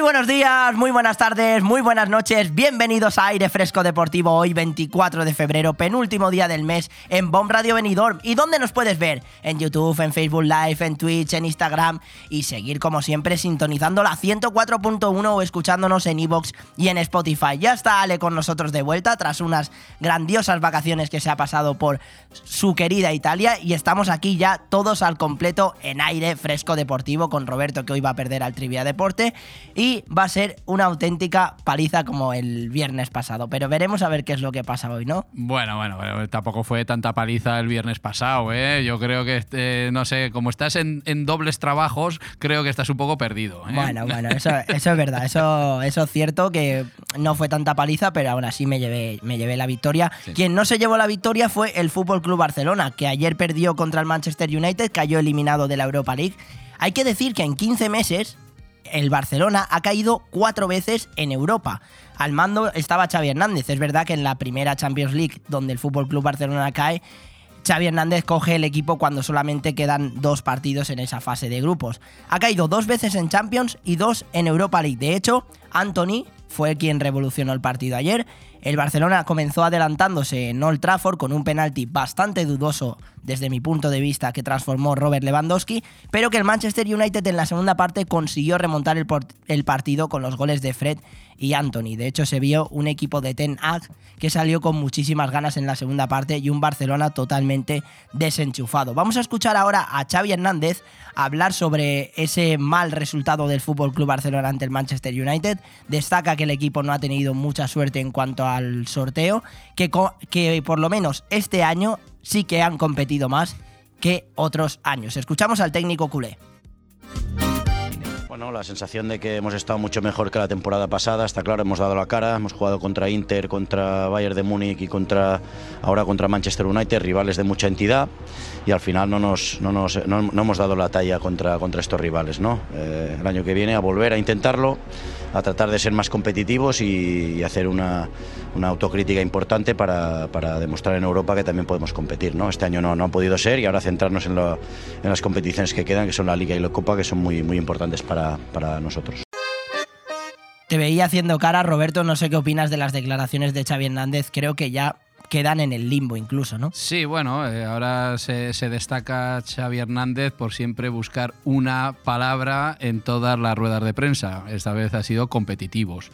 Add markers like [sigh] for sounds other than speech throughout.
Muy buenos días, muy buenas tardes, muy buenas noches. Bienvenidos a Aire Fresco Deportivo hoy 24 de febrero, penúltimo día del mes en Bomb Radio Benidorm. ¿Y dónde nos puedes ver? En YouTube, en Facebook Live, en Twitch, en Instagram y seguir como siempre sintonizando la 104.1 o escuchándonos en Evox y en Spotify. Ya está Ale con nosotros de vuelta tras unas grandiosas vacaciones que se ha pasado por su querida Italia y estamos aquí ya todos al completo en Aire Fresco Deportivo con Roberto que hoy va a perder al Trivia Deporte y va a ser una auténtica paliza como el viernes pasado. Pero veremos a ver qué es lo que pasa hoy, ¿no? Bueno, bueno, tampoco fue tanta paliza el viernes pasado, ¿eh? Yo creo que, este, no sé, como estás en, dobles trabajos, creo que estás un poco perdido. ¿eh? Bueno, bueno, eso, es verdad, eso, eso es cierto que no fue tanta paliza, pero aún así me llevé, me llevé la victoria. Quien no se llevó la victoria fue el Fútbol Club Barcelona, que ayer perdió contra el Manchester United, cayó eliminado de la Europa League. Hay que decir que en 15 meses el Barcelona ha caído cuatro veces en Europa. Al mando estaba Xavi Hernández. Es verdad que en la primera Champions League, donde el Fútbol Club Barcelona cae, Xavi Hernández coge el equipo cuando solamente quedan dos partidos en esa fase de grupos. Ha caído dos veces en Champions y dos en Europa League. De hecho, Anthony fue quien revolucionó el partido ayer el Barcelona comenzó adelantándose en Old Trafford con un penalti bastante dudoso desde mi punto de vista que transformó Robert Lewandowski, pero que el Manchester United en la segunda parte consiguió remontar el, partido con los goles de Fred y Anthony. De hecho, se vio un equipo de Ten Hag que salió con muchísimas ganas en la segunda parte y un Barcelona totalmente desenchufado. Vamos a escuchar ahora a Xavi Hernández hablar sobre ese mal resultado del Fútbol Club Barcelona ante el Manchester United. Destaca que el equipo no ha tenido mucha suerte en cuanto al sorteo, que, que por lo menos este año sí que han competido más que otros años. Escuchamos al técnico culé. Bueno, la sensación de que hemos estado mucho mejor que la temporada pasada, está claro, hemos dado la cara, hemos jugado contra Inter, contra Bayern de Múnich y contra ahora contra Manchester United, rivales de mucha entidad y al final no, nos, no, nos, no, hemos dado la talla contra, contra estos rivales. ¿no? Eh, el año que viene a volver a intentarlo, a tratar de ser más competitivos y, hacer una, una, autocrítica importante para, para, demostrar en Europa que también podemos competir. ¿no? Este año no, no ha podido ser y ahora centrarnos en, en las competiciones que quedan, que son la Liga y la Copa, que son muy, muy importantes para para, nosotros. Te veía haciendo cara, Roberto, no sé qué opinas de las declaraciones de Xavi Hernández, creo que ya quedan en el limbo incluso, ¿no? Sí, bueno, eh, ahora se, destaca Xavi Hernández por siempre buscar una palabra en todas las ruedas de prensa. Esta vez ha sido competitivos.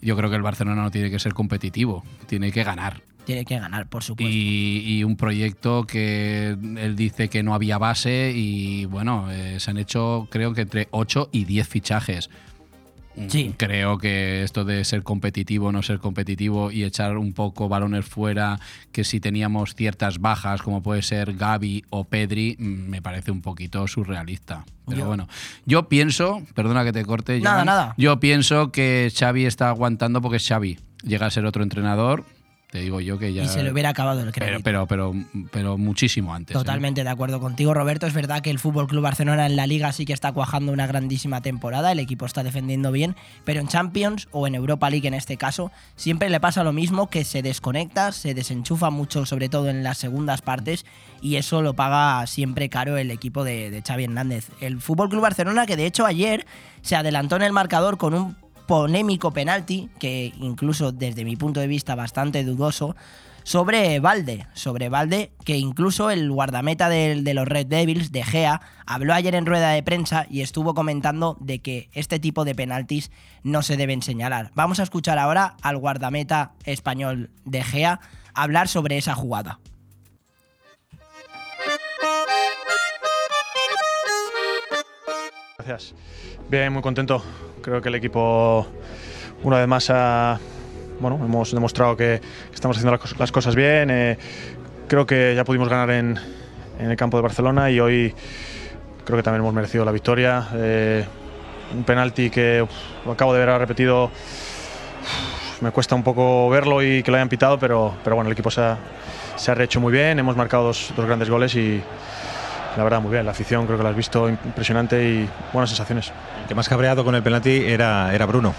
Yo creo que el Barcelona no tiene que ser competitivo, tiene que ganar. Tiene que ganar, por supuesto. Y, un proyecto que él dice que no había base y bueno, eh, se han hecho creo que entre 8 y 10 fichajes. Sí. Creo que esto de ser competitivo, no ser competitivo y echar un poco balones fuera, que si teníamos ciertas bajas, como puede ser Gaby o Pedri, mm, me parece un poquito surrealista. Pero bueno, yo pienso, perdona que te corte, nada, nada. yo pienso que Xavi está aguantando porque Xavi llega a ser otro entrenador te digo yo que ya. Y se le hubiera acabado el crédito. Pero, pero, pero, muchísimo antes. ¿eh? Totalmente de acuerdo contigo, Roberto. Es verdad que el Fútbol Club Barcelona en la Liga sí que está cuajando una grandísima temporada. El equipo está defendiendo bien. Pero en Champions o en Europa League en este caso, siempre le pasa lo mismo: que se desconecta, se desenchufa mucho, sobre todo en las segundas partes. Y eso lo paga siempre caro el equipo de, de Xavi Hernández. El Fútbol Club Barcelona, que de hecho ayer se adelantó en el marcador con un polémico penalti, que incluso desde mi punto de vista bastante dudoso, sobre Valde, sobre Valde, que incluso el guardameta de, de, los Red Devils, de Gea, habló ayer en rueda de prensa y estuvo comentando de que este tipo de penaltis no se deben señalar. Vamos a escuchar ahora al guardameta español de Gea hablar sobre esa jugada. Gracias. Bien, muy contento. Creo que el equipo, una vez más, bueno, hemos demostrado que, estamos haciendo las, cosas bien. Eh, creo que ya pudimos ganar en, el campo de Barcelona y hoy creo que también hemos merecido la victoria. Eh, un penalti que acabo de ver ha repetido. Me cuesta un poco verlo y que lo hayan pitado, pero, pero bueno, el equipo se ha, se ha rehecho muy bien. Hemos marcado dos, dos grandes goles y la verdad muy bien. La afición creo que la has visto impresionante y buenas sensaciones. Que más cabreado con el penalti era, era Bruno.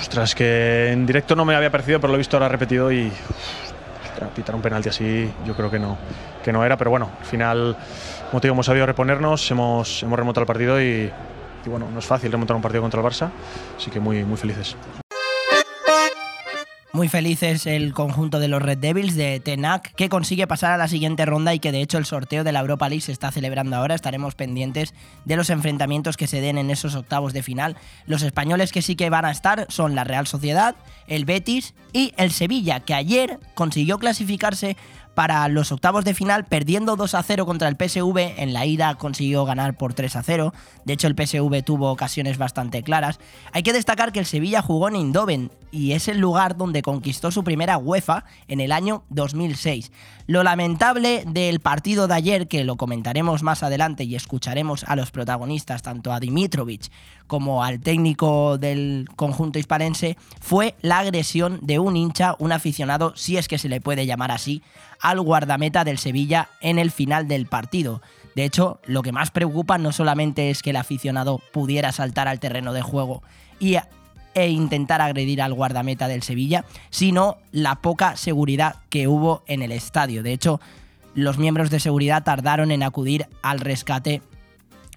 Ostras, que en directo no me había parecido, pero lo he visto ahora repetido y pitar un penalti así yo creo que no, que no era, pero bueno, al final, como hemos sabido reponernos, hemos, hemos remontado el partido y, y bueno, no es fácil remontar un partido contra el Barça, así que muy, muy felices. Muy felices el conjunto de los Red Devils de Tenac, que consigue pasar a la siguiente ronda y que de hecho el sorteo de la Europa League se está celebrando ahora. Estaremos pendientes de los enfrentamientos que se den en esos octavos de final. Los españoles que sí que van a estar son la Real Sociedad, el Betis y el Sevilla, que ayer consiguió clasificarse para los octavos de final, perdiendo 2 a 0 contra el PSV. En la ida consiguió ganar por 3 a 0. De hecho, el PSV tuvo ocasiones bastante claras. Hay que destacar que el Sevilla jugó en Indoven y es el lugar donde conquistó su primera UEFA en el año 2006. Lo lamentable del partido de ayer, que lo comentaremos más adelante y escucharemos a los protagonistas, tanto a Dimitrovic como al técnico del conjunto hispalense, fue la agresión de un hincha, un aficionado, si es que se le puede llamar así, al guardameta del Sevilla en el final del partido. De hecho, lo que más preocupa no solamente es que el aficionado pudiera saltar al terreno de juego y e intentar agredir al guardameta del Sevilla, sino la poca seguridad que hubo en el estadio. De hecho, los miembros de seguridad tardaron en acudir al rescate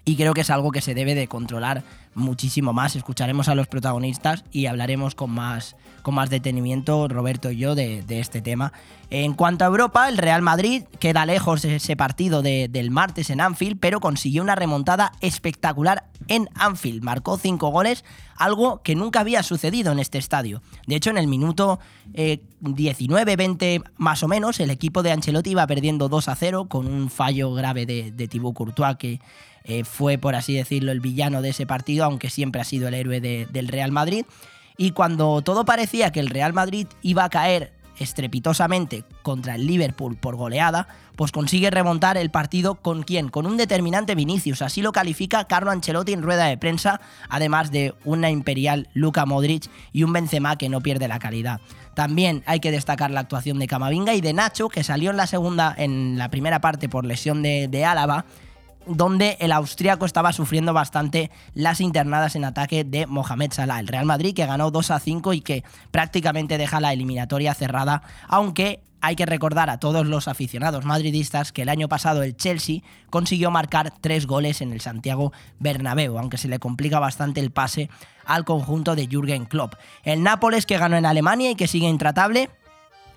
y creo que es algo que se debe de controlar muchísimo más. Escucharemos a los protagonistas y hablaremos con más, con más detenimiento, Roberto y yo, de, este tema. En cuanto a Europa, el Real Madrid queda lejos ese partido del martes en Anfield, pero consiguió una remontada espectacular en Anfield. Marcó cinco goles, algo que nunca había sucedido en este estadio. De hecho, en el minuto 19-20 eh, más o menos, el equipo de Ancelotti iba perdiendo 2 a 0 con un fallo grave de, de Thibaut Courtois que eh, fue, por así decirlo, el villano de ese partido, aunque siempre ha sido el héroe del Real Madrid. Y cuando todo parecía que el Real Madrid iba a caer estrepitosamente contra el Liverpool por goleada, pues consigue remontar el partido con quién? Con un determinante Vinicius, así lo califica Carlo Ancelotti en rueda de prensa, además de una imperial Luka Modric y un Benzema que no pierde la calidad. También hay que destacar la actuación de Camavinga y de Nacho, que salió en la segunda, en la primera parte por lesión de, de Álava, donde el austriaco estaba sufriendo bastante las internadas en ataque de Mohamed Salah. El Real Madrid que ganó 2 a 5 y que prácticamente deja la eliminatoria cerrada, aunque hay que recordar a todos los aficionados madridistas que el año pasado el Chelsea consiguió marcar tres goles en el Santiago Bernabéu, aunque se le complica bastante el pase al conjunto de Jürgen Klopp. El Nápoles que ganó en Alemania y que sigue intratable,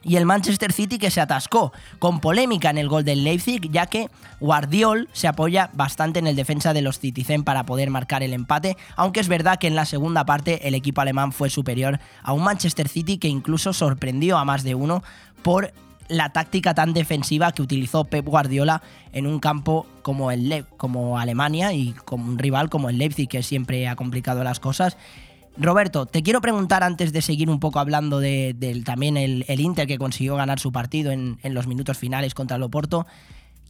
y el Manchester City que se atascó con polémica en el gol del Leipzig, ya que Guardiol se apoya bastante en el defensa de los Citizen para poder marcar el empate, aunque es verdad que en la segunda parte el equipo alemán fue superior a un Manchester City que incluso sorprendió a más de uno por la táctica tan defensiva que utilizó Pep Guardiola en un campo como el como Alemania y con un rival como el Leipzig que siempre ha complicado las cosas Roberto, te quiero preguntar antes de seguir un poco hablando de, también el, Inter que consiguió ganar su partido en, los minutos finales contra el Oporto.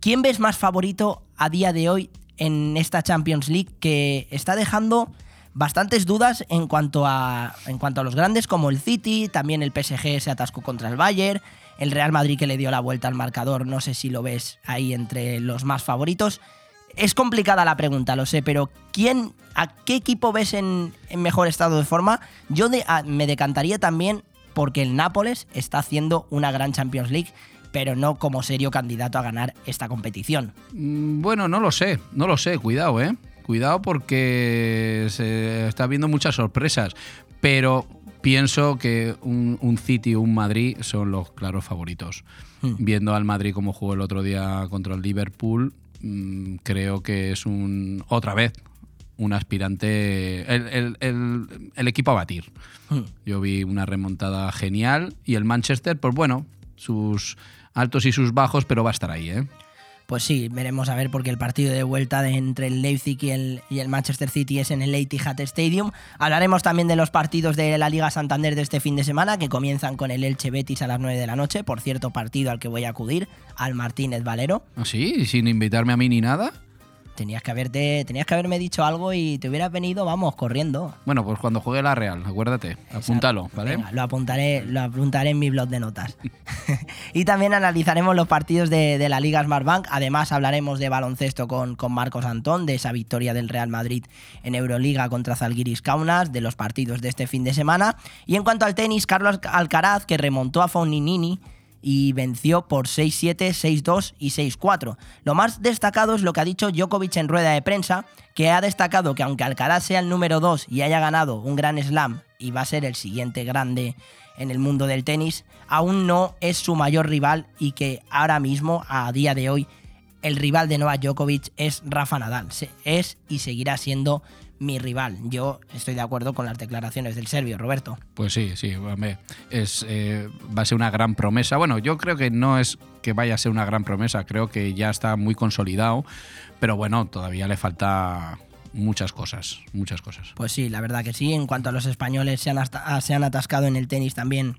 ¿Quién ves más favorito a día de hoy en esta Champions League que está dejando bastantes dudas en cuanto a, en cuanto a los grandes como el City, también el PSG se atascó contra el Bayern, el Real Madrid que le dio la vuelta al marcador, no sé si lo ves ahí entre los más favoritos. Es complicada la pregunta, lo sé, pero ¿quién, ¿a qué equipo ves en, mejor estado de forma? Yo me decantaría también porque el Nápoles está haciendo una gran Champions League pero no como serio candidato a ganar esta competición. Mm, bueno, no lo sé, no lo sé, cuidado, ¿eh? Cuidado porque se está viendo muchas sorpresas, pero pienso que un, City o un Madrid son los claros favoritos. Hmm. Viendo al Madrid como jugó el otro día contra el Liverpool, Mm, creo que es un otra vez un aspirante, el, equipo a batir. Hmm. Yo vi una remontada genial y el Manchester, pues bueno, sus altos y sus bajos, pero va a estar ahí, ¿eh? Pues sí, veremos a ver porque el partido de vuelta entre el Leipzig y el, Manchester City es en el Etihad Stadium. Hablaremos también de los partidos de la Liga Santander de este fin de semana que comienzan con el Elche Betis a las 9 de la noche, por cierto partido al que voy a acudir, al Martínez Valero. ¿Ah, sí? ¿Sin invitarme a mí ni nada? Tenías que haberte, tenías que haberme dicho algo y te hubieras venido, vamos, corriendo. Bueno, pues cuando juegue la Real, acuérdate, apúntalo, ¿vale? lo apuntaré, lo apuntaré en mi blog de notas. [laughs] y también analizaremos los partidos de, la Liga Smartbank. Además, hablaremos de baloncesto con, con Marcos Antón, de esa victoria del Real Madrid en Euroliga contra Zalgiris Kaunas, de los partidos de este fin de semana. Y en cuanto al tenis, Carlos Alcaraz, que remontó a Fognini y venció por 6-7, 6-2 y 6-4. Lo más destacado es lo que ha dicho Djokovic en rueda de prensa, que ha destacado que aunque Alcaraz sea el número 2 y haya ganado un gran slam y va a ser el siguiente grande en el mundo del tenis, aún no es su mayor rival y que ahora mismo, a día de hoy, el rival de Novak Djokovic es Rafa Nadal. Es y seguirá siendo mi rival. Yo estoy de acuerdo con las declaraciones del serbio, Roberto. Pues sí, sí, es, eh, va a ser una gran promesa. Bueno, yo creo que no es que vaya a ser una gran promesa, creo que ya está muy consolidado, pero bueno, todavía le falta muchas cosas, muchas cosas. Pues sí, la verdad que sí. En cuanto a los españoles, se han, se han atascado en el tenis también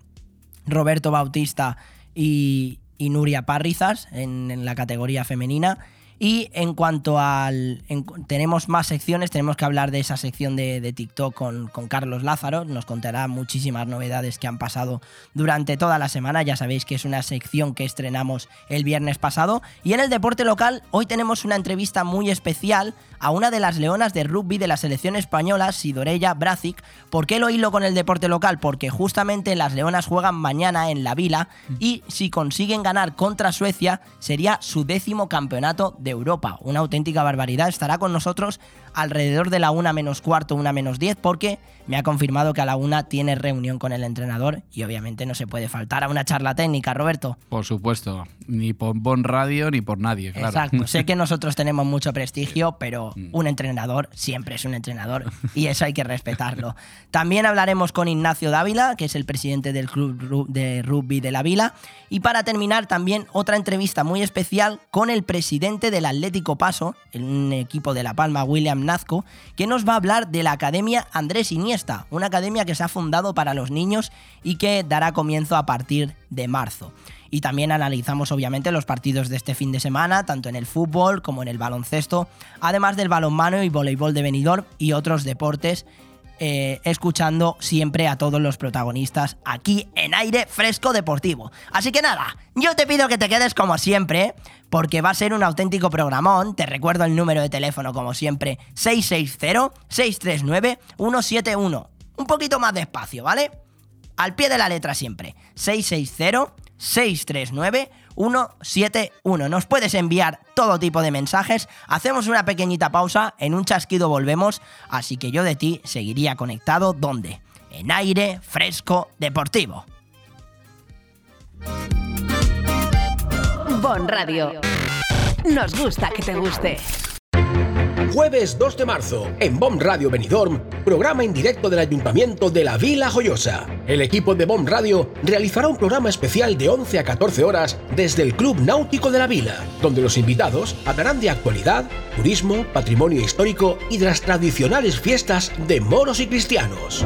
Roberto Bautista y, Nuria Parrizas en la categoría femenina. Y en cuanto al. tenemos más secciones, tenemos que hablar de esa sección de, TikTok con, con, Carlos Lázaro. Nos contará muchísimas novedades que han pasado durante toda la semana. Ya sabéis que es una sección que estrenamos el viernes pasado. Y en el deporte local, hoy tenemos una entrevista muy especial a una de las leonas de rugby de la selección española, Sidorella Bracic. ¿Por qué lo hilo con el deporte local? Porque justamente las leonas juegan mañana en la vila y si consiguen ganar contra Suecia sería su décimo campeonato de Europa. Una auténtica barbaridad. Estará con nosotros alrededor de la una menos cuarto, una menos diez, porque me ha confirmado que a la una tiene reunión con el entrenador y obviamente no se puede faltar a una charla técnica, Roberto. Por supuesto, ni por Bon Radio ni por nadie, claro. Exacto, sé que nosotros tenemos mucho prestigio, pero mm. un entrenador siempre es un entrenador y eso hay que respetarlo. También hablaremos con Ignacio Dávila, que es el presidente del club de rugby de la Vila, y para terminar también otra entrevista muy especial con el presidente del Atlético Paso, un equipo de La Palma, William Que nos va a hablar de la Academia Andrés Iniesta, una academia que se ha fundado para los niños y que dará comienzo a partir de marzo. Y también analizamos obviamente los partidos de este fin de semana, tanto en el fútbol como en el baloncesto, además del balonmano y voleibol de venidor y otros deportes eh, escuchando siempre a todos los protagonistas aquí en aire fresco deportivo. Así que nada, yo te pido que te quedes como siempre, porque va a ser un auténtico programón. Te recuerdo el número de teléfono como siempre, 660-639-171. Un poquito más despacio, ¿vale? Al pie de la letra siempre, 660 639-171. Nos puedes enviar todo tipo de mensajes. Hacemos una pequeñita pausa, en un chasquido volvemos, así que yo de ti seguiría conectado ¿dónde? En aire fresco deportivo. Bon Radio. Nos gusta que te guste. Jueves 2 de marzo, en BOM Radio Benidorm, programa en directo del Ayuntamiento de la Vila Joyosa. El equipo de BOM Radio realizará un programa especial de 11 a 14 horas desde el Club Náutico de la Vila, donde los invitados hablarán de actualidad, turismo, patrimonio histórico y de las tradicionales fiestas de moros y cristianos.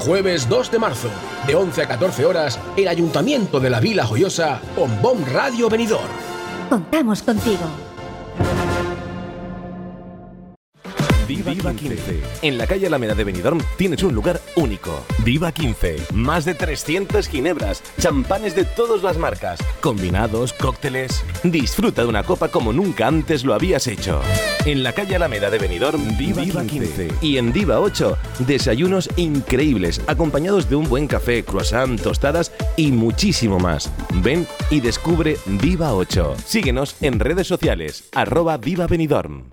Jueves 2 de marzo, de 11 a 14 horas, el Ayuntamiento de la Vila Joyosa con BOM Radio Benidorm. Contamos contigo. Viva, 15. En la calle Alameda de Benidorm tienes un lugar único. Viva 15. Más de 300 ginebras, champanes de todas las marcas, combinados, cócteles. Disfruta de una copa como nunca antes lo habías hecho. En la calle Alameda de Benidorm, Viva, 15. Y en Viva 8, desayunos increíbles, acompañados de un buen café, croissant, tostadas y muchísimo más. Ven y descubre Viva 8. Síguenos en redes sociales, arroba Viva Benidorm.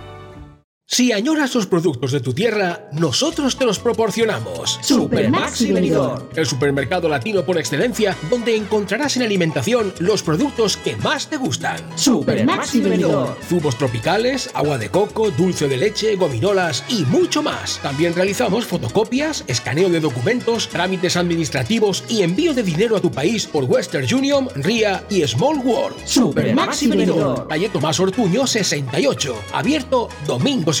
Si añoras los productos de tu tierra, nosotros te los proporcionamos. Supermaxi Benidorm. El supermercado latino por excelencia, donde encontrarás en alimentación los productos que más te gustan. Supermaxi Benidorm. Zumos tropicales, agua de coco, dulce de leche, gominolas y mucho más. También realizamos fotocopias, escaneo de documentos, trámites administrativos y envío de dinero a tu país por Western Union, RIA y Small World. Supermaxi Benidorm. Calle Tomás Ortuño 68, abierto domingos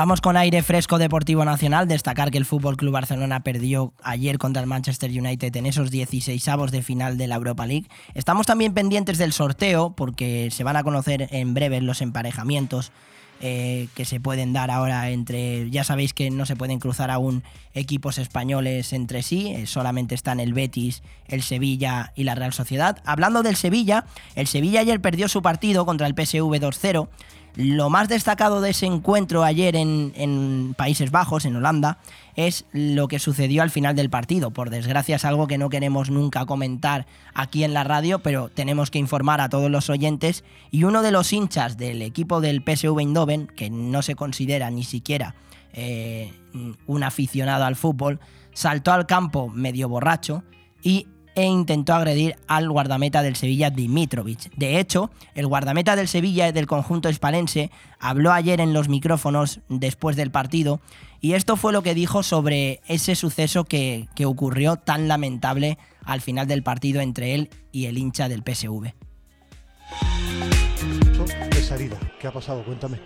Vamos con aire fresco deportivo nacional. Destacar que el Fútbol Club Barcelona perdió ayer contra el Manchester United en esos 16 avos de final de la Europa League. Estamos también pendientes del sorteo porque se van a conocer en breve los emparejamientos eh, que se pueden dar ahora entre. Ya sabéis que no se pueden cruzar aún equipos españoles entre sí, eh, solamente están el Betis, el Sevilla y la Real Sociedad. Hablando del Sevilla, el Sevilla ayer perdió su partido contra el PSV 2-0. Lo más destacado de ese encuentro ayer en, Países Bajos, en Holanda, es lo que sucedió al final del partido. Por desgracia es algo que no queremos nunca comentar aquí en la radio, pero tenemos que informar a todos los oyentes. Y uno de los hinchas del equipo del PSV Eindhoven, que no se considera ni siquiera eh, un aficionado al fútbol, saltó al campo medio borracho y e intentó agredir al guardameta del Sevilla Dimitrovic. De hecho, el guardameta del Sevilla del conjunto espalense habló ayer en los micrófonos después del partido y esto fue lo que dijo sobre ese suceso que, que ocurrió tan lamentable al final del partido entre él y el hincha del PSV. Esa herida, ¿qué ha pasado? Cuéntame.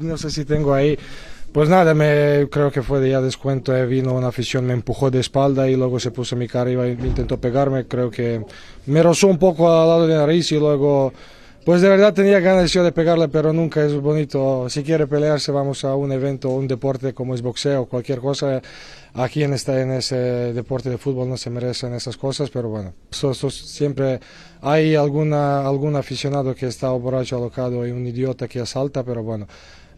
No sé si tengo ahí pues nada, me, creo que fue de ya descuento, eh, vino una afición, me empujó de espalda y luego se puso mi cara y intentó pegarme, creo que me rozó un poco al lado de la nariz y luego, pues de verdad tenía ganas de pegarle, pero nunca es bonito, si quiere pelearse vamos a un evento, un deporte como es boxeo, cualquier cosa, aquí en, este, en ese deporte de fútbol no se merecen esas cosas, pero bueno, siempre hay alguna, algún aficionado que está borracho, alocado y un idiota que asalta, pero bueno.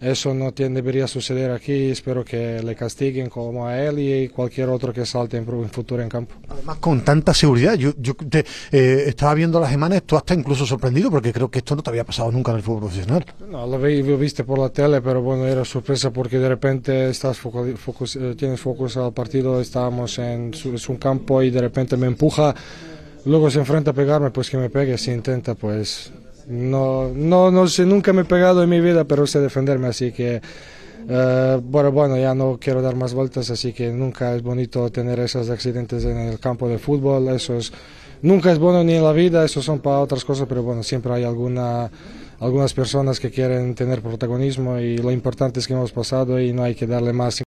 Eso no tiene, debería suceder aquí. Espero que le castiguen como a él y cualquier otro que salte en, en futuro en campo. Además, con tanta seguridad. Yo, yo te, eh, estaba viendo las imágenes, tú hasta incluso sorprendido porque creo que esto no te había pasado nunca en el fútbol profesional. No, lo, vi, lo viste por la tele, pero bueno, era sorpresa porque de repente estás focus, focus, eh, tienes focus al partido, estábamos en es un campo y de repente me empuja. Luego se enfrenta a pegarme, pues que me pegue, si intenta, pues no, no, no sé, nunca me he pegado en mi vida, pero sé defenderme, así que uh, bueno, bueno, ya no quiero dar más vueltas, así que nunca es bonito tener esos accidentes en el campo de fútbol, eso es, nunca es bueno ni en la vida, eso son para otras cosas, pero bueno, siempre hay alguna, algunas personas que quieren tener protagonismo y lo importante es que hemos pasado y no hay que darle más.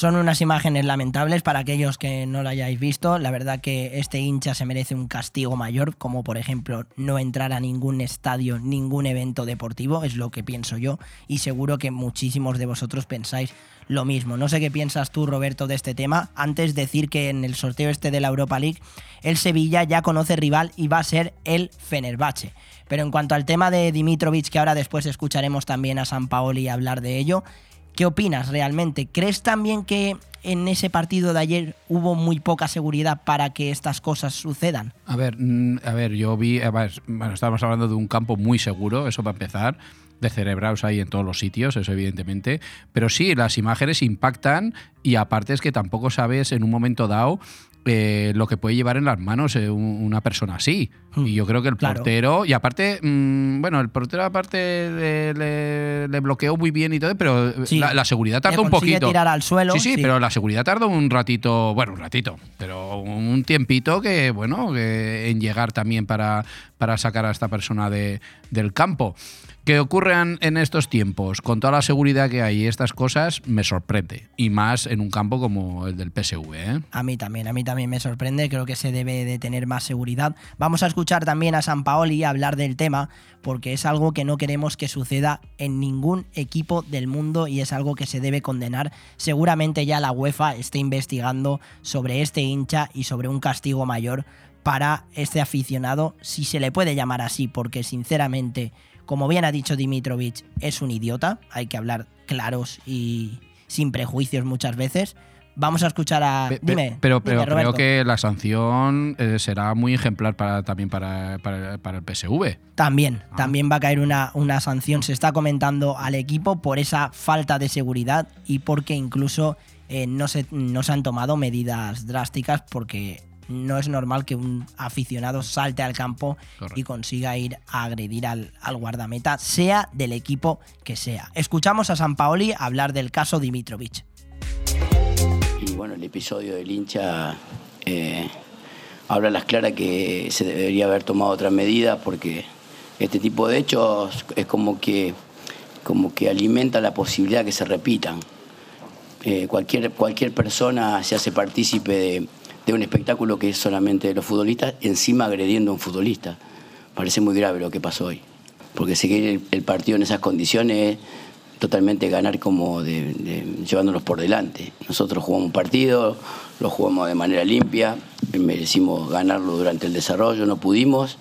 Son unas imágenes lamentables para aquellos que no lo hayáis visto. La verdad que este hincha se merece un castigo mayor, como por ejemplo no entrar a ningún estadio, ningún evento deportivo, es lo que pienso yo. Y seguro que muchísimos de vosotros pensáis lo mismo. No sé qué piensas tú, Roberto, de este tema. Antes decir que en el sorteo este de la Europa League, el Sevilla ya conoce rival y va a ser el Fenerbahce. Pero en cuanto al tema de Dimitrovic, que ahora después escucharemos también a San Paoli hablar de ello, ¿Qué opinas realmente? ¿Crees también que en ese partido de ayer hubo muy poca seguridad para que estas cosas sucedan? A ver, mm, a ver, yo vi, ver, bueno, estábamos hablando de un campo muy seguro, eso para empezar de cerebraos ahí en todos los sitios, eso evidentemente. Pero sí, las imágenes impactan y aparte es que tampoco sabes en un momento dado eh, lo que puede llevar en las manos eh, una persona así. Hmm. Y yo creo que el portero, y aparte, mmm, bueno, el portero aparte le, le, le, bloqueó muy bien y todo, pero sí. la, la, seguridad tardó un poquito. tirar al suelo. Sí, sí, sí, pero la seguridad tardó un ratito, bueno, un ratito, pero un tiempito que, bueno, que en llegar también para, para sacar a esta persona de, del campo. Que ocurran en estos tiempos, con toda la seguridad que hay y estas cosas, me sorprende. Y más en un campo como el del PSV. ¿eh? A mí también, a mí también me sorprende. Creo que se debe de tener más seguridad. Vamos a escuchar también a San Paoli hablar del tema, porque es algo que no queremos que suceda en ningún equipo del mundo y es algo que se debe condenar. Seguramente ya la UEFA esté investigando sobre este hincha y sobre un castigo mayor para este aficionado, si se le puede llamar así, porque sinceramente como bien ha dicho Dimitrovich, es un idiota, hay que hablar claros y sin prejuicios muchas veces. Vamos a escuchar a. dime. Pero, pero creo que la sanción eh, será muy ejemplar para, también para, el PSV. También, ah. también va a caer una, una sanción. Se está comentando al equipo por esa falta de seguridad y porque incluso eh, no, se, no se han tomado medidas drásticas porque no es normal que un aficionado salte al campo y consiga ir a agredir al, guardameta, sea del equipo que sea. Escuchamos a San Paoli hablar del caso Dimitrovich. Y bueno, el episodio del hincha eh, habla a las claras que se debería haber tomado otras medidas porque este tipo de hechos es como que, como que alimenta la posibilidad que se repitan. Eh, cualquier, cualquier persona se hace partícipe de, de un espectáculo que es solamente de los futbolistas, encima agrediendo a un futbolista. Parece muy grave lo que pasó hoy. Porque seguir el, partido en esas condiciones totalmente ganar como de, llevándonos por delante. Nosotros jugamos un partido, lo jugamos de manera limpia, merecimos ganarlo durante el desarrollo, no pudimos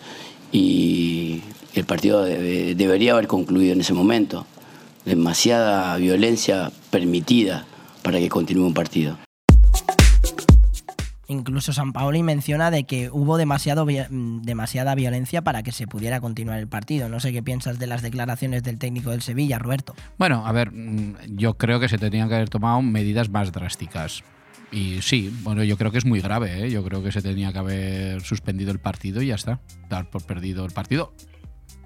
y el partido debería haber concluido en ese momento. Demasiada violencia permitida para que continúe un partido. Incluso San Paoli menciona de que hubo demasiado, mm, demasiada violencia para que se pudiera continuar el partido. No sé qué piensas de las declaraciones del técnico del Sevilla, Roberto. Bueno, a ver, mm, yo creo que se tenían que haber tomado medidas más drásticas. Y sí, bueno, yo creo que es muy grave, ¿eh? yo creo que se tenía que haber suspendido el partido y ya está, dar por perdido el partido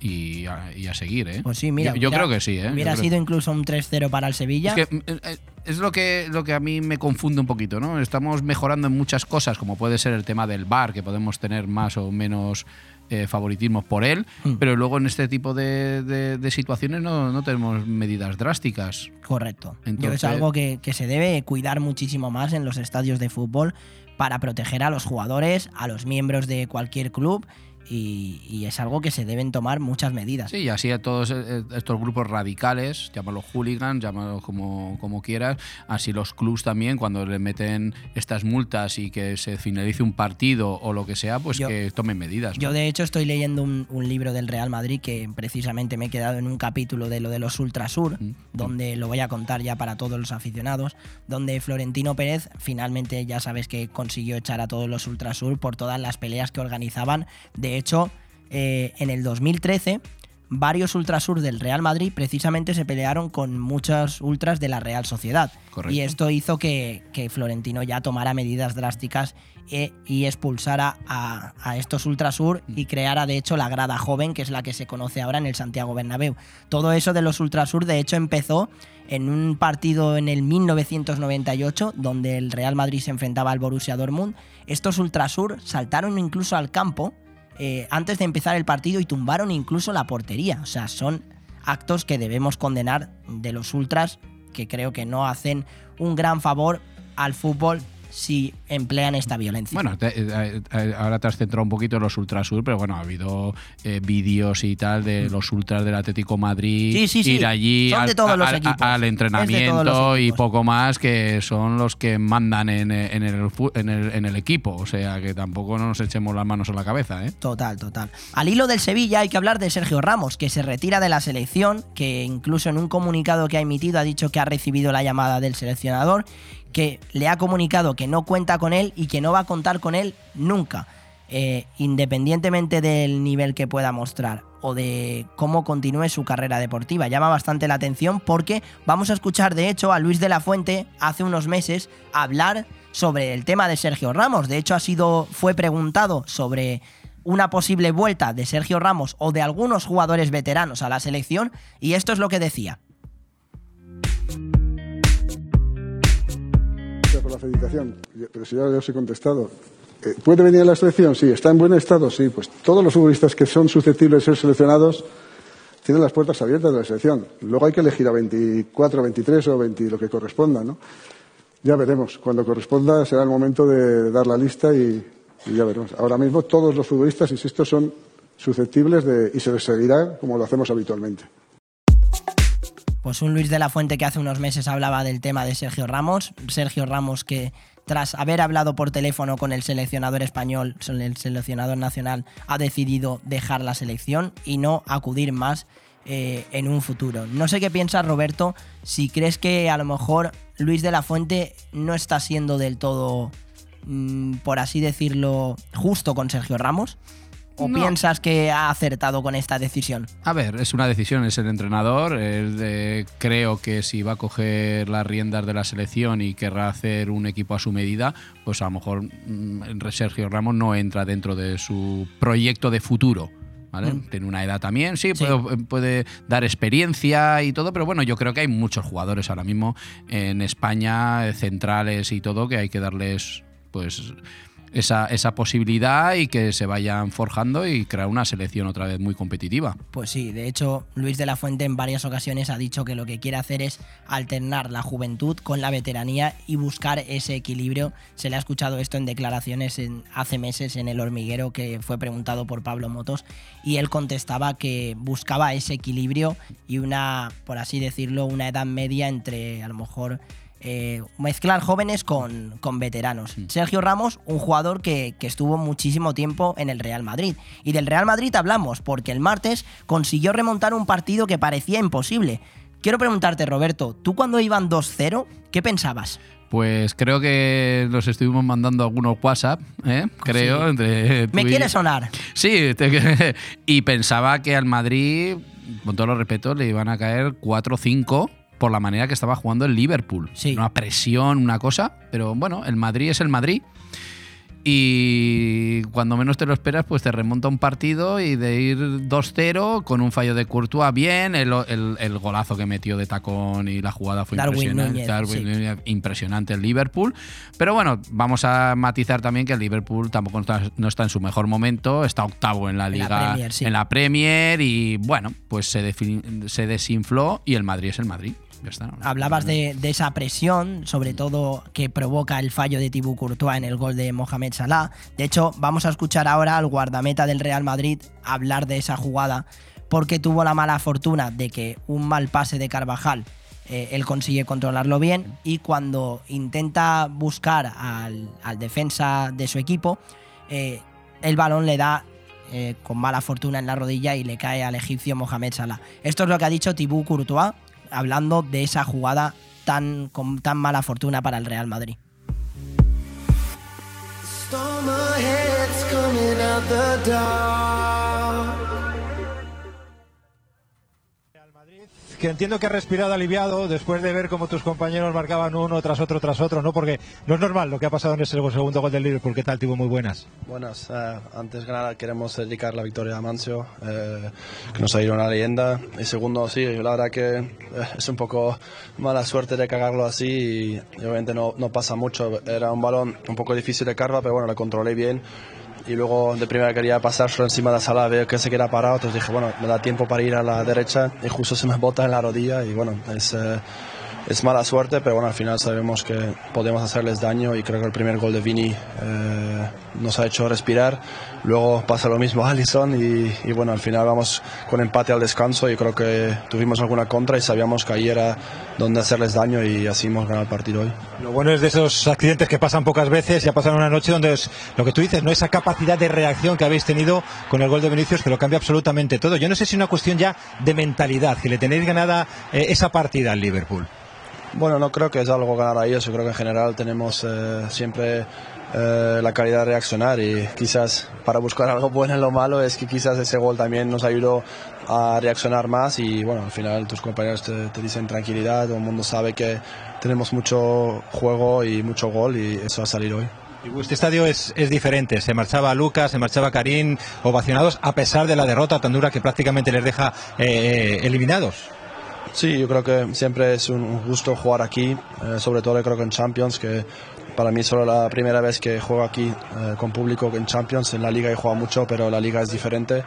y a, seguir, ¿eh? Pues sí, mira. Yo, creo que sí, ¿eh? Hubiera sido incluso un 3-0 para el Sevilla. Es, que, eh, eh, es lo que, lo que a mí me confunde un poquito, ¿no? Estamos mejorando en muchas cosas, como puede ser el tema del bar, que podemos tener más o menos eh, favoritismos por él, mm. pero luego en este tipo de, situaciones no, no, tenemos medidas drásticas. Correcto. Entonces, es algo que, que se debe cuidar muchísimo más en los estadios de fútbol para proteger a los jugadores, a los miembros de cualquier club y, es algo que se deben tomar muchas medidas. Sí, y así a todos eh, eh, estos grupos radicales, llámalos hooligans, llámalos como, como quieras, así los clubs también, cuando le meten estas multas y que se finalice un partido o lo que sea, pues que tomen medidas. Yo de hecho estoy leyendo un, libro del Real Madrid que precisamente me he quedado en un capítulo de lo de los Ultrasur, mm, mm. donde lo voy a contar ya para todos los aficionados, donde Florentino Pérez finalmente ya sabes que consiguió echar a todos los Ultrasur por todas las peleas que organizaban de de hecho, eh, en el 2013, varios ultrasur del Real Madrid precisamente se pelearon con muchos ultras de la Real Sociedad. Y esto hizo que, Florentino ya tomara medidas drásticas e, y expulsara a, a, estos ultrasur y creara de hecho la grada joven, que es la que se conoce ahora en el Santiago Bernabéu. Todo eso de los ultrasur de hecho empezó en un partido en el 1998 donde el Real Madrid se enfrentaba al Borussia Dortmund. Estos ultrasur saltaron incluso al campo eh, antes de empezar el partido y tumbaron incluso la portería. O sea, son actos que debemos condenar de los ultras que creo que no hacen un gran favor al fútbol si emplean esta violencia. Bueno, eh, eh, ahora te has centrado un poquito en los Ultrasur, pero bueno, ha habido eh, vídeos y tal de mm. los ultras del Atlético Madrid ir allí al, entrenamiento y poco más, que son los que mandan en, en, el, en, el, equipo. O sea, que tampoco nos echemos las manos a la cabeza. ¿eh? Total, total. Al hilo del Sevilla hay que hablar de Sergio Ramos, que se retira de la selección, que incluso en un comunicado que ha emitido ha dicho que ha recibido la llamada del seleccionador que le ha comunicado que no cuenta con él y que no va a contar con él nunca, eh, independientemente del nivel que pueda mostrar o de cómo continúe su carrera deportiva. Llama bastante la atención porque vamos a escuchar de hecho a Luis de la Fuente hace unos meses hablar sobre el tema de Sergio Ramos. De hecho ha sido fue preguntado sobre una posible vuelta de Sergio Ramos o de algunos jugadores veteranos a la selección y esto es lo que decía. La felicitación, pero si ya os he contestado. Eh, ¿Puede venir a la selección? Sí. ¿Está en buen estado? Sí. Pues todos los futbolistas que son susceptibles de ser seleccionados tienen las puertas abiertas de la selección. Luego hay que elegir a 24, 23 o 20, lo que corresponda, ¿no? Ya veremos. Cuando corresponda será el momento de dar la lista y, ya veremos. Ahora mismo todos los futbolistas, insisto, son susceptibles de, y se les seguirá como lo hacemos habitualmente. Pues un Luis de la Fuente que hace unos meses hablaba del tema de Sergio Ramos. Sergio Ramos que tras haber hablado por teléfono con el seleccionador español, el seleccionador nacional, ha decidido dejar la selección y no acudir más eh, en un futuro. No sé qué piensas, Roberto, si crees que a lo mejor Luis de la Fuente no está siendo del todo, mm, por así decirlo, justo con Sergio Ramos. ¿O piensas que ha acertado con esta decisión? A ver, es una decisión, es el entrenador. creo que si va a coger las riendas de la selección y querrá hacer un equipo a su medida, pues a lo mejor mm, Sergio Ramos no entra dentro de su proyecto de futuro. ¿Vale? Mm. Tiene una edad también, sí, Puede, puede, dar experiencia y todo, pero bueno, yo creo que hay muchos jugadores ahora mismo en España, centrales y todo, que hay que darles, pues esa, esa posibilidad y que se vayan forjando y crear una selección otra vez muy competitiva. Pues sí, de hecho Luis de la Fuente en varias ocasiones ha dicho que lo que quiere hacer es alternar la juventud con la veteranía y buscar ese equilibrio. Se le ha escuchado esto en declaraciones en, hace meses en El Hormiguero que fue preguntado por Pablo Motos y él contestaba que buscaba ese equilibrio y una, por así decirlo, una edad media entre a lo mejor eh, mezclar jóvenes con, veteranos. Mm. Sergio Ramos, un jugador que, estuvo muchísimo tiempo en el Real Madrid. Y del Real Madrid hablamos porque el martes consiguió remontar un partido que parecía imposible. Quiero preguntarte, Roberto, ¿tú cuando iban 2-0, qué pensabas? Pues creo que nos estuvimos mandando algunos WhatsApp, ¿eh? creo. Entre Me quiere sonar. Sí, [laughs] y pensaba que al Madrid, con todos los respetos, le iban a caer 4-5 por la manera que estaba jugando el Liverpool. Una presión, una cosa, pero bueno, el Madrid es el Madrid. Y cuando menos te lo esperas, pues te remonta un partido y de ir 2-0 con un fallo de Courtois bien, el, golazo que metió de tacón y la jugada fue impresionante. impresionante el Liverpool. Pero bueno, vamos a matizar también que el Liverpool tampoco no está en su mejor momento, está octavo en la liga, en la Premier, y bueno, pues se, se desinfló y el Madrid es el Madrid. Hablabas de, esa presión, sobre todo que provoca el fallo de Thibaut Courtois en el gol de Mohamed Salah. De hecho, vamos a escuchar ahora al guardameta del Real Madrid hablar de esa jugada, porque tuvo la mala fortuna de que un mal pase de Carvajal eh, él consigue controlarlo bien y cuando intenta buscar al, defensa de su equipo, eh, el balón le da eh, con mala fortuna en la rodilla y le cae al egipcio Mohamed Salah. Esto es lo que ha dicho Thibaut Courtois hablando de esa jugada tan, con tan mala fortuna para el Real Madrid. Que entiendo que has respirado aliviado después de ver cómo tus compañeros marcaban uno tras otro tras otro, ¿no? Porque no es normal lo que ha pasado en ese segundo gol del Liverpool. ¿Qué tal, Tibo? Muy buenas. Buenas. Eh, antes que nada queremos dedicar la victoria a Mancio, eh, que nos ha ido una leyenda. Y segundo, sí, la verdad que eh, es un poco mala suerte de cagarlo así y, obviamente no, no pasa mucho. Era un balón un poco difícil de carva, pero bueno, lo controlé bien y luego de primera quería pasar solo encima de la sala, veo que se queda parado, entonces dije, bueno, me da tiempo para ir a la derecha y justo se me bota en la rodilla y bueno, es, eh, es mala suerte, pero bueno, al final sabemos que podemos hacerles daño y creo que el primer gol de Vini eh, nos ha hecho respirar. Luego pasa lo mismo a Allison y, bueno, al final vamos con empate al descanso y creo que tuvimos alguna contra y sabíamos que ahí era donde hacerles daño y así hemos ganado el partido hoy. Lo bueno es de esos accidentes que pasan pocas veces y ha pasado una noche donde es lo que tú dices, no esa capacidad de reacción que habéis tenido con el gol de Vinicius que lo cambia absolutamente todo. Yo no sé si es una cuestión ya de mentalidad, que le tenéis ganada eh, esa partida al Liverpool. Bueno, no creo que es algo ganar a ellos. Yo creo que en general tenemos eh, siempre eh, la calidad de reaccionar y quizás para buscar [laughs] algo bueno en lo malo es que quizás ese gol también nos ayudó a reaccionar más y bueno, al final tus compañeros te, dicen tranquilidad, todo el mundo sabe que tenemos mucho juego y mucho gol y eso va a salir hoy. Este estadio es, es, diferente. Se marchaba Lucas, se marchaba Karim, ovacionados, a pesar de la derrota tan dura que prácticamente les deja eh, eliminados. Sí, yo creo que siempre es un gusto jugar aquí, eh, sobre todo creo que en Champions, que para mí solo la primera vez que juego aquí eh, con público en Champions. En la liga he jugado mucho, pero la liga es diferente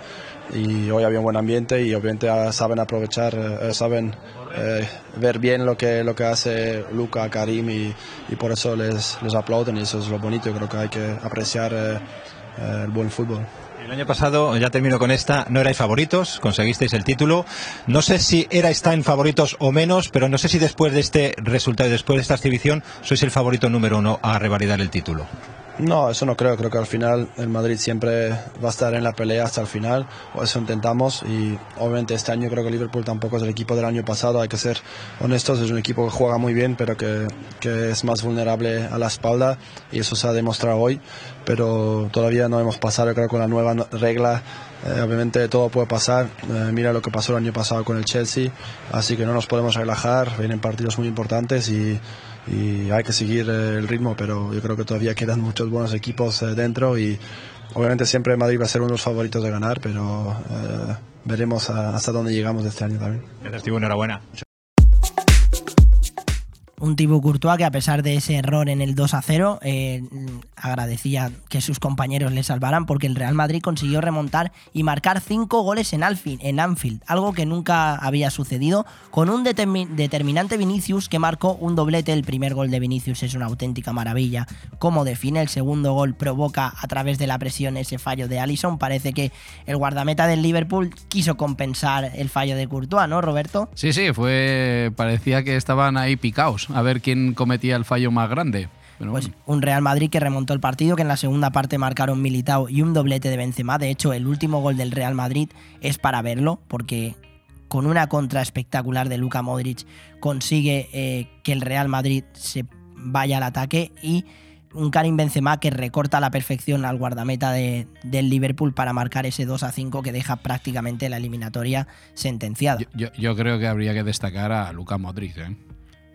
y hoy había un buen ambiente y obviamente ah, saben aprovechar, eh, saben eh, ver bien lo que, lo que hace Luca, Karim y, por eso les, les aplauden y eso es lo bonito. Creo que hay que apreciar el buen fútbol. El año pasado, ya termino con esta, no erais favoritos, conseguisteis el título. No sé si erais tan favoritos o menos, pero no sé si después de este resultado después de esta exhibición sois el favorito número uno a revalidar el título. No, eso no creo. Creo que al final el Madrid siempre va a estar en la pelea hasta el final. Eso intentamos. Y obviamente este año creo que Liverpool tampoco es el equipo del año pasado. Hay que ser honestos. Es un equipo que juega muy bien, pero que, que es más vulnerable a la espalda. Y eso se ha demostrado hoy. Pero todavía no hemos pasado, creo, con la nueva regla. Eh, obviamente todo puede pasar. Eh, mira lo que pasó el año pasado con el Chelsea. Así que no nos podemos relajar. Vienen partidos muy importantes y y hay que seguir eh, el ritmo, pero yo creo que todavía quedan muchos buenos equipos eh, dentro y obviamente siempre Madrid va a ser uno de los favoritos de ganar, pero eh, veremos hasta dónde llegamos este año también. Gracias, enhorabuena un Thibaut Courtois que a pesar de ese error en el 2 a 0 eh, agradecía que sus compañeros le salvaran porque el Real Madrid consiguió remontar y marcar cinco goles en en Anfield algo que nunca había sucedido con un determinante Vinicius que marcó un doblete. El primer gol de Vinicius es una auténtica maravilla. Como define el segundo gol provoca a través de la presión ese fallo de Allison parece que el guardameta del Liverpool quiso compensar el fallo de Courtois ¿no Roberto? Sí sí fue parecía que estaban ahí picados a ver quién cometía el fallo más grande. pues un Real Madrid que remontó el partido, que en la segunda parte marcaron Militao y un doblete de Benzema. De hecho, el último gol del Real Madrid es para verlo, porque con una contra espectacular de Luka Modric consigue eh, que el Real Madrid se vaya al ataque y un Karim Benzema que recorta a la perfección al guardameta de, del Liverpool para marcar ese 2 a 5 que deja prácticamente la eliminatoria sentenciada. Yo, creo que habría que destacar a Luka Modric. ¿eh?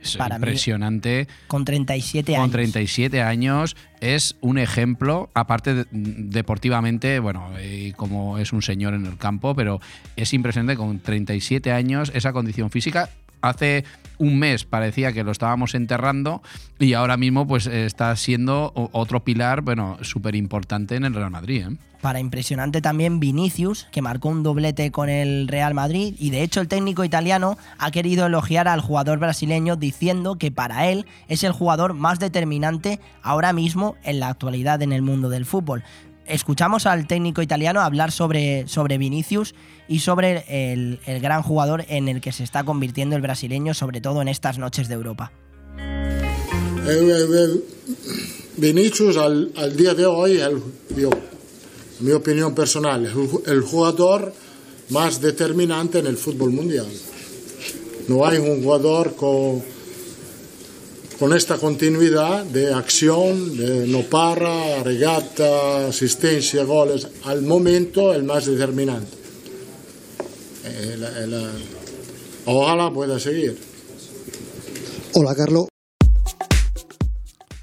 Es impresionante. con 37 años. Con 37 años es un ejemplo, aparte deportivamente, bueno, y como es un señor en el campo, pero es impresionante con 37 años esa condición física. Hace un mes parecía que lo estábamos enterrando y ahora mismo pues está siendo otro pilar, bueno, súper importante en el Real Madrid. ¿eh? Para impresionante también Vinicius, que marcó un doblete con el Real Madrid y de hecho el técnico italiano ha querido elogiar al jugador brasileño diciendo que para él es el jugador más determinante ahora mismo en la actualidad en el mundo del fútbol escuchamos al técnico italiano hablar sobre, sobre Vinicius y sobre el, el, gran jugador en el que se está convirtiendo el brasileño, sobre todo en estas noches de Europa. Vinicius al, al día de hoy, el, yo, mi opinión personal, es el jugador más determinante en el fútbol mundial. No hay un jugador con con esta continuidad de acción, de no para, regata, asistencia, goles, al momento el más determinante. ojalá pueda seguir. Hola, Carlos.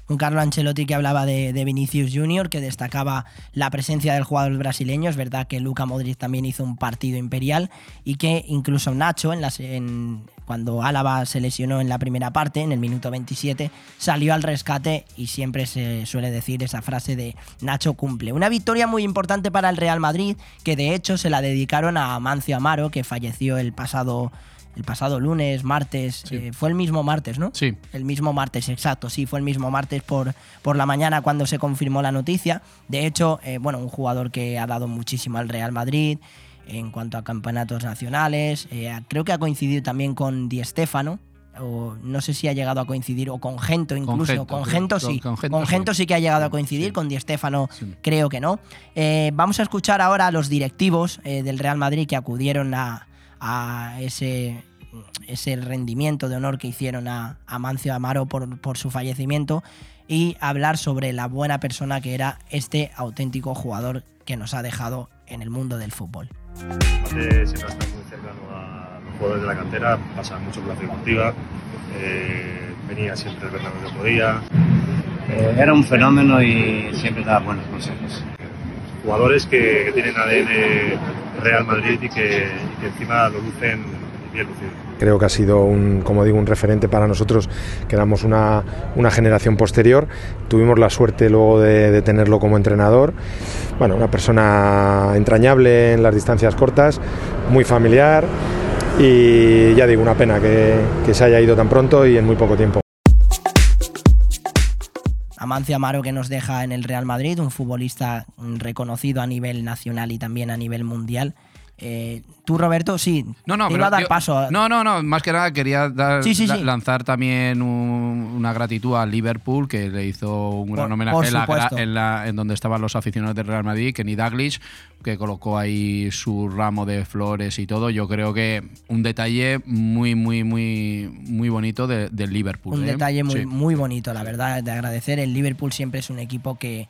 Un Carlo Ancelotti que hablaba de, Vinicius Junior, que destacaba la presencia del jugador brasileño. Es verdad que Luca Modric también hizo un partido imperial y que incluso Nacho en, las, en, cuando Álava se lesionó en la primera parte, en el minuto 27, salió al rescate y siempre se suele decir esa frase de Nacho cumple. Una victoria muy importante para el Real Madrid, que de hecho se la dedicaron a Mancio Amaro, que falleció el pasado el pasado lunes, martes, eh, fue el mismo martes, ¿no? Sí. El mismo martes, exacto, sí, fue el mismo martes por, por la mañana cuando se confirmó la noticia. De hecho, eh, bueno, un jugador que ha dado muchísimo al Real Madrid, en cuanto a campeonatos nacionales. Eh, creo que ha coincidido también con Di Stefano. O no sé si ha llegado a coincidir, o con Gento incluso. Con Gento, sí. Con, Gento, sí que ha llegado a coincidir, con Di Stefano creo que no. Eh, vamos a escuchar ahora a los directivos eh, del Real Madrid que acudieron a, ese, ese rendimiento de honor que hicieron a, Mancio Amaro por, por su fallecimiento y hablar sobre la buena persona que era este auténtico jugador que nos ha dejado en el mundo del fútbol. siempre está muy cercano a los jugadores de la cantera, pasa mucho por la deportiva, eh, venía siempre el verdad que podía. Eh, era un fenómeno y siempre daba buenos consejos. Jugadores que, tienen ADN Real Madrid y que, encima lo lucen bien lucido. Creo que ha sido, un, como digo, un referente para nosotros, que éramos una, una generación posterior. Tuvimos la suerte luego de, tenerlo como entrenador. Bueno, una persona entrañable en las distancias cortas, muy familiar y ya digo, una pena que, que se haya ido tan pronto y en muy poco tiempo. Amancio Amaro que nos deja en el Real Madrid, un futbolista reconocido a nivel nacional y también a nivel mundial. Eh, tú, Roberto, sí. No, no, te iba a dar yo- paso. No, no, no. Más que nada quería dar- Sí, sí, la- sí. lanzar también un- una gratitud al Liverpool que le hizo un gran Por- homenaje por en, la en, la- en donde estaban los aficionados del Real Madrid, Kenny Dalglish, que colocó ahí su ramo de flores y todo. Yo creo que un detalle muy, muy, muy, muy bonito de- del Liverpool. Un ¿eh? detalle muy, muy bonito, la verdad, de agradecer. El Liverpool siempre es un equipo que,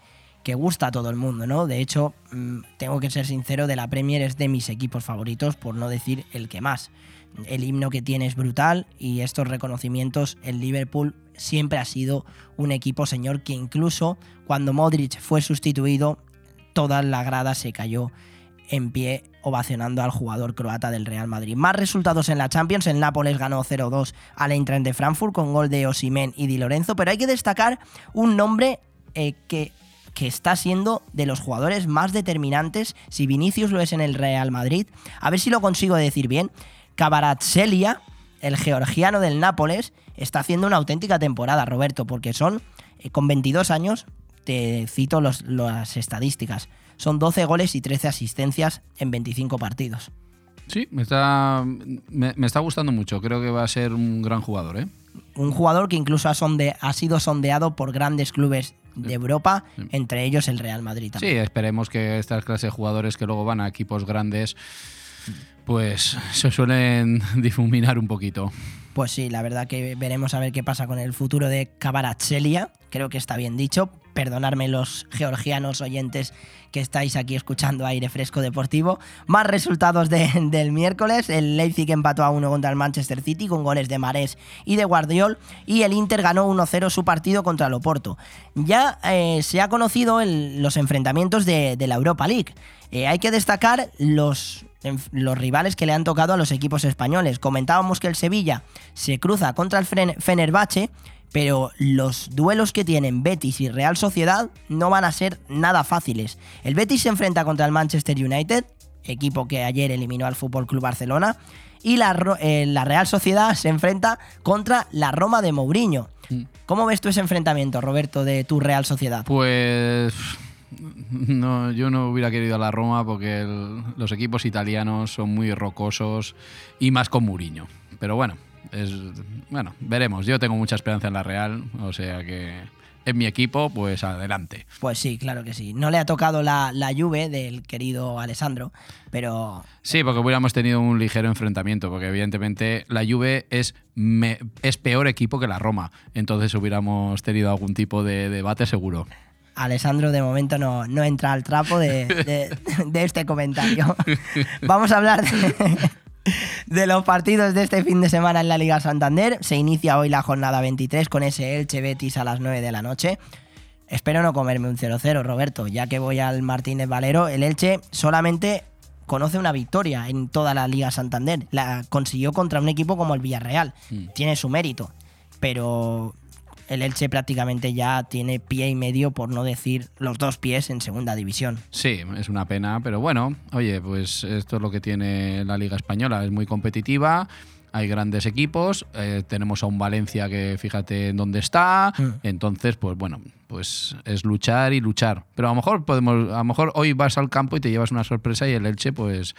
que gusta a todo el mundo, ¿no? De hecho, mm, tengo que ser sincero, de la Premier es de mis equipos favoritos, por no decir el que más. El himno que tiene es brutal y estos reconocimientos, el Liverpool siempre ha sido un equipo, señor, que incluso cuando Modric fue sustituido, toda la grada se cayó en pie ovacionando al jugador croata del Real Madrid. Más resultados en la Champions, el Nápoles ganó 0-2 al Eintracht de Frankfurt con gol de Osimen y Di Lorenzo, pero hay que destacar un nombre eh, que, que está siendo de los jugadores más determinantes, si Vinicius lo es en el Real Madrid, a ver si lo consigo decir bien, Kvaratskhelia, el georgiano del Nápoles, está haciendo una auténtica temporada, Roberto, porque son, eh, con 22 años, te cito los- las estadísticas, son 12 goles y 13 asistencias en 25 partidos. Sí, me está, me, me está gustando mucho. Creo que va a ser un gran jugador, ¿eh? Un jugador que incluso ha, sonde- ha sido sondeado por grandes clubes de Europa, entre ellos el Real Madrid Sí, esperemos que estas clases de jugadores que luego van a equipos grandes, pues se suelen [laughs] difuminar un poquito. Pues sí, la verdad que veremos a ver qué pasa con el futuro de Kvaratskhelia. Creo que está bien dicho. Perdonadme los georgianos oyentes que estáis aquí escuchando Aire Fresco Deportivo. Más resultados de- [laughs] del miércoles. El Leipzig empató a 1 contra el Manchester City con goles de Marés y de Guardiol. Y el Inter ganó 1-0 su partido contra el Oporto. Ya eh, se ha conocido los enfrentamientos de, la Europa League. Eh, hay que destacar los, los rivales que le han tocado a los equipos españoles. Comentábamos que el Sevilla se cruza contra el Fenerbahce, pero los duelos que tienen Betis y Real Sociedad no van a ser nada fáciles. El Betis se enfrenta contra el Manchester United, equipo que ayer eliminó al Fútbol Club Barcelona, y la, eh, la Real Sociedad se enfrenta contra la Roma de Mourinho. ¿Cómo ves tú ese enfrentamiento, Roberto, de tu Real Sociedad? Pues no, yo no hubiera querido a la Roma porque el- los equipos italianos son muy rocosos y más con Mourinho. Pero bueno, es bueno, veremos. Yo tengo mucha esperanza en la Real, o sea que en mi equipo, pues adelante. Pues sí, claro que sí. No le ha tocado la, la Juve del querido Alessandro, pero Sí, porque hubiéramos tenido un ligero enfrentamiento, porque evidentemente la Juve es, me- es peor equipo que la Roma. Entonces hubiéramos tenido algún tipo de debate seguro. Alessandro de momento no, no entra al trapo de, de- [laughs] de este comentario. Vamos a hablar de, de los partidos de este fin de semana en la Liga Santander. Se inicia hoy la jornada 23 con ese Elche Betis a las 9 de la noche. Espero no comerme un 0-0, Roberto, ya que voy al Martínez Valero. El Elche solamente conoce una victoria en toda la Liga Santander. La consiguió contra un equipo como el Villarreal. Tiene su mérito. Pero el Elche prácticamente ya tiene pie y medio, por no decir los dos pies en segunda división. Sí, es una pena, pero bueno, oye, pues esto es lo que tiene la Liga Española, es muy competitiva, hay grandes equipos, eh, tenemos a un Valencia que fíjate en dónde está, entonces, pues bueno, pues es luchar y luchar. Pero a lo mejor podemos, a lo mejor hoy vas al campo y te llevas una sorpresa y el Elche, pues.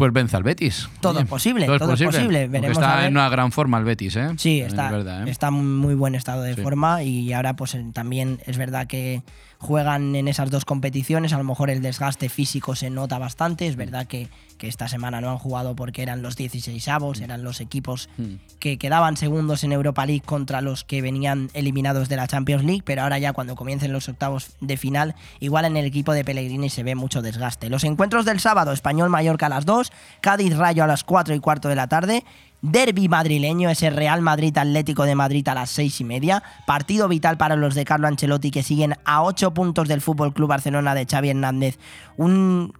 Pues vence al Betis. Todo Oye, es posible, todo es posible. Veremos a está ver. en una gran forma el Betis, ¿eh? Sí, Es está, verdad, ¿eh? está en muy buen estado de Sí. forma y ahora pues también es verdad que juegan en esas dos competiciones, a lo mejor el desgaste físico se nota bastante, es verdad que, que esta semana no han jugado porque eran los 16 avos, eran los equipos Hmm. que quedaban segundos en Europa League contra los que venían eliminados de la Champions League, pero ahora ya cuando comiencen los octavos de final, igual en el equipo de Pellegrini se ve mucho desgaste. Los encuentros del sábado, Español Mallorca a las 2, Cádiz Rayo a las 4 y cuarto de la tarde, derby madrileño, ese Real Madrid Atlético de Madrid a las seis y media. Partido vital para los de Carlo Ancelotti que siguen a ocho puntos del Fútbol Club Barcelona de Xavi Hernández. Un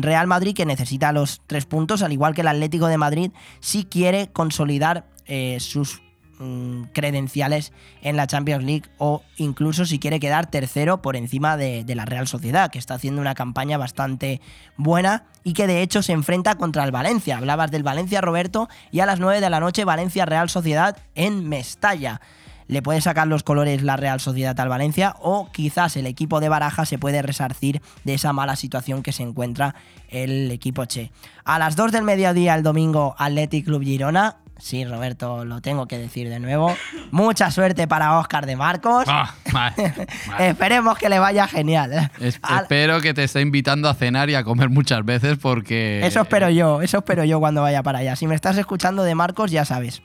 Real Madrid que necesita los tres puntos, al igual que el Atlético de Madrid, si quiere consolidar eh, sus mm, credenciales en la Champions League o incluso si quiere quedar tercero por encima de, de, la Real Sociedad, que está haciendo una campaña bastante buena y que de hecho se enfrenta contra el Valencia. Hablabas del Valencia, Roberto, y a las 9 de la noche Valencia Real Sociedad en Mestalla le puede sacar los colores la Real Sociedad al Valencia o quizás el equipo de Baraja se puede resarcir de esa mala situación que se encuentra el equipo Che. A las 2 del mediodía el domingo Athletic Club Girona. Sí, Roberto, lo tengo que decir de nuevo. Mucha suerte para Oscar de Marcos. Ah. [laughs] Esperemos que le vaya genial. Es, espero que te esté invitando a cenar y a comer muchas veces porque... Eso espero yo, eso espero yo cuando vaya para allá. Si me estás escuchando de Marcos, ya sabes.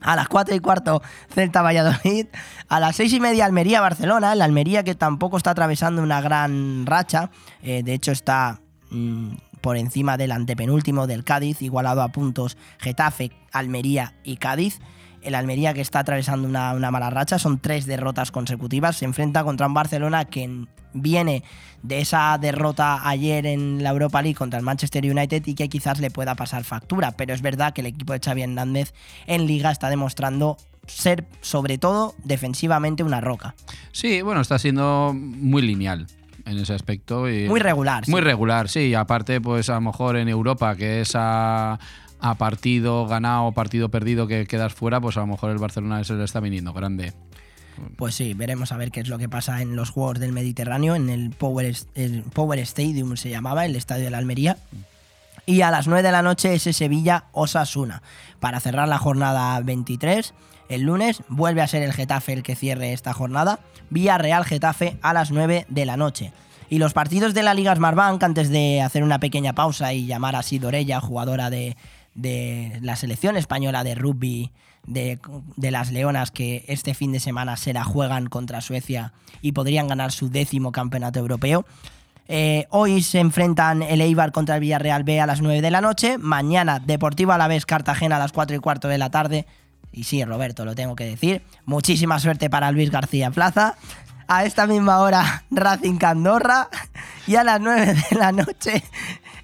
A las 4 y cuarto, Celta Valladolid. A las 6 y media, Almería Barcelona. El Almería que tampoco está atravesando una gran racha. Eh, de hecho, está mmm, por encima del antepenúltimo del Cádiz, igualado a puntos Getafe, Almería y Cádiz. El Almería que está atravesando una, una, mala racha, son tres derrotas consecutivas. Se enfrenta contra un Barcelona que viene de esa derrota ayer en la Europa League contra el Manchester United y que quizás le pueda pasar factura. Pero es verdad que el equipo de Xavi Hernández en Liga está demostrando ser, sobre todo, defensivamente una roca. Sí, bueno, está siendo muy lineal en ese aspecto. Y muy regular. Muy sí. regular, sí. Y aparte, pues a lo mejor en Europa, que es a, a partido ganado, partido perdido que quedas fuera, pues a lo mejor el Barcelona se le está viniendo grande. Pues sí, veremos a ver qué es lo que pasa en los Juegos del Mediterráneo, en el Power, el Power Stadium se llamaba, el estadio de la Almería. Y a las 9 de la noche ese Sevilla Osasuna. Para cerrar la jornada 23, el lunes vuelve a ser el Getafe el que cierre esta jornada. Vía Real Getafe a las 9 de la noche. Y los partidos de la Liga Smartbank, antes de hacer una pequeña pausa y llamar a Sidorella, jugadora de, la selección española de rugby de, de, las Leonas que este fin de semana se la juegan contra Suecia y podrían ganar su décimo campeonato europeo. Eh, hoy se enfrentan el Eibar contra el Villarreal B a las 9 de la noche. Mañana Deportivo Alavés Cartagena a las 4 y cuarto de la tarde. Y sí, Roberto, lo tengo que decir. Muchísima suerte para Luis García Plaza. A esta misma hora [laughs] Racing Candorra. Y a las 9 de la noche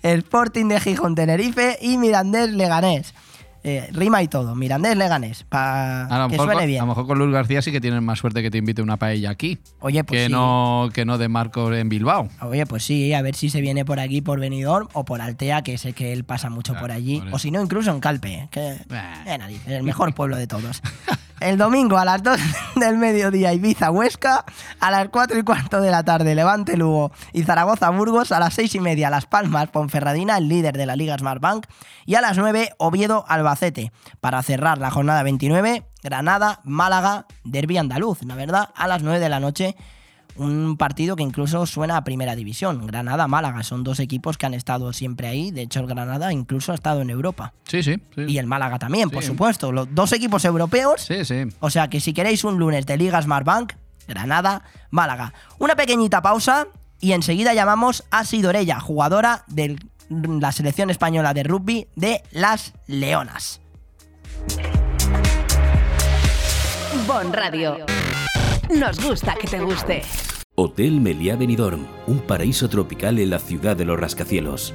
el [laughs] Sporting de Gijón Tenerife y Mirandés Leganés. Eh, rima y todo, Mirandés Leganés, para que suene bien. A lo mejor con Luis García sí que tienes más suerte que te invite una paella aquí. Oye, pues que sí. no que no de Marcos en Bilbao. Oye, pues sí, a ver si se viene por aquí por Benidorm o por Altea, que sé que él pasa mucho Claro, por allí, por o si no incluso en Calpe, que eh, el mejor pueblo de todos. [laughs] El domingo a las 2 [laughs] del mediodía Ibiza Huesca, a las 4 y cuarto de la tarde Levante Lugo y Zaragoza Burgos, a las 6 y media Las Palmas Ponferradina, el líder de la Liga Smartbank, y a las 9 Oviedo Albacete. Para cerrar la jornada 29, Granada, Málaga, Derby Andaluz, la verdad, a las 9 de la noche. Un partido que incluso suena a primera división. Granada-Málaga son dos equipos que han estado siempre ahí. De hecho, el Granada incluso ha estado en Europa. Sí, sí. sí. Y el Málaga también, Sí. por supuesto. Los dos equipos europeos. Sí, sí. O sea que si queréis un lunes de Liga Smartbank, Granada, Málaga. Una pequeñita pausa y enseguida llamamos a Sidorella, jugadora de la selección española de rugby de las Leonas. Bon Radio. Nos gusta que te guste. Hotel Meliá Benidorm, un paraíso tropical en la ciudad de los rascacielos.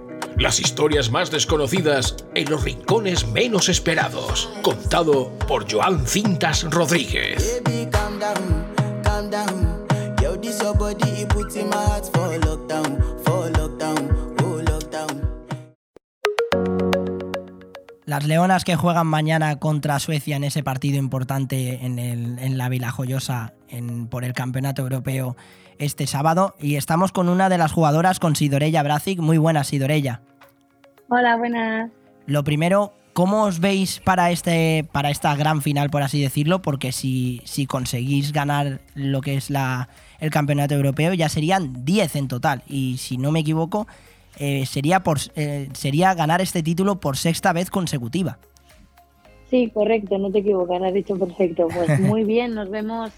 Las historias más desconocidas en los rincones menos esperados. Contado por Joan Cintas Rodríguez. Las Leonas que juegan mañana contra Suecia en ese partido importante en, el- en la Vila Joyosa en- por el Campeonato Europeo este sábado. Y estamos con una de las jugadoras, con Sidorella Bracic. Muy buena, Sidorella. Hola, buenas. Lo primero, ¿cómo os veis para, este, para esta gran final, por así decirlo? Porque si, si conseguís ganar lo que es la, el campeonato europeo, ya serían 10 en total. Y si no me equivoco, eh, sería, por, eh, sería ganar este título por sexta vez consecutiva. Sí, correcto, no te equivocas, has dicho perfecto. Pues [laughs] muy bien, nos vemos.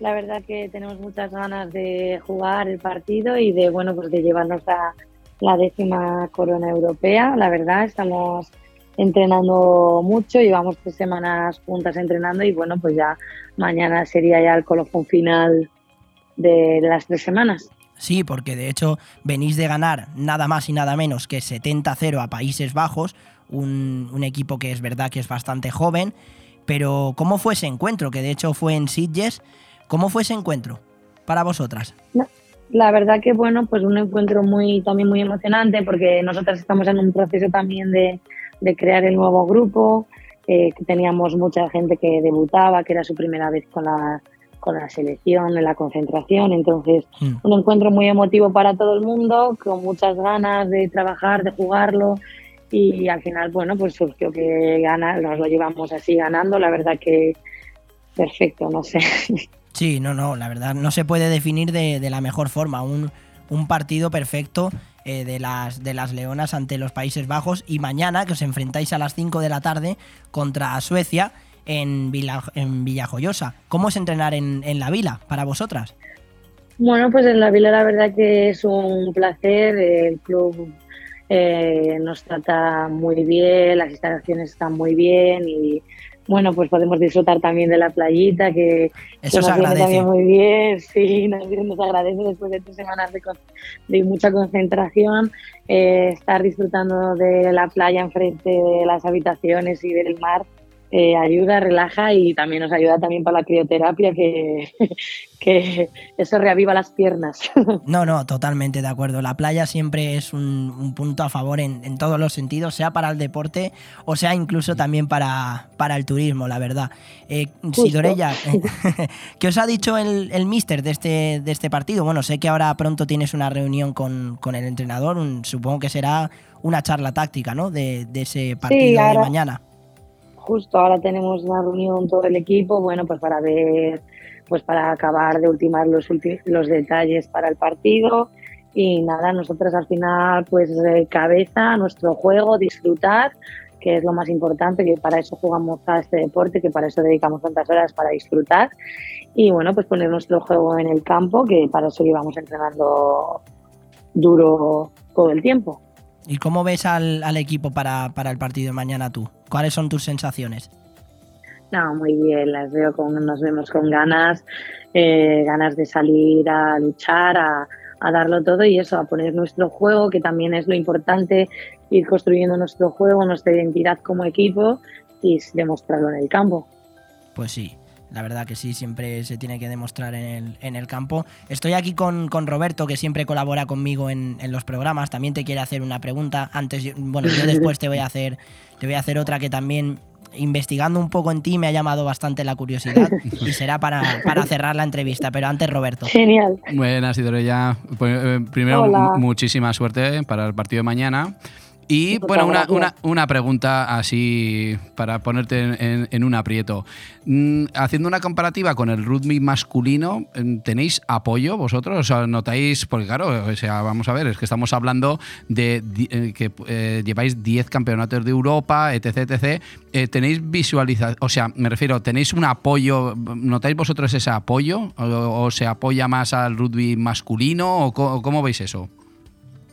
La verdad que tenemos muchas ganas de jugar el partido y de, bueno, pues de llevarnos a la décima corona europea. La verdad, estamos entrenando mucho, llevamos tres semanas juntas entrenando y bueno, pues ya mañana sería ya el colofón final de las tres semanas. Sí, porque de hecho venís de ganar nada más y nada menos que 70-0 a Países Bajos, un, un equipo que es verdad que es bastante joven, pero ¿cómo fue ese encuentro? Que de hecho fue en Sitges. ¿Cómo fue ese encuentro para vosotras? La verdad que bueno, pues un encuentro muy también muy emocionante porque nosotras estamos en un proceso también de, de crear el nuevo grupo, eh, que teníamos mucha gente que debutaba, que era su primera vez con la, con la selección, en la concentración, entonces un encuentro muy emotivo para todo el mundo, con muchas ganas de trabajar, de jugarlo. Y al final, bueno, pues surgió que gana, nos lo llevamos así ganando, la verdad que perfecto, no sé. [laughs] Sí, no, no, la verdad no se puede definir de, de la mejor forma. Un, un partido perfecto eh, de, las, de las Leonas ante los Países Bajos y mañana que os enfrentáis a las 5 de la tarde contra Suecia en, en Villajoyosa. ¿Cómo es entrenar en, en la Vila para vosotras? Bueno, pues en la Vila la verdad que es un placer. El club eh, nos trata muy bien, las instalaciones están muy bien y bueno, pues podemos disfrutar también de la playita que, Eso que nos viene también muy bien. Sí, nos, nos agradece después de tres semanas de, de mucha concentración eh, estar disfrutando de la playa enfrente de las habitaciones y del mar. Eh, ayuda, relaja y también nos ayuda también para la crioterapia que, [laughs] que eso reaviva las piernas. [laughs] No, no, totalmente de acuerdo. La playa siempre es un, un punto a favor en, en todos los sentidos, sea para el deporte o sea incluso también para, para el turismo, la verdad. Eh, Sidorella, [laughs] ¿qué os ha dicho el, el míster de este, de este partido? Bueno, sé que ahora pronto tienes una reunión con, con el entrenador, un- supongo que será una charla táctica, ¿no? De, de ese partido de ahora- mañana. Justo ahora tenemos una reunión todo el equipo, bueno, pues para ver, pues para acabar de ultimar los, ulti- los detalles para el partido y nada, nosotros al final pues cabeza, nuestro juego, disfrutar, que es lo más importante, que para eso jugamos a este deporte, que para eso dedicamos tantas horas para disfrutar y bueno, pues poner nuestro juego en el campo, que para eso llevamos entrenando duro todo el tiempo. ¿Y cómo ves al, al equipo para, para el partido de mañana tú? ¿Cuáles son tus sensaciones? No, muy bien, las veo con, nos vemos con ganas, eh, ganas de salir a luchar, a, a darlo todo y eso, a poner nuestro juego, que también es lo importante, ir construyendo nuestro juego, nuestra identidad como equipo y demostrarlo en el campo. Pues sí, La verdad que sí, siempre se tiene que demostrar en el, en el campo. Estoy aquí con, con, Roberto, que siempre colabora conmigo en, en, los programas. También te quiere hacer una pregunta. Antes, bueno, yo [laughs] después te voy a hacer, te voy a hacer otra que también investigando un poco en ti me ha llamado bastante la curiosidad [laughs] y será para, para cerrar la entrevista. Pero antes, Roberto. Genial. Buenas, Idorella. Pues, eh, primero, muchísima suerte para el partido de mañana. Y bueno, una, una, una, pregunta así para ponerte en, en, un aprieto. Mm, haciendo una comparativa con el rugby masculino, mm, ¿tenéis apoyo vosotros? O sea, ¿notáis? Porque claro, o sea, vamos a ver, es que estamos hablando de eh, que eh, lleváis 10 campeonatos de Europa, etc, etc. Eh, ¿Tenéis visualización? O sea, me refiero, ¿tenéis un apoyo? ¿Notáis vosotros ese apoyo? ¿O, o se apoya más al rugby masculino? ¿O cómo veis eso?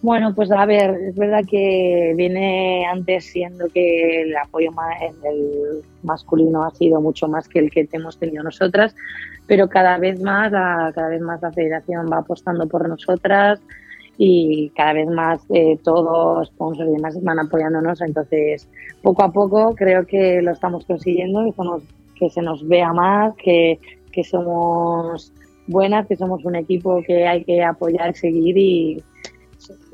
Bueno, pues a ver, es verdad que viene antes siendo que el apoyo el masculino ha sido mucho más que el que hemos tenido nosotras, pero cada vez más, cada vez más la federación va apostando por nosotras y cada vez más eh, todos sponsors y demás van apoyándonos. Entonces, poco a poco creo que lo estamos consiguiendo, que, somos, que se nos vea más, que, que somos buenas, que somos un equipo que hay que apoyar, seguir y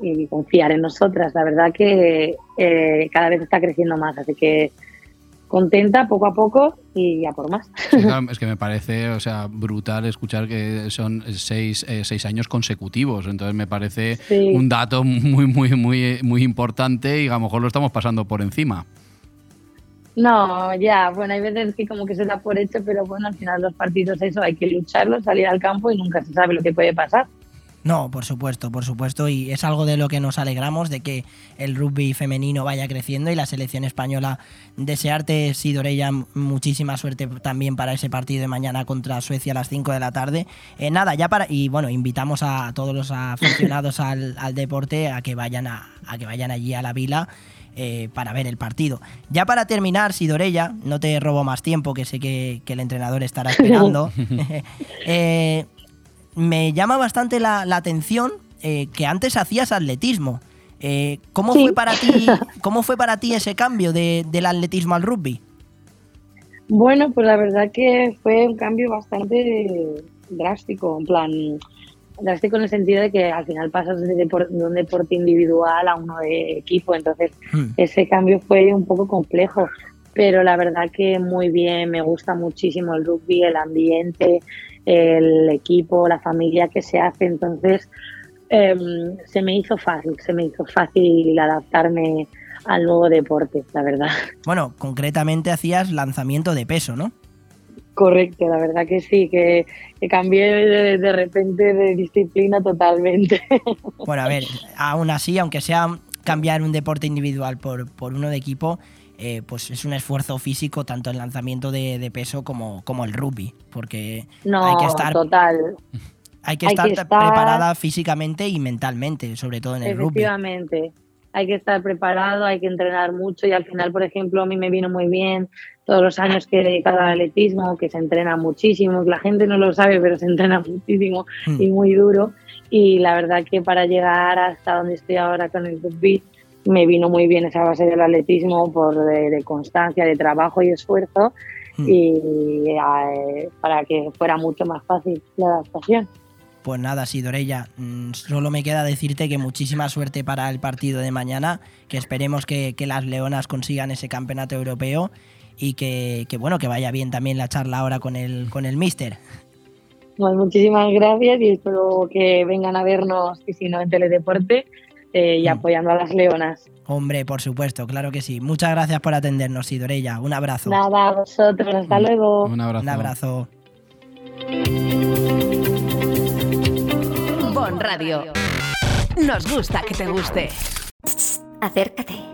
y confiar en nosotras. La verdad que eh, cada vez está creciendo más, así que contenta poco a poco y ya por más. [laughs] es que me parece, o sea, brutal escuchar que son seis, eh, seis años consecutivos. Entonces me parece un dato muy, muy, muy, muy importante y a lo mejor lo estamos pasando por encima. No, ya, bueno, hay veces que como que se da por hecho, pero bueno, al final los partidos eso hay que lucharlo, salir al campo y nunca se sabe lo que puede pasar. No, por supuesto, por supuesto, y es algo de lo que nos alegramos, de que el rugby femenino vaya creciendo y la selección española. Desearte, Sidorella, muchísima suerte también para ese partido de mañana contra Suecia a las 5 de la tarde. Eh, nada, ya para, y bueno, invitamos a todos los aficionados al, deporte a que vayan a, que vayan allí a la vila. Eh, para ver el partido. Ya para terminar, Sidorella, no te robo más tiempo, que sé que, que el entrenador estará esperando. [laughs] [laughs] eh, me llama bastante la, atención eh, que antes hacías atletismo. Eh, ¿cómo, fue para ti, [laughs] ¿Cómo fue para ti ese cambio del atletismo al rugby? Bueno, pues la verdad que fue un cambio bastante drástico, en plan, drástico en el sentido de que al final pasas de, un deporte individual a uno de equipo, entonces hmm. ese cambio fue un poco complejo, pero la verdad que muy bien, me gusta muchísimo el rugby, el ambiente, el equipo, la familia que se hace. Entonces, em, se me hizo fácil, se me hizo fácil adaptarme al nuevo deporte, la verdad. Bueno, concretamente hacías lanzamiento de peso, ¿no? Correcto, la verdad que sí, que, cambié de, repente de disciplina totalmente. [laughs] Bueno, a ver, aún así, aunque sea cambiar un deporte individual por, por uno de equipo, eh, pues es un esfuerzo físico tanto el lanzamiento de, peso como, como el rugby, porque hay que estar total. Hay que, estar, preparada físicamente y mentalmente, sobre todo en el rugby. Efectivamente, hay que estar preparado, hay que entrenar mucho y al final, por ejemplo, a mí me vino muy bien todos los años que he dedicado al atletismo, que se entrena muchísimo, la gente no lo sabe, pero se entrena muchísimo hmm. y muy duro. Y la verdad que para llegar hasta donde estoy ahora con el rugby, me vino muy bien esa base del atletismo por de, constancia, de trabajo y esfuerzo hmm. y eh, para que fuera mucho más fácil la adaptación. Pues nada, Sidorella, mm, solo me queda decirte que muchísima suerte para el partido de mañana, que esperemos que, las Leonas consigan ese campeonato europeo y que, bueno, que vaya bien también la charla ahora con el, con el Mister. Pues muchísimas gracias y espero que vengan a vernos, y si no en Teledeporte, eh, y mm. apoyando a las leonas. Hombre, por supuesto, claro que sí. Muchas gracias por atendernos, Sidorella. Un abrazo. Nada, a vosotros. Hasta luego. Un abrazo. Un abrazo. Bon Radio. Nos gusta que te guste. Acércate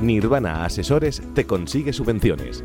Nirvana Asesores te consigue subvenciones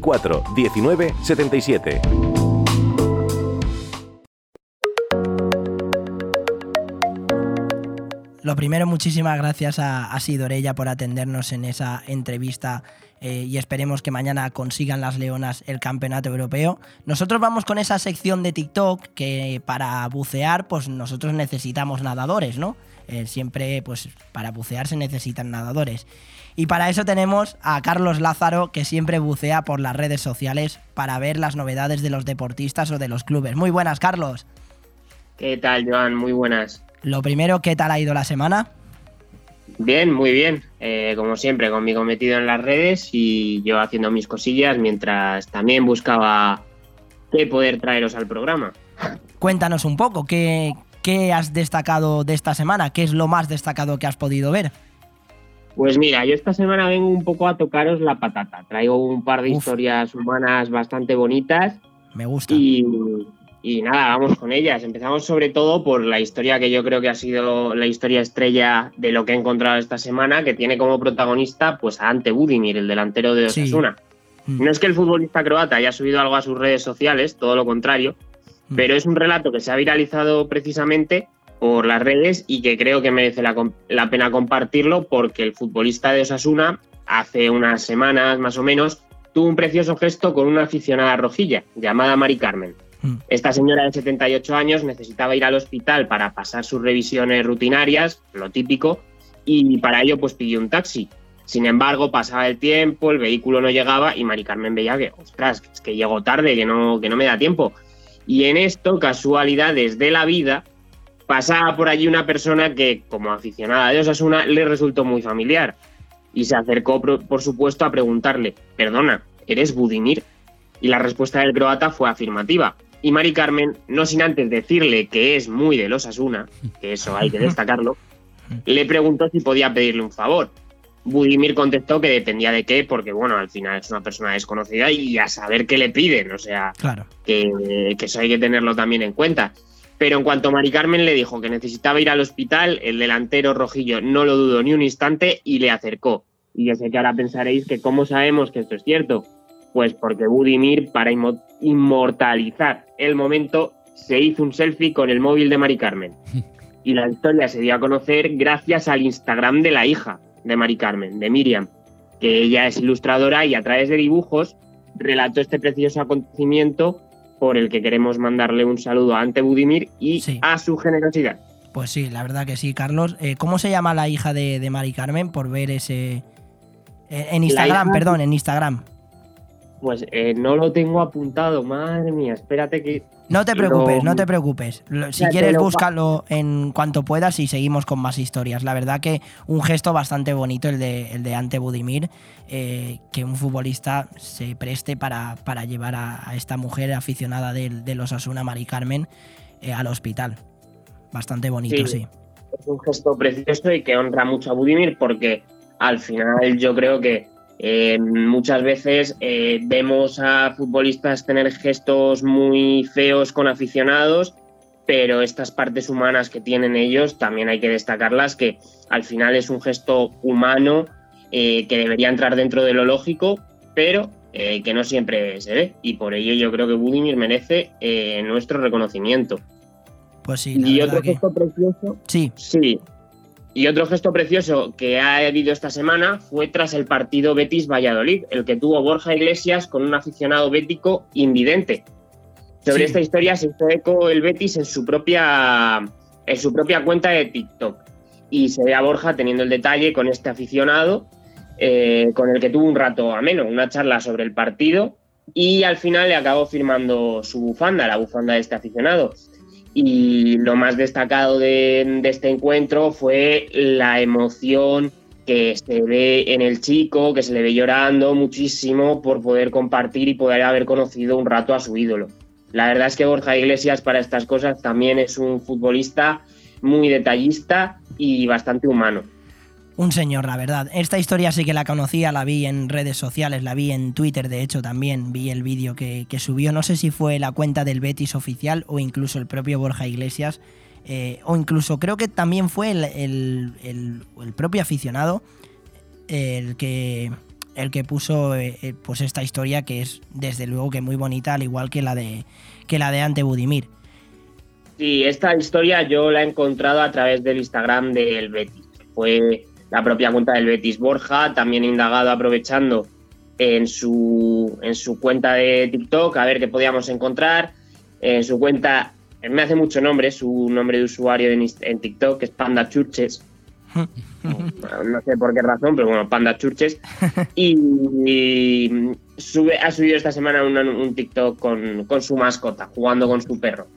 19 77. Lo primero, muchísimas gracias a, a Sidorella por atendernos en esa entrevista eh, y esperemos que mañana consigan las Leonas el campeonato europeo. Nosotros vamos con esa sección de TikTok que para bucear, pues nosotros necesitamos nadadores, ¿no? Eh, siempre, pues para bucear se necesitan nadadores. Y para eso tenemos a Carlos Lázaro, que siempre bucea por las redes sociales para ver las novedades de los deportistas o de los clubes. Muy buenas, Carlos. ¿Qué tal, Joan? Muy buenas. Lo primero, ¿qué tal ha ido la semana? Bien, muy bien. Eh, como siempre, conmigo metido en las redes y yo haciendo mis cosillas mientras también buscaba qué poder traeros al programa. Cuéntanos un poco, ¿qué, ¿qué has destacado de esta semana? ¿Qué es lo más destacado que has podido ver? Pues mira, yo esta semana vengo un poco a tocaros la patata. Traigo un par de historias humanas bastante bonitas. Me gusta. Y, y, nada, vamos con ellas. Empezamos sobre todo por la historia que yo creo que ha sido la historia estrella de lo que he encontrado esta semana, que tiene como protagonista pues a Ante Budimir, el delantero de Osasuna. Sí. Mm. No es que el futbolista croata haya subido algo a sus redes sociales, todo lo contrario, mm. pero es un relato que se ha viralizado precisamente por las redes y que creo que merece la, la, pena compartirlo porque el futbolista de Osasuna hace unas semanas más o menos tuvo un precioso gesto con una aficionada rojilla llamada Mari Carmen. Mm. Esta señora de 78 años necesitaba ir al hospital para pasar sus revisiones rutinarias, lo típico, y para ello pues pidió un taxi. Sin embargo, pasaba el tiempo, el vehículo no llegaba y Mari Carmen veía que, ostras, es que llego tarde, que no, que no me da tiempo. Y en esto, casualidades de la vida, pasaba por allí una persona que, como aficionada de Osasuna, le resultó muy familiar y se acercó, por supuesto, a preguntarle, perdona, ¿eres Budimir? Y la respuesta del croata fue afirmativa. Y Mari Carmen, no sin antes decirle que es muy de Osasuna, que eso hay que [laughs] destacarlo, le preguntó si podía pedirle un favor. Budimir contestó que dependía de qué, porque bueno, al final es una persona desconocida y a saber qué le piden, o sea, claro. que, que eso hay que tenerlo también en cuenta. Pero en cuanto Mari Carmen le dijo que necesitaba ir al hospital, el delantero rojillo no lo dudó ni un instante y le acercó. Y yo sé que ahora pensaréis que cómo sabemos que esto es cierto. Pues porque Budimir, para inmortalizar el momento, se hizo un selfie con el móvil de Mari Carmen. [laughs] Y la historia se dio a conocer gracias al Instagram de la hija de Mari Carmen, de Miriam, que ella es ilustradora y a través de dibujos relató este precioso acontecimiento por el que queremos mandarle un saludo a Ante Budimir y sí. a su generosidad. Pues sí, la verdad que sí, Carlos. Eh, ¿Cómo se llama la hija de, de, Mari Carmen por ver ese... Eh, en Instagram, hija... perdón, en Instagram. Pues eh, no lo tengo apuntado, madre mía, espérate que... No te preocupes, lo... no te preocupes. Si quieres, búscalo en cuanto puedas y seguimos con más historias. La verdad que un gesto bastante bonito el de, el de Ante Budimir, eh, que un futbolista se preste para, para llevar a, a, esta mujer aficionada de, de los Asuna, Mari Carmen, eh, al hospital. Bastante bonito, sí. sí. Es un gesto precioso y que honra mucho a Budimir porque al final yo creo que Eh, muchas veces eh, vemos a futbolistas tener gestos muy feos con aficionados, pero estas partes humanas que tienen ellos también hay que destacarlas, que al final es un gesto humano que debería entrar dentro de lo lógico, pero que no siempre se ve. Y por ello yo creo que Budimir merece nuestro reconocimiento. Pues sí. y otro gesto precioso. Sí. Sí. Y otro gesto precioso que ha habido esta semana fue tras el partido Betis-Valladolid, el que tuvo Borja Iglesias con un aficionado bético invidente. Sobre esta historia se hizo eco el Betis en su propia en su propia cuenta de TikTok. Y se ve a Borja teniendo el detalle con este aficionado, eh, con el que tuvo un rato ameno, una charla sobre el partido, y al final le acabó firmando su bufanda, la bufanda de este aficionado. Y lo más destacado de, este encuentro fue la emoción que se ve en el chico, que se le ve llorando muchísimo por poder compartir y poder haber conocido un rato a su ídolo. La verdad es que Borja Iglesias para estas cosas también es un futbolista muy detallista y bastante humano. Un señor, la verdad. Esta historia sí que la conocía, la vi en redes sociales, la vi en Twitter, de hecho también vi el vídeo que, subió. No sé si fue la cuenta del Betis oficial o incluso el propio Borja Iglesias. Eh, o incluso creo que también fue el, propio aficionado el que, el que puso eh, eh, pues esta historia que es desde luego que muy bonita, al igual que la de, que la de Ante Budimir. Sí, esta historia yo la he encontrado a través del Instagram del Betis. Fue la propia cuenta del Betis Borja, también indagado aprovechando en su, en su cuenta de TikTok a ver qué podíamos encontrar. En su cuenta, me hace mucho nombre, su nombre de usuario en, TikTok, que es Panda Churches. [laughs] no sé por qué razón, pero bueno, Panda Churches. Y, sube, ha subido esta semana un, TikTok con, con, su mascota, jugando con su perro.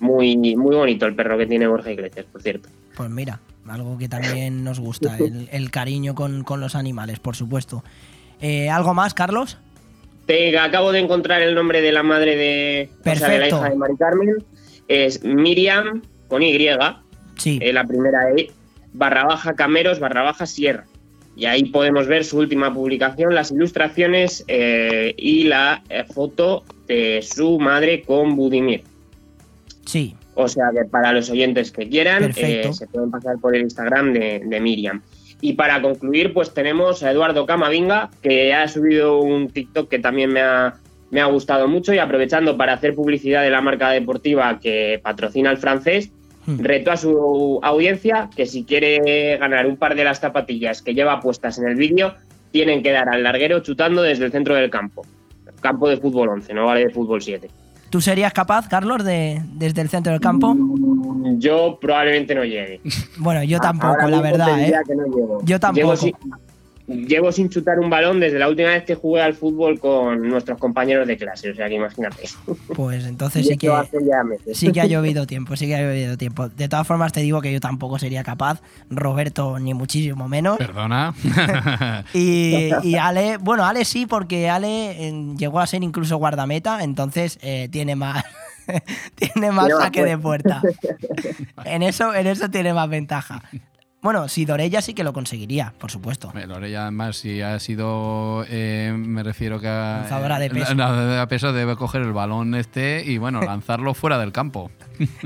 Muy, muy bonito el perro que tiene Borja Iglesias, por cierto. Pues mira, algo que también nos gusta, el, cariño con, los animales, por supuesto. Eh, ¿Algo más, Carlos? Te acabo de encontrar el nombre de la madre de, o sea, de la hija de Mari Carmen. Es Miriam, con Y, sí. Eh, la primera E, barra baja Cameros, barra baja Sierra. Y ahí podemos ver su última publicación, las ilustraciones eh, y la foto de su madre con Budimir. Sí. O sea que para los oyentes que quieran, eh, se pueden pasar por el Instagram de, Miriam. Y para concluir, pues tenemos a Eduardo Camavinga, que ha subido un TikTok que también me ha, me ha gustado mucho y aprovechando para hacer publicidad de la marca deportiva que patrocina el francés, hmm. reto a su audiencia que si quiere ganar un par de las zapatillas que lleva puestas en el vídeo, tienen que dar al larguero chutando desde el centro del campo. Campo de fútbol 11, no vale de fútbol 7. ¿Tú serías capaz, Carlos, de desde el centro del campo? Yo probablemente no llegue. Bueno, yo tampoco, la verdad, ¿eh? Yo tampoco. Llevo sin, chutar un balón desde la última vez que jugué al fútbol con nuestros compañeros de clase, o sea que imagínate. Pues entonces sí que, sí que ha llovido tiempo, sí que ha llovido tiempo. De todas formas te digo que yo tampoco sería capaz, Roberto ni muchísimo menos. Perdona. [laughs] y, Ale, bueno, Ale sí, porque Ale llegó a ser incluso guardameta, entonces eh, tiene más... [laughs] tiene más saque de puerta. en eso, en eso tiene más ventaja. Bueno, si Dorella sí que lo conseguiría, por supuesto. Dorella, además, si ha sido, eh, me refiero que. A, Lanzadora de peso. de peso debe coger el balón este y, bueno, [laughs] lanzarlo fuera del campo.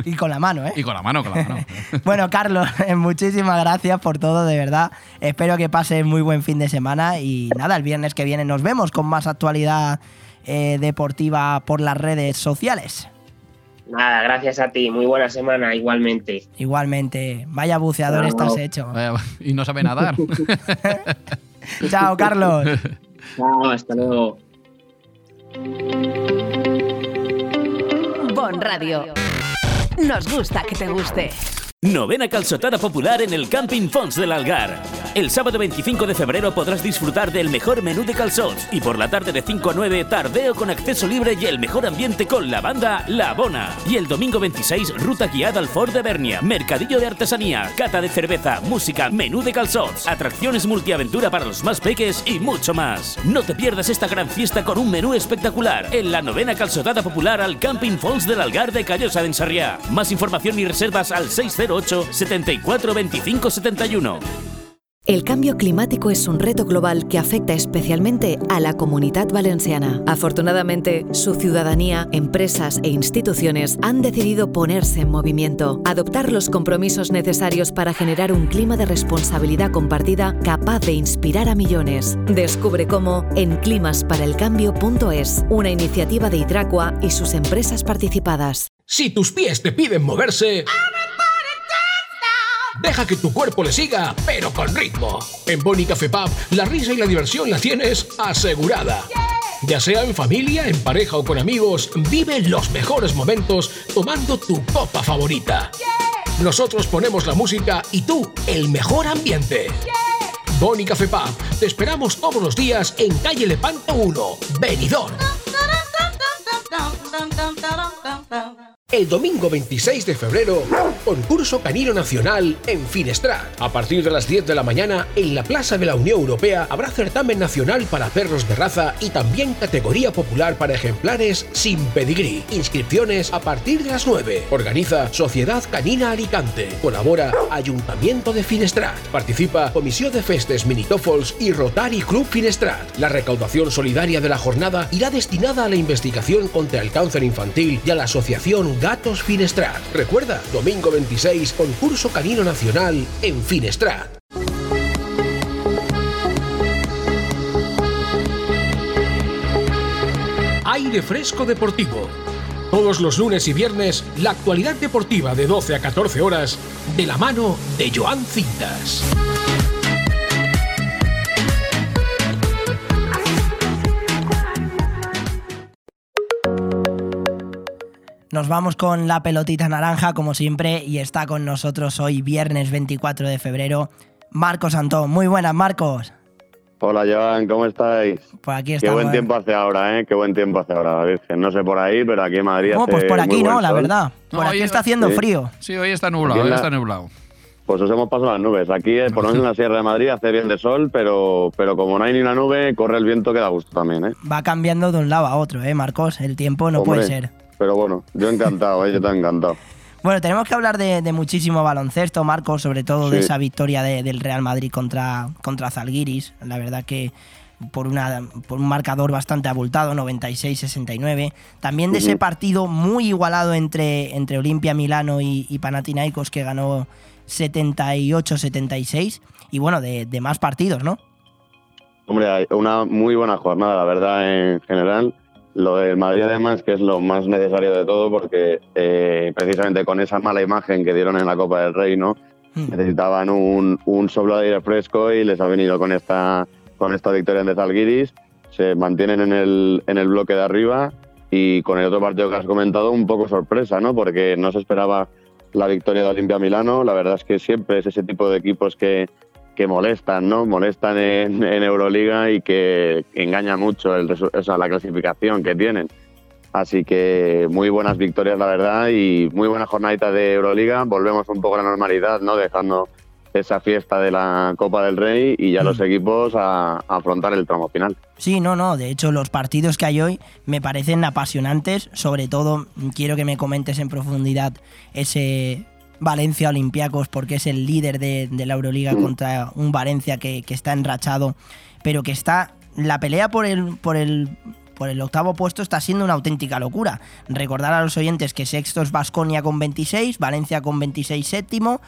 Y con la mano, ¿eh? Y con la mano, con la mano. [laughs] bueno, Carlos, muchísimas gracias por todo, de verdad. Espero que pases muy buen fin de semana y nada, el viernes que viene nos vemos con más actualidad eh, deportiva por las redes sociales. Nada, gracias a ti. Muy buena semana, igualmente. Igualmente. Vaya buceador estás hecho. y no sabe nadar. [laughs] Chao, Carlos. Chao, hasta luego. Bon Radio. Nos gusta que te guste. Novena calzotada popular en el Camping Fons del Algar. El sábado 25 de febrero podrás disfrutar del mejor menú de calzots y por la tarde de 5 a 9 tardeo con acceso libre y el mejor ambiente con la banda La Bona. Y el domingo 26 ruta guiada al Fort de Bernia, mercadillo de artesanía, cata de cerveza, música, menú de calzots, atracciones multiaventura para los más peques y mucho más. No te pierdas esta gran fiesta con un menú espectacular en la novena calzotada popular al Camping Fons del Algar de Callosa de Ensarriá. Más información y reservas al 60 74 25 71. El cambio climático es un reto global que afecta especialmente a la comunidad valenciana. Afortunadamente, su ciudadanía, empresas e instituciones han decidido ponerse en movimiento, adoptar los compromisos necesarios para generar un clima de responsabilidad compartida capaz de inspirar a millones. Descubre cómo en climasparaelcambio.es, una iniciativa de Hidracua y sus empresas participadas. Si tus pies te piden moverse... Deja que tu cuerpo le siga, pero con ritmo. En Boni Café Pub, la risa y la diversión la tienes asegurada. Ya sea en familia, en pareja o con amigos, vive los mejores momentos tomando tu copa favorita. Nosotros ponemos la música y tú el mejor ambiente. Boni Café Pub, te esperamos todos los días en calle Lepanto 1, Benidorm. El domingo 26 de febrero, concurso canino nacional en Finestrat. A partir de las 10 de la mañana, en la Plaza de la Unión Europea habrá certamen nacional para perros de raza y también categoría popular para ejemplares sin pedigrí. Inscripciones a partir de las 9. Organiza Sociedad Canina Alicante. Colabora Ayuntamiento de Finestrat. Participa Comisión de Festes Minitofols y Rotary Club Finestrat. La recaudación solidaria de la jornada irá destinada a la investigación contra el cáncer infantil y a la asociación Gatos Finestrat. Recuerda, domingo 26, concurso canino nacional en Finestrat. Aire Fresco Deportivo. Todos los lunes y viernes, la actualidad deportiva de 12 a 14 horas, de la mano de Joan Cintas. Nos vamos con la pelotita naranja, como siempre, y está con nosotros hoy, viernes 24 de febrero, Marcos Antón. Muy buenas, Marcos. Hola, Joan, ¿cómo estáis? Pues aquí Qué estamos. buen tiempo hace ahora, ¿eh? Qué buen tiempo hace ahora, Virgen. No sé por ahí, pero aquí en Madrid No, hace pues por aquí no, la verdad. Por No, aquí hoy- está haciendo Sí. frío. Sí, hoy está nublado, hoy la- está nublado. Pues os hemos pasado las nubes. Aquí, eh, por lo menos en la Sierra de Madrid, hace bien de sol, pero, pero como no hay ni una nube, corre el viento que da gusto también, ¿eh? Va cambiando de un lado a otro, ¿eh, Marcos? El tiempo no Hombre, puede ser. Pero bueno, yo encantado, ¿eh? Yo también encantado. [laughs] Bueno, tenemos que hablar de, de muchísimo baloncesto, Marcos, sobre todo de esa victoria de- del Real Madrid contra, contra Zalgiris. La verdad que por, una, por un marcador bastante abultado, 96-69. También de ese partido muy igualado entre, entre Olimpia Milano y, y Panathinaikos, que ganó 78-76. Y bueno, de, de más partidos, ¿no? Hombre, una muy buena jornada, la verdad, en general. Lo del Madrid, además, que es lo más necesario de todo, porque eh, precisamente con esa mala imagen que dieron en la Copa del Rey, ¿no? Necesitaban un, un soplo de aire fresco y les ha venido con esta, con esta victoria de Zalgiris. Se mantienen en el, en el bloque de arriba y con el otro partido que has comentado, un poco sorpresa, ¿no? Porque no se esperaba la victoria de Olimpia Milano. La verdad es que siempre es ese tipo de equipos que, que molestan, ¿no? Molestan en, en Euroliga y que engaña mucho el, o sea, la clasificación que tienen. Así que muy buenas victorias, la verdad, y muy buena jornadita de Euroliga. Volvemos un poco a la normalidad, ¿no? Dejando esa fiesta de la Copa del Rey y ya los equipos a, a afrontar el tramo final. Sí, no, no. De hecho, los partidos que hay hoy me parecen apasionantes. Sobre todo, quiero que me comentes en profundidad ese Valencia Olympiacos, porque es el líder de, la Euroliga contra un Valencia que, está enrachado, pero que está. La pelea por el, por el. Por el octavo puesto está siendo una auténtica locura. Recordar a los oyentes que sexto es Basconia con 26, Valencia con 26 séptimo,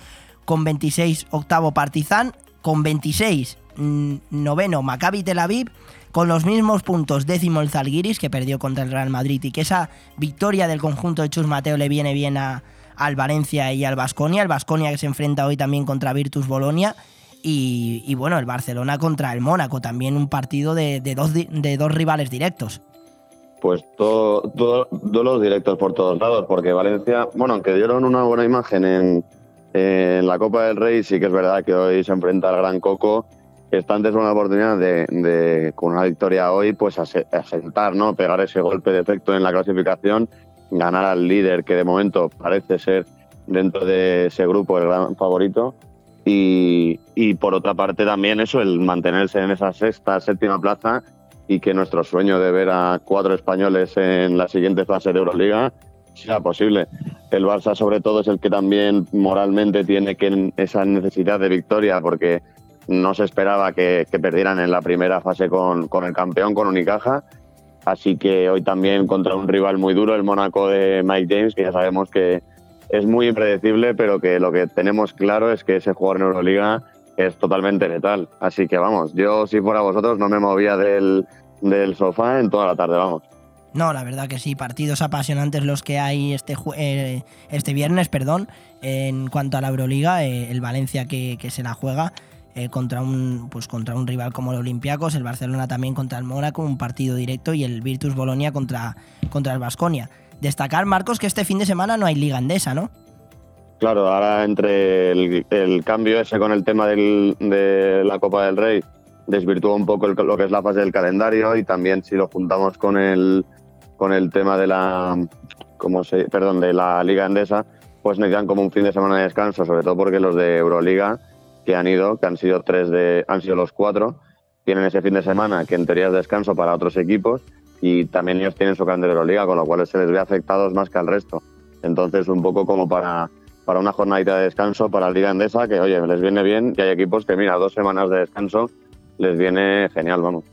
con 26 octavo Partizan, con 26 mm, noveno Maccabi Tel Aviv, con los mismos puntos décimo el Zalgiris que perdió contra el Real Madrid y que esa victoria del conjunto de Chus Mateo le viene bien a, al Valencia y al Basconia, el Basconia que se enfrenta hoy también contra Virtus Bolonia y, bueno, el Barcelona contra el Mónaco, también un partido de, dos, rivales directos. Pues todo, todo, todos los directos por todos lados, porque Valencia, bueno, aunque dieron una buena imagen en, la Copa del Rey, sí que es verdad que hoy se enfrenta al Gran Coco. Está antes una oportunidad de, de, con una victoria hoy, pues ase- asentar, ¿no? Pegar ese golpe de efecto en la clasificación, ganar al líder, que de momento parece ser dentro de ese grupo el gran favorito. Y, y por otra parte también eso, el mantenerse en esa sexta, séptima plaza y que nuestro sueño de ver a cuatro españoles en la siguiente fase de Euroliga sea posible. El Barça sobre todo es el que también moralmente tiene que esa necesidad de victoria porque no se esperaba que, perdieran en la primera fase con, con, el campeón, con Unicaja. Así que hoy también contra un rival muy duro, el Mónaco de Mike James, que ya sabemos que es muy impredecible, pero que lo que tenemos claro es que ese jugador en Euroliga es totalmente letal. Así que vamos, yo si fuera vosotros no me movía del, del sofá en toda la tarde, vamos. No, la verdad que sí, partidos apasionantes los que hay este, eh, este viernes, perdón, en cuanto a la Euroliga, eh, el Valencia que, se la juega eh, contra, un, pues contra un rival como el Olympiacos, el Barcelona también contra el Mónaco, un partido directo, y el Virtus Bolonia contra, contra el Vasconia. Destacar, Marcos, que este fin de semana no hay liga andesa, ¿no? Claro, ahora entre el, cambio ese con el tema de la Copa del Rey desvirtúa un poco lo que es la fase del calendario y también si lo juntamos con el, con el tema de la, como se, perdón, de la Liga Endesa, pues necesitan como un fin de semana de descanso, sobre todo porque los de Euroliga que han ido, que han sido tres de, han sido los cuatro, tienen ese fin de semana que en teoría es descanso para otros equipos y también ellos tienen su calendario de Euroliga, con lo cual se les ve afectados más que al resto. Entonces, un poco como para, para una jornadita de descanso para la Liga Endesa, que oye, les viene bien, y hay equipos que, mira, dos semanas de descanso les viene genial, vamos.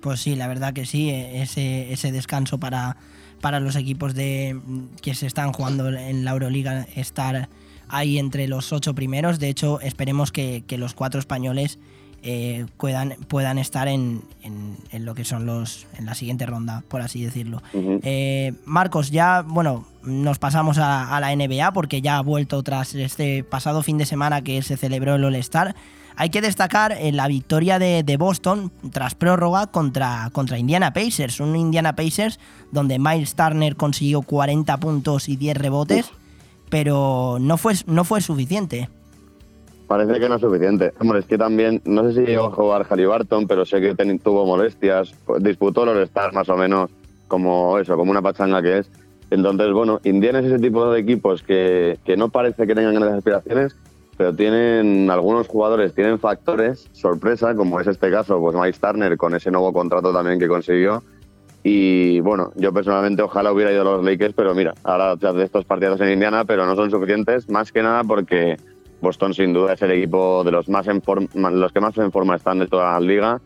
Pues sí, la verdad que sí, ese, ese descanso para, para los equipos de, que se están jugando en la Euroliga estar ahí entre los ocho primeros. De hecho, esperemos que, los cuatro españoles eh, puedan, puedan estar en, en, lo que son los en la siguiente ronda, por así decirlo. Eh, Marcos, ya bueno, nos pasamos a, a, la NBA porque ya ha vuelto tras este pasado fin de semana que se celebró el All-Star. Hay que destacar eh, la victoria de, Boston tras prórroga contra, contra Indiana Pacers. Un Indiana Pacers donde Miles Turner consiguió 40 puntos y 10 rebotes, pero no fue, no fue suficiente. Parece que no es suficiente. Hombre, es que también, no sé si llegó a jugar Barton, pero sé que tuvo molestias. Disputó los Stars más o menos como eso, como una pachanga que es. Entonces, bueno, Indiana es ese tipo de equipos que, que no parece que tengan grandes aspiraciones, pero tienen algunos jugadores, tienen factores sorpresa, como es este caso, pues Mike Turner con ese nuevo contrato también que consiguió. Y bueno, yo personalmente ojalá hubiera ido a los Lakers, pero mira, ahora de estos partidos en Indiana, pero no son suficientes, más que nada porque Boston sin duda es el equipo de los más en forma, los que más en forma están de toda la liga.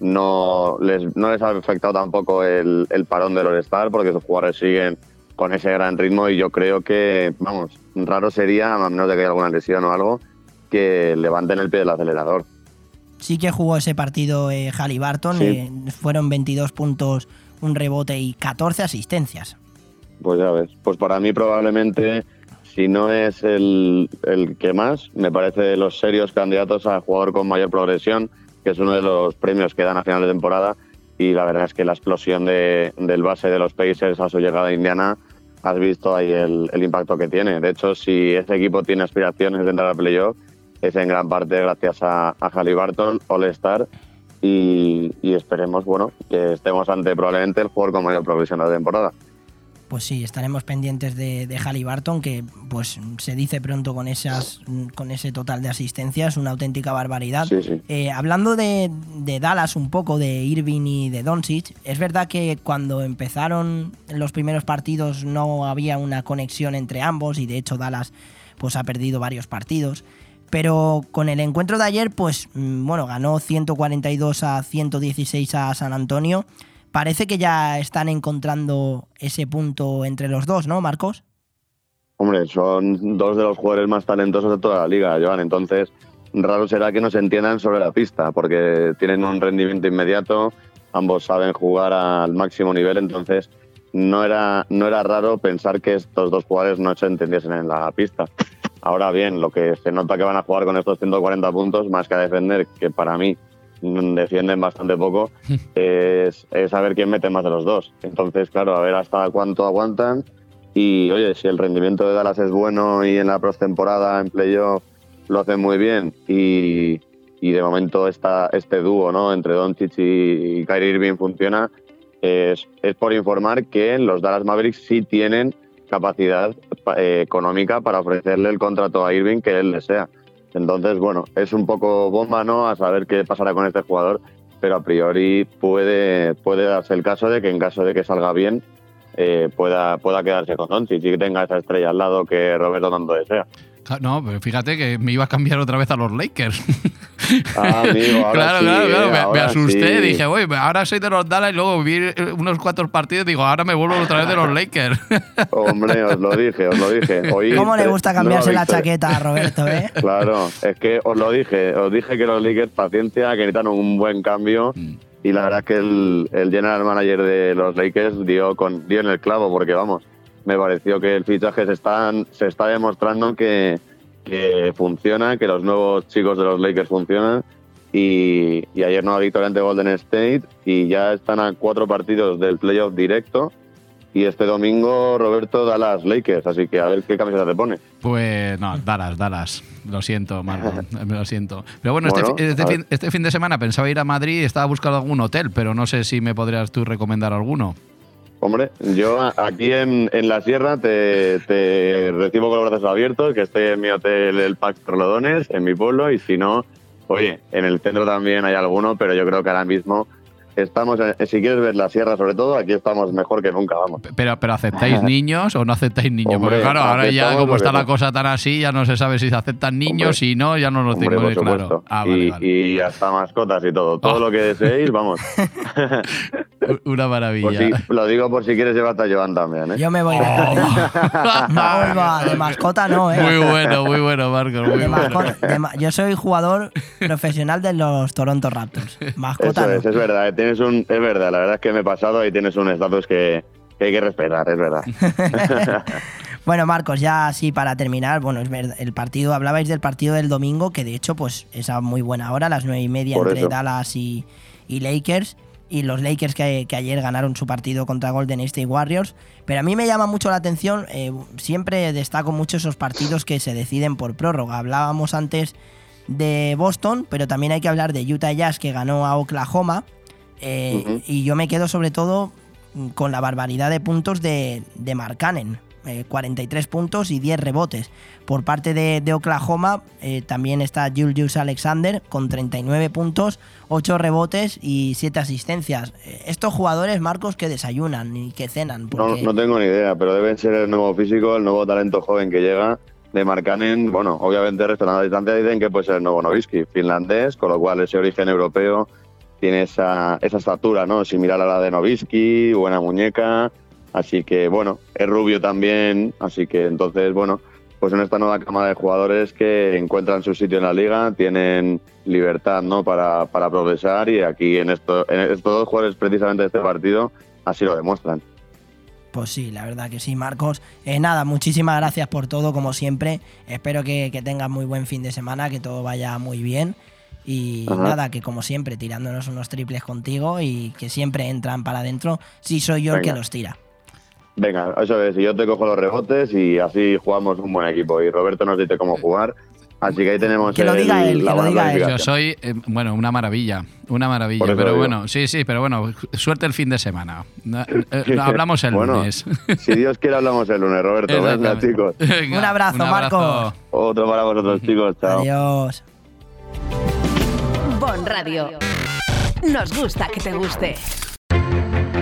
No les, no les ha afectado tampoco el, el parón del All-Star porque sus jugadores siguen con ese gran ritmo y yo creo que, vamos, raro sería, a menos de que haya alguna lesión o algo, que levanten el pie del acelerador. Sí que jugó ese partido eh, Halliburton, eh, fueron 22 puntos, un rebote y 14 asistencias. Pues ya ves, pues para mí probablemente, si no es el, el que más, me parece de los serios candidatos a jugador con mayor progresión, que es uno de los premios que dan a final de temporada, y la verdad es que la explosión de, del base de los Pacers a su llegada a Indiana has visto ahí el, impacto que tiene. De hecho, si ese equipo tiene aspiraciones de entrar al playoff, es en gran parte gracias a, a Halliburton, All-Star, y, esperemos bueno, que estemos ante probablemente el jugador con mayor progresión de la temporada pues sí, estaremos pendientes de, de Halliburton, que pues se dice pronto con esas con ese total de asistencias, una auténtica barbaridad. Eh, hablando de, Dallas un poco, de Irving y de Doncic, es verdad que cuando empezaron los primeros partidos no había una conexión entre ambos y de hecho Dallas pues ha perdido varios partidos. Pero con el encuentro de ayer, pues mm, bueno, ganó 142 a 116 a San Antonio parece que ya están encontrando ese punto entre los dos, ¿no, Marcos? Hombre, son dos de los jugadores más talentosos de toda la liga, Joan. Entonces, raro será que no se entiendan sobre la pista, porque tienen un rendimiento inmediato, ambos saben jugar al máximo nivel, entonces no era, no era raro pensar que estos dos jugadores no se entendiesen en la pista. Ahora bien, lo que se nota que van a jugar con estos 140 puntos, más que a defender, que para mí defienden bastante poco, [laughs] es, saber quién mete más de los dos. Entonces, claro, a ver hasta cuánto aguantan. Y oye, si el rendimiento de Dallas es bueno y en la postemporada, en playoff, lo hacen muy bien y, y de momento esta, este dúo ¿no? entre Doncic y, y Kyrie Irving funciona, es, es, por informar que los Dallas Mavericks sí tienen capacidad eh, económica para ofrecerle el contrato a Irving que él desea. Entonces, bueno, es un poco bomba, ¿no? A saber qué pasará con este jugador, pero a priori puede, puede darse el caso de que en caso de que salga bien, eh, pueda, pueda quedarse con Doncic y que tenga esa estrella al lado que Roberto tanto desea. No, pero fíjate que me iba a cambiar otra vez a los Lakers. [laughs] Ah, amigo, ahora claro, sí, claro, claro. eh, Me, asusté, sí. dije, uy, ahora soy de los Dallas y luego vi eh, unos cuantos partidos digo, ahora me vuelvo otra vez de los [laughs] Lakers. Hombre, os lo dije, os lo dije. Oí [laughs] ¿Cómo le gusta cambiarse la chaqueta a Roberto, eh? Claro, es que os lo dije, os dije que los Lakers, paciencia, que necesitan un buen cambio. Mm. Y la verdad es que el, el general manager de los Lakers dio, con, dio en el clavo, porque vamos, me pareció que el fichaje se, están, se está demostrando que, que funciona, que los nuevos chicos de los Lakers funcionan. Y, y ayer nueva victoria ante Golden State y ya están a cuatro partidos del playoff directo. Y este domingo Roberto Dallas Lakers, así que a ver qué camiseta te pone. Pues no, Dallas, Dallas. Lo siento, Marco, me [laughs] [laughs] lo siento. Pero bueno, este Bueno, este, fin, este fin de semana pensaba ir a Madrid y estaba buscando algún hotel, pero no sé si me podrías tú recomendar alguno. Hombre, yo aquí en, en la sierra te, recibo con los brazos abiertos, que estoy en mi hotel El Pax Torlodones, en mi pueblo, y si no, oye, en el centro también hay alguno, pero yo creo que ahora mismo estamos, en- si quieres ver la sierra sobre todo, aquí estamos mejor que nunca, vamos. Pero, pero ¿aceptáis [laughs] niños o no aceptáis niños? Hombre, Porque claro, ahora ya como está la cosa tan así, ya no se sabe si se aceptan niños, si no, ya no lo Hombre, tengo por claro. Ah, vale, y, vale. y hasta mascotas y todo, todo Oh. lo que deseéis, vamos. [laughs] Una maravilla. Si- lo digo por si quieres llevarte a Joan también, ¿eh? Yo me voy [laughs] de No, de mascota no, eh. Muy bueno, muy bueno, Marcos. Muy De bueno. mascota- de ma- yo soy jugador profesional de los Toronto Raptors. Mascota Eso no. es, es verdad, eh, tienes un, es verdad, la verdad es que me he pasado y tienes un estatus que, que hay que respetar, es verdad. [laughs] Bueno, Marcos, ya así para terminar, bueno, es verdad, el partido, hablabais del partido del domingo, que de hecho, pues es a muy buena hora, las nueve y media Por entre eso. Dallas y, y Lakers. Y los Lakers que, que ayer ganaron su partido contra Golden State Warriors. Pero a mí me llama mucho la atención, eh, siempre destaco mucho esos partidos que se deciden por prórroga. Hablábamos antes de Boston, pero también hay que hablar de Utah Jazz que ganó a Oklahoma. Eh, Ujú. Y yo me quedo sobre todo con la barbaridad de puntos de, de Markkanen. eh, 43 puntos y 10 rebotes. Por parte de, de Oklahoma eh, también está Julius Alexander con 39 puntos, 8 rebotes y 7 asistencias. Eh, estos jugadores, Marcos, que desayunan y que cenan. No, Porque no tengo ni idea, pero deben ser el nuevo físico, el nuevo talento joven que llega de Markkanen. Bueno, obviamente respetando la distancia dicen que puede ser el nuevo Novisky, finlandés, con lo cual ese origen europeo tiene esa, esa estatura, ¿no? Similar a la de Novisky, buena muñeca. Así que, bueno, es rubio también, así que entonces, bueno, pues en esta nueva cámara de jugadores que encuentran su sitio en la liga, tienen libertad, ¿no? Para, para progresar y aquí en, esto, en estos dos jugadores precisamente de este partido así lo demuestran. Pues sí, la verdad que sí, Marcos. Eh, nada, muchísimas gracias por todo, como siempre. Espero que, que tengas muy buen fin de semana, que todo vaya muy bien. Y Ajá. nada, que como siempre, tirándonos unos triples contigo y que siempre entran para adentro, si soy yo el que los tira. Venga, eso es, y yo te cojo los rebotes y así jugamos un buen equipo. Y Roberto nos dice cómo jugar. Así que ahí tenemos Que lo el- diga él, la que lo diga él. Yo soy, eh, bueno, una maravilla, una maravilla. Pero bueno, sí, sí, pero bueno, suerte el fin de semana. Na- eh, [laughs] hablamos el Bueno, lunes. [laughs] Si Dios quiere, hablamos el lunes, Roberto. Venga, chicos. Venga, Un abrazo, Marcos. Otro para vosotros, chicos. Chao. Adiós. Bon Radio. Nos gusta que te guste.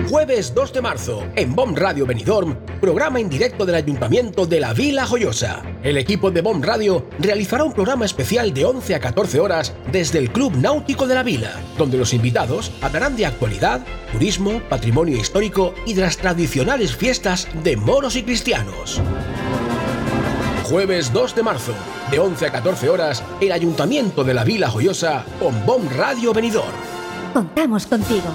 Jueves 2 de marzo, en BOM Radio Benidorm, programa en directo del Ayuntamiento de la Vila Joyosa. El equipo de BOM Radio realizará un programa especial de 11 a 14 horas desde el Club Náutico de la Vila, donde los invitados hablarán de actualidad, turismo, patrimonio histórico y de las tradicionales fiestas de moros y cristianos. Jueves 2 de marzo, de 11 a 14 horas, el Ayuntamiento de la Vila Joyosa con BOM Radio Benidorm. Contamos contigo.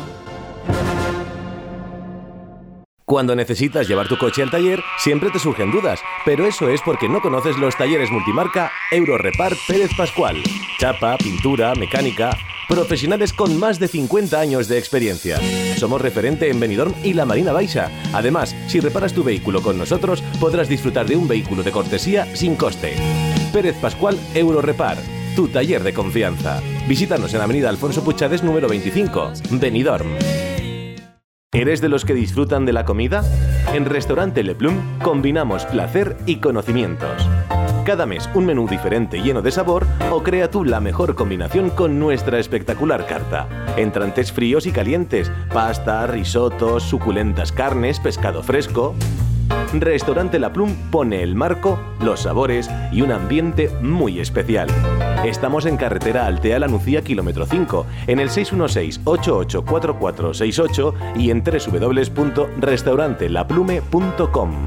Cuando necesitas llevar tu coche al taller, siempre te surgen dudas, pero eso es porque no conoces los talleres multimarca Eurorepar Pérez Pascual. Chapa, pintura, mecánica, profesionales con más de 50 años de experiencia. Somos referente en Benidorm y la Marina Baixa. Además, si reparas tu vehículo con nosotros, podrás disfrutar de un vehículo de cortesía sin coste. Pérez Pascual Eurorepar, tu taller de confianza. Visítanos en Avenida Alfonso Puchades número 25, Benidorm. ¿Eres de los que disfrutan de la comida? En Restaurante Le Plum combinamos placer y conocimientos. Cada mes un menú diferente lleno de sabor o crea tú la mejor combinación con nuestra espectacular carta. Entrantes fríos y calientes, pasta, risotos, suculentas carnes, pescado fresco. Restaurante La Plum pone el marco, los sabores y un ambiente muy especial. Estamos en carretera Altea La Nucía, kilómetro 5, en el 616-884468 y en www.restaurantelaplume.com.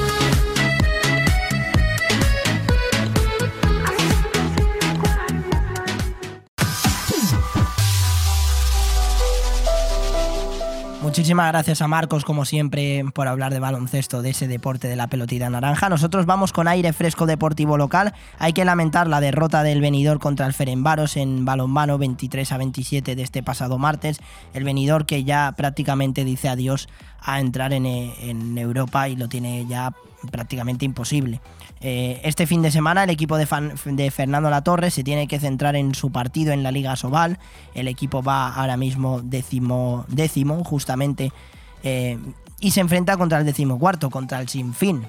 Muchísimas gracias a Marcos, como siempre, por hablar de baloncesto, de ese deporte de la pelotita naranja. Nosotros vamos con aire fresco deportivo local. Hay que lamentar la derrota del venidor contra el Ferenbaros en balonmano 23 a 27 de este pasado martes. El venidor que ya prácticamente dice adiós a entrar en, en Europa y lo tiene ya prácticamente imposible. Eh, este fin de semana el equipo de, de, Fernando Latorre se tiene que centrar en su partido en la Liga Sobal. El equipo va ahora mismo décimo, décimo justamente, eh, y se enfrenta contra el decimocuarto, contra el Sinfín.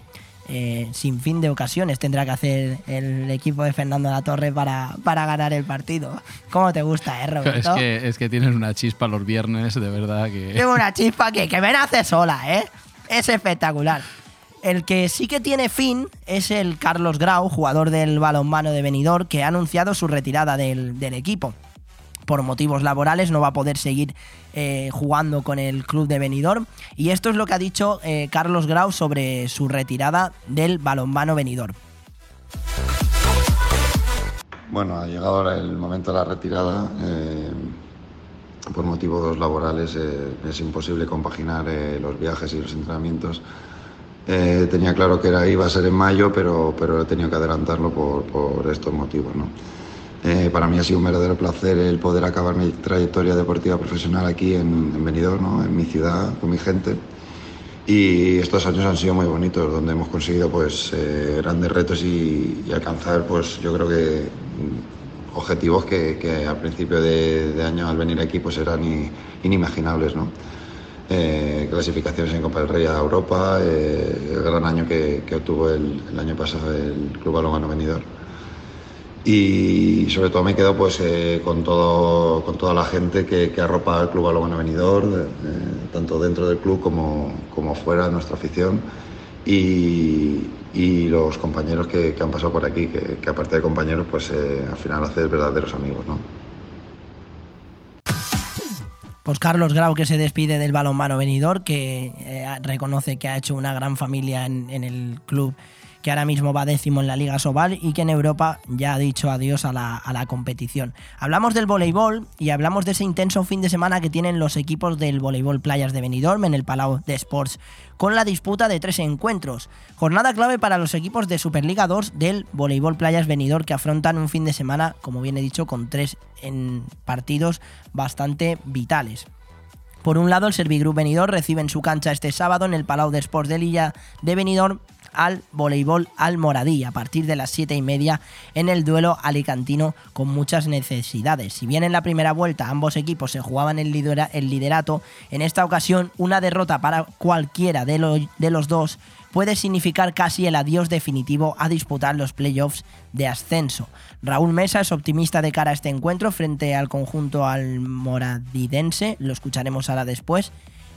Eh, sin fin de ocasiones tendrá que hacer el equipo de Fernando Latorre para, para ganar el partido. ¿Cómo te gusta, eh, Roberto? Es que, es que tienen una chispa los viernes, de verdad que... Tengo una chispa que, que me nace sola, ¿eh? Es espectacular. El que sí que tiene fin es el Carlos Grau, jugador del balonmano de Benidorm, que ha anunciado su retirada del, equipo. Por motivos laborales no va a poder seguir eh, jugando con el club de Benidorm. Y esto es lo que ha dicho eh, Carlos Grau sobre su retirada del balonmano Benidorm. Bueno, ha llegado ahora el momento de la retirada. Eh, por motivos laborales es imposible compaginar los viajes y los entrenamientos eh, tenía claro que era, iba a ser en mayo, pero, pero he tenido que adelantarlo por, por estos motivos. ¿no? Eh, para mí ha sido un verdadero placer el poder acabar mi trayectoria deportiva profesional aquí en, en Benidorm, ¿no? en mi ciudad, con mi gente. Y estos años han sido muy bonitos, donde hemos conseguido pues, eh, grandes retos y, alcanzar, pues, yo creo que mm, objetivos que, que al principio de, de, año al venir aquí pues, eran inimaginables. ¿no? Eh, clasificaciones en Copa del Rey a Europa, eh, el gran año que, obtuvo el, año pasado el Club Balonmano Venidor. Y sobre todo me quedo pues, eh, con, todo, con toda la gente que, arropa al Club Balonmano Venidor, tanto dentro del club como, como fuera, nuestra afición. Y, los compañeros que, han pasado por aquí, que, que aparte de compañeros, pues al final hacer verdaderos amigos. ¿no? Pues Carlos Grau que se despide del balonmano venidor, que eh, reconoce que ha hecho una gran familia en, el club que ahora mismo va décimo en la Liga Sobal y que en Europa ya ha dicho adiós a la, a la, competición. Hablamos del voleibol y hablamos de ese intenso fin de semana que tienen los equipos del voleibol Playas de Benidorm en el Palau de Sports con la disputa de tres encuentros. Jornada clave para los equipos de Superliga 2 del Voleibol Playas Venidor que afrontan un fin de semana, como bien he dicho, con tres en partidos bastante vitales. Por un lado, el Servigroup Benidorm recibe en su cancha este sábado en el Palau de Sports de Lilla de Benidorm al voleibol Almoradí a partir de las 7 y media en el duelo alicantino con muchas necesidades. Si bien en la primera vuelta ambos equipos se jugaban el, liderato, en esta ocasión una derrota para cualquiera de, de los dos puede significar casi el adiós definitivo a disputar los playoffs de ascenso. Raúl Mesa es optimista de cara a este encuentro frente al conjunto almoradidense, lo escucharemos ahora después,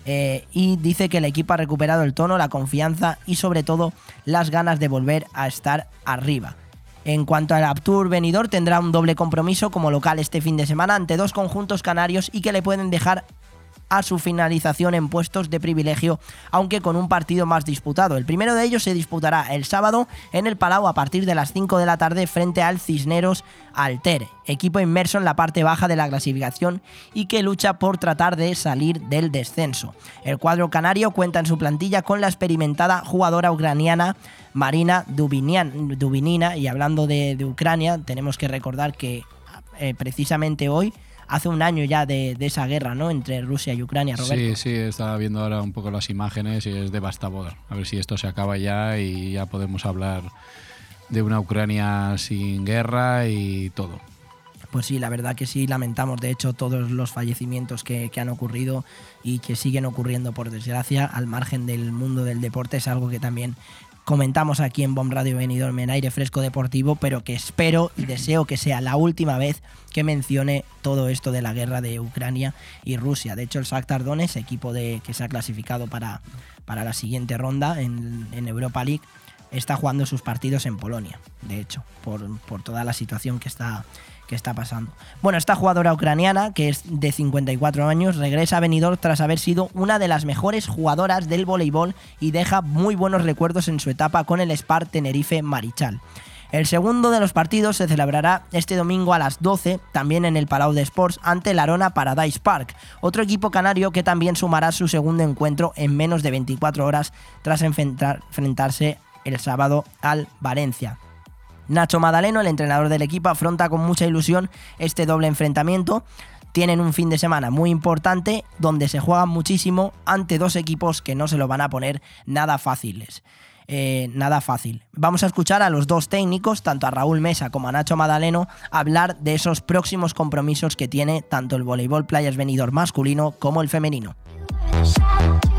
eh, y dice que el equipo ha recuperado el tono, la confianza y sobre todo las ganas de volver a estar arriba. En cuanto al Aptur venidor, tendrá un doble compromiso como local este fin de semana ante dos conjuntos canarios y que le pueden dejar a su finalización en puestos de privilegio, aunque con un partido más disputado. El primero de ellos se disputará el sábado en el Palau a partir de las 5 de la tarde frente al Cisneros Alter, equipo inmerso en la parte baja de la clasificación y que lucha por tratar de salir del descenso. El cuadro canario cuenta en su plantilla con la experimentada jugadora ucraniana Marina Dubinina y hablando de, Ucrania tenemos que recordar que eh, precisamente hoy hace un año ya de, esa guerra, ¿no? Entre Rusia y Ucrania, Roberto. Sí, sí, estaba viendo ahora un poco las imágenes y es devastador. A ver si esto se acaba ya y ya podemos hablar de una Ucrania sin guerra y todo. Pues sí, la verdad que sí, lamentamos de hecho todos los fallecimientos que, han ocurrido y que siguen ocurriendo por desgracia al margen del mundo del deporte. Es algo que también comentamos aquí en Bomb Radio Benidorm en aire fresco deportivo, pero que espero y deseo que sea la última vez que mencione todo esto de la guerra de Ucrania y Rusia. De hecho, el Shakhtar Donetsk, equipo de, que se ha clasificado para, para la siguiente ronda en, en Europa League, está jugando sus partidos en Polonia, de hecho, por, por toda la situación que está, que está pasando. Bueno, esta jugadora ucraniana, que es de 54 años, regresa a Benidorm tras haber sido una de las mejores jugadoras del voleibol y deja muy buenos recuerdos en su etapa con el Spar Tenerife Marichal. El segundo de los partidos se celebrará este domingo a las 12, también en el Palau de Sports, ante el Arona Paradise Park, otro equipo canario que también sumará su segundo encuentro en menos de 24 horas tras enfrentarse el sábado al Valencia. Nacho Madaleno, el entrenador del equipo, afronta con mucha ilusión este doble enfrentamiento. Tienen un fin de semana muy importante donde se juegan muchísimo ante dos equipos que no se lo van a poner nada fáciles. Eh, nada fácil. Vamos a escuchar a los dos técnicos, tanto a Raúl Mesa como a Nacho Madaleno, hablar de esos próximos compromisos que tiene tanto el voleibol playas venidor masculino como el femenino.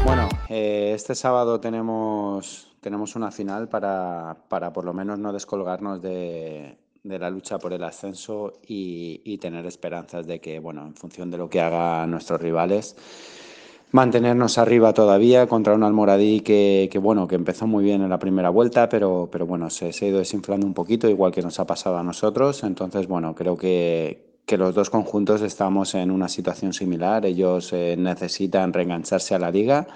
Bueno, eh, este sábado tenemos tenemos una final para, para por lo menos no descolgarnos de, de la lucha por el ascenso y, y, tener esperanzas de que, bueno, en función de lo que hagan nuestros rivales, mantenernos arriba todavía contra un Almoradí que, que, bueno, que empezó muy bien en la primera vuelta, pero, pero bueno, se, se, ha ido desinflando un poquito, igual que nos ha pasado a nosotros. Entonces, bueno, creo que, que los dos conjuntos estamos en una situación similar. Ellos eh, necesitan reengancharse a la liga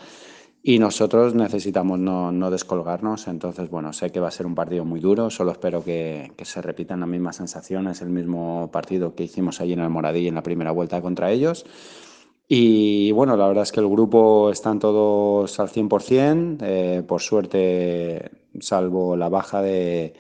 y nosotros necesitamos no, no, descolgarnos, entonces bueno, sé que va a ser un partido muy duro, solo espero que, que, se repitan las mismas sensaciones, el mismo partido que hicimos allí en el Moradí en la primera vuelta contra ellos. Y bueno, la verdad es que el grupo están todos al 100%, eh, por suerte, salvo la baja de,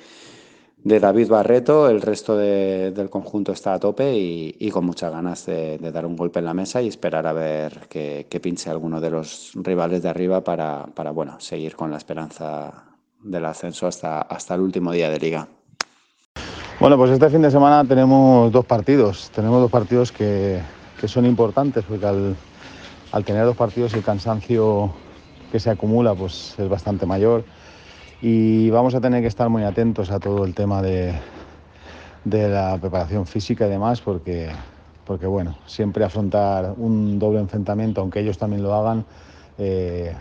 de David Barreto, el resto del conjunto está a tope y, con muchas ganas de, dar un golpe en la mesa y esperar a ver que, pinche alguno de los rivales de arriba para, para, bueno, seguir con la esperanza del ascenso hasta, hasta el último día de liga. Bueno, pues este fin de semana tenemos dos partidos. Tenemos dos partidos que, que son importantes porque al, al tener dos partidos el cansancio que se acumula pues es bastante mayor y vamos a tener que estar muy atentos a todo el tema de, de la preparación física y demás porque, porque bueno, siempre afrontar un doble enfrentamiento, aunque ellos también lo hagan, eh,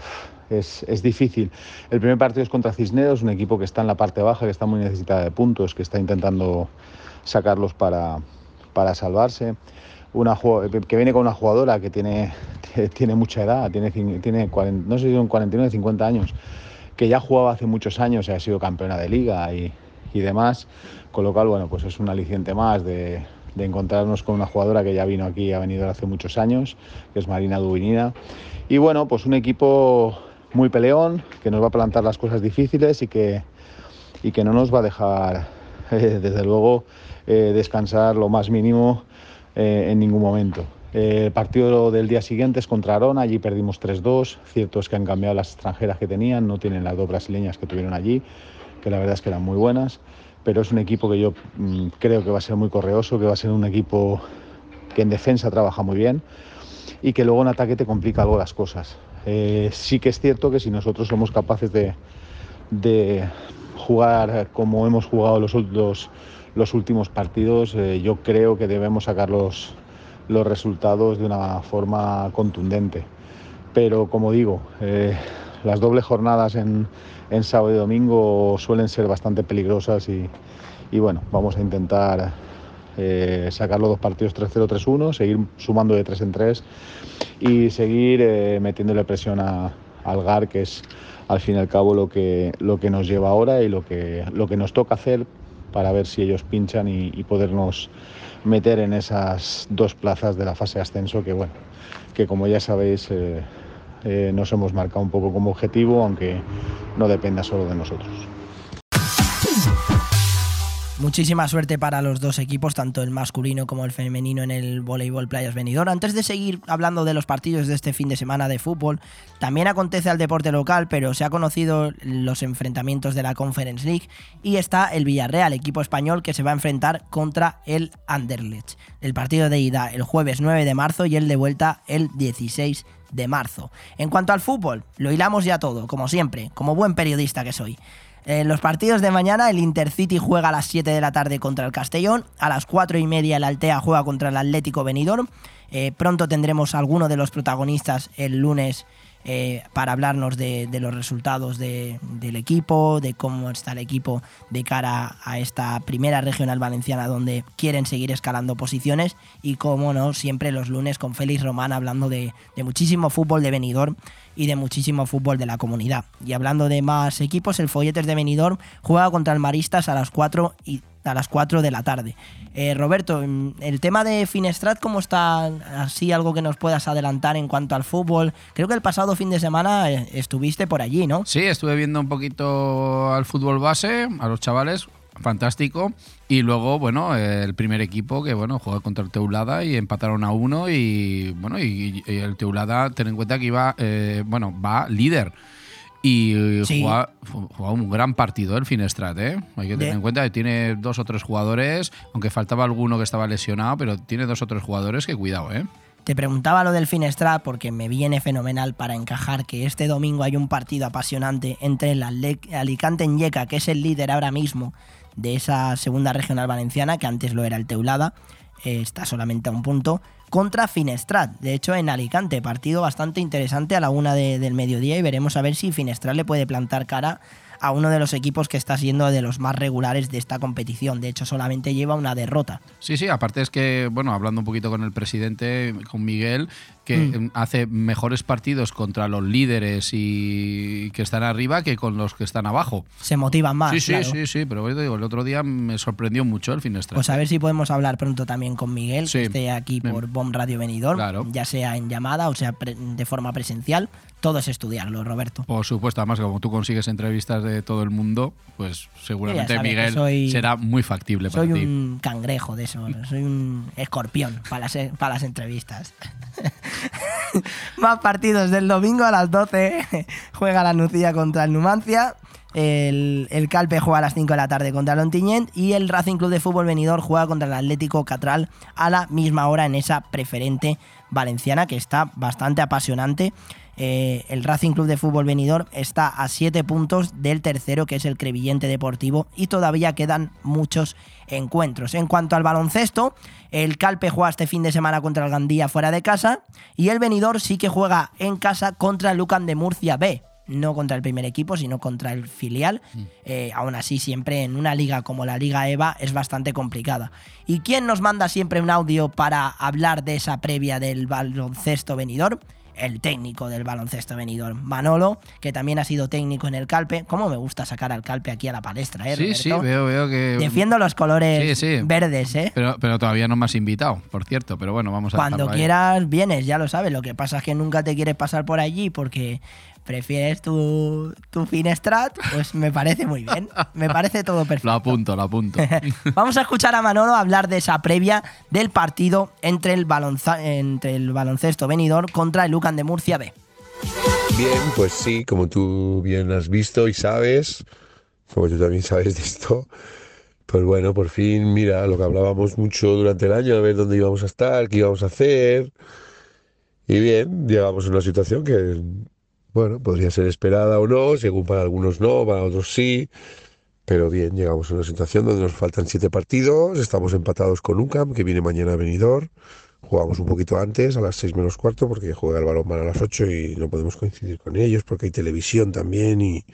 es, es, difícil. El primer partido es contra Cisneros, un equipo que está en la parte baja, que está muy necesitada de puntos, que está intentando sacarlos para, para salvarse. Una, que viene con una jugadora que tiene, [laughs] tiene mucha edad, tiene, tiene 40, no sé si son 49 50 años que ya jugaba hace muchos años y ha sido campeona de liga y, y demás, con lo cual, bueno, pues es un aliciente más de, de, encontrarnos con una jugadora que ya vino aquí, ha venido hace muchos años, que es Marina Dubinina. Y bueno, pues un equipo muy peleón, que nos va a plantar las cosas difíciles y que, y que no nos va a dejar, [laughs] eh, desde luego, eh, descansar lo más mínimo eh, en ningún momento. Eh, el partido del día siguiente es contra Arona, allí perdimos 3-2. Cierto es que han cambiado las extranjeras que tenían, no tienen las dos brasileñas que tuvieron allí, que la verdad es que eran muy buenas. Pero es un equipo que yo mm, creo que va a ser muy correoso, que va a ser un equipo que en defensa trabaja muy bien y que luego en ataque te complica algo las cosas. Eh, sí que es cierto que si nosotros somos capaces de, de jugar como hemos jugado los, los, los últimos partidos, eh, yo creo que debemos sacar los, los resultados de una forma contundente. Pero como digo, eh, las dobles jornadas en, en, sábado y domingo suelen ser bastante peligrosas y, y bueno, vamos a intentar eh, sacar los dos partidos 3-0, 3-1, seguir sumando de 3 en 3 y seguir eh, metiéndole presión a, al GAR, que es al fin y al cabo lo que, lo que nos lleva ahora y lo que, lo que nos toca hacer para ver si ellos pinchan y, y podernos meter en esas dos plazas de la fase de ascenso que, bueno, que como ya sabéis eh, eh, nos hemos marcado un poco como objetivo, aunque no dependa solo de nosotros. Muchísima suerte para los dos equipos, tanto el masculino como el femenino en el voleibol Playas Benidorm. Antes de seguir hablando de los partidos de este fin de semana de fútbol, también acontece al deporte local, pero se ha conocido los enfrentamientos de la Conference League y está el Villarreal, equipo español que se va a enfrentar contra el Anderlecht. El partido de ida el jueves 9 de marzo y el de vuelta el 16 de marzo. En cuanto al fútbol, lo hilamos ya todo, como siempre, como buen periodista que soy. En los partidos de mañana, el Intercity juega a las 7 de la tarde contra el Castellón, a las 4 y media el Altea juega contra el Atlético Benidorm. Eh, pronto tendremos alguno de los protagonistas el lunes eh, para hablarnos de, los resultados del equipo, de cómo está el equipo de cara a esta primera regional valenciana donde quieren seguir escalando posiciones y como no, siempre los lunes con Félix Román hablando de, de muchísimo fútbol de Benidorm y de muchísimo fútbol de la comunidad. Y hablando de más equipos, el Folletes de Benidorm juega contra el Maristas a las 4 y a las 4 de la tarde. Eh, Roberto, mm, el tema de Finestrat, ¿cómo está? Así algo que nos puedas adelantar en cuanto al fútbol. Creo que el pasado fin de semana eh, estuviste por allí, ¿no? Sí, estuve viendo un poquito al fútbol base, a los chavales, fantástico. Y luego, bueno, el primer equipo que, bueno, juega contra el Teulada y empataron a uno y, bueno, y, el Teulada, ten en cuenta que iba, eh, bueno, va líder. Y juega, un gran partido el Finestrat, ¿eh? Hay que tener en cuenta que tiene dos o tres jugadores, aunque faltaba alguno que estaba lesionado, pero tiene dos o tres jugadores que cuidado, ¿eh? Te preguntaba lo del Finestrat porque me viene fenomenal para encajar que este domingo hay un partido apasionante entre el Alicante Yeca, que es el líder ahora mismo, de esa segunda regional valenciana, que antes lo era el Teulada, está solamente a un punto, contra Finestrat, de hecho en Alicante, partido bastante interesante a la una del mediodía y veremos a ver si Finestrat le puede plantar cara a uno de los equipos que está siendo de los más regulares de esta competición. De hecho, solamente lleva una derrota. Sí, sí, aparte es que, bueno, hablando un poquito con el presidente, con Miguel, que mm. hace mejores partidos contra los líderes y que están arriba que con los que están abajo. Se motivan más. Sí, sí, sí, sí, pero digo, el otro día me sorprendió mucho el Finestrat. Pues a ver si podemos hablar pronto también con Miguel, que esté aquí por Bomb Radio Benidorm, ya sea en llamada o sea de forma presencial todo es estudiarlo, Roberto. Por supuesto, además como tú consigues entrevistas de todo el mundo, pues seguramente Miguel será muy factible para ti. Soy un cangrejo de eso, soy un escorpión para las, para las entrevistas. [laughs] [laughs] Más partidos del domingo a las 12 juega la Nucía contra el Numancia. El, Calpe juega a las 5 de la tarde contra el y el Racing Club de Fútbol Venidor juega contra el Atlético Catral a la misma hora en esa preferente valenciana que está bastante apasionante eh, el Racing Club de Fútbol Venidor está a 7 puntos del tercero, que es el Crevillente Deportivo, y todavía quedan muchos encuentros. En cuanto al baloncesto, el Calpe juega este fin de semana contra el Gandía fuera de casa, y el Venidor sí que juega en casa contra el Lucan de Murcia B. No contra el primer equipo, sino contra el filial. Mm. Eh, aún así, siempre en una liga como la Liga EVA es bastante complicada. ¿Y quién nos manda siempre un audio para hablar de esa previa del baloncesto venidor? el técnico del baloncesto venidor, Manolo, que también ha sido técnico en el Calpe. ¿Cómo me gusta sacar al Calpe aquí a la palestra, eh, Sí, sí, veo, veo que... Defiendo los colores verdes, ¿eh? Pero, pero todavía no me has invitado, por cierto, pero bueno, vamos a Cuando quieras, vienes, ya lo sabes. Lo que pasa es que nunca te quieres pasar por allí porque prefieres tu, tu Finestrat, pues me parece muy bien. Me parece todo perfecto. Lo apunto, lo apunto. [laughs] Vamos a escuchar a Manolo hablar de esa previa del partido entre el, entre el baloncesto venidor contra el Lucan de Murcia B. Bien, pues sí, como tú bien has visto y sabes, como tú también sabes de esto, pues bueno, por fin, mira, lo que hablábamos mucho durante el año, a ver dónde íbamos a estar, qué íbamos a hacer. Y bien, llegamos a una situación que bueno, podría ser esperada o no, según para algunos no, para otros sí. Pero bien, llegamos a una situación donde nos faltan siete partidos, estamos empatados con UCAM, que viene mañana a venidor. Jugamos un poquito antes, a las seis menos cuarto, porque juega el balón a las ocho y no podemos coincidir con ellos, porque hay televisión también y,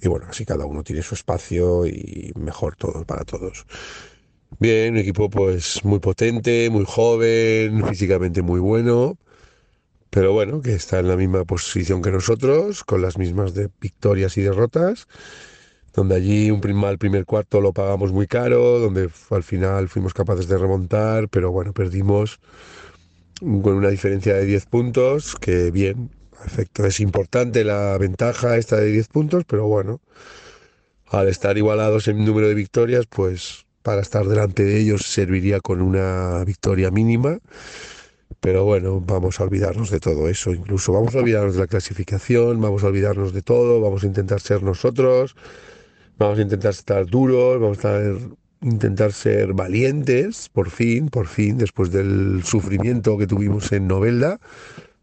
y bueno, así cada uno tiene su espacio y mejor todo para todos. Bien, un equipo pues muy potente, muy joven, físicamente muy bueno pero bueno, que está en la misma posición que nosotros, con las mismas de victorias y derrotas, donde allí un mal primer cuarto lo pagamos muy caro, donde al final fuimos capaces de remontar, pero bueno, perdimos con una diferencia de 10 puntos, que bien, efecto es importante la ventaja esta de 10 puntos, pero bueno, al estar igualados en número de victorias, pues para estar delante de ellos serviría con una victoria mínima. Pero bueno, vamos a olvidarnos de todo eso, incluso vamos a olvidarnos de la clasificación, vamos a olvidarnos de todo, vamos a intentar ser nosotros, vamos a intentar estar duros, vamos a intentar ser valientes, por fin, por fin, después del sufrimiento que tuvimos en Novelda,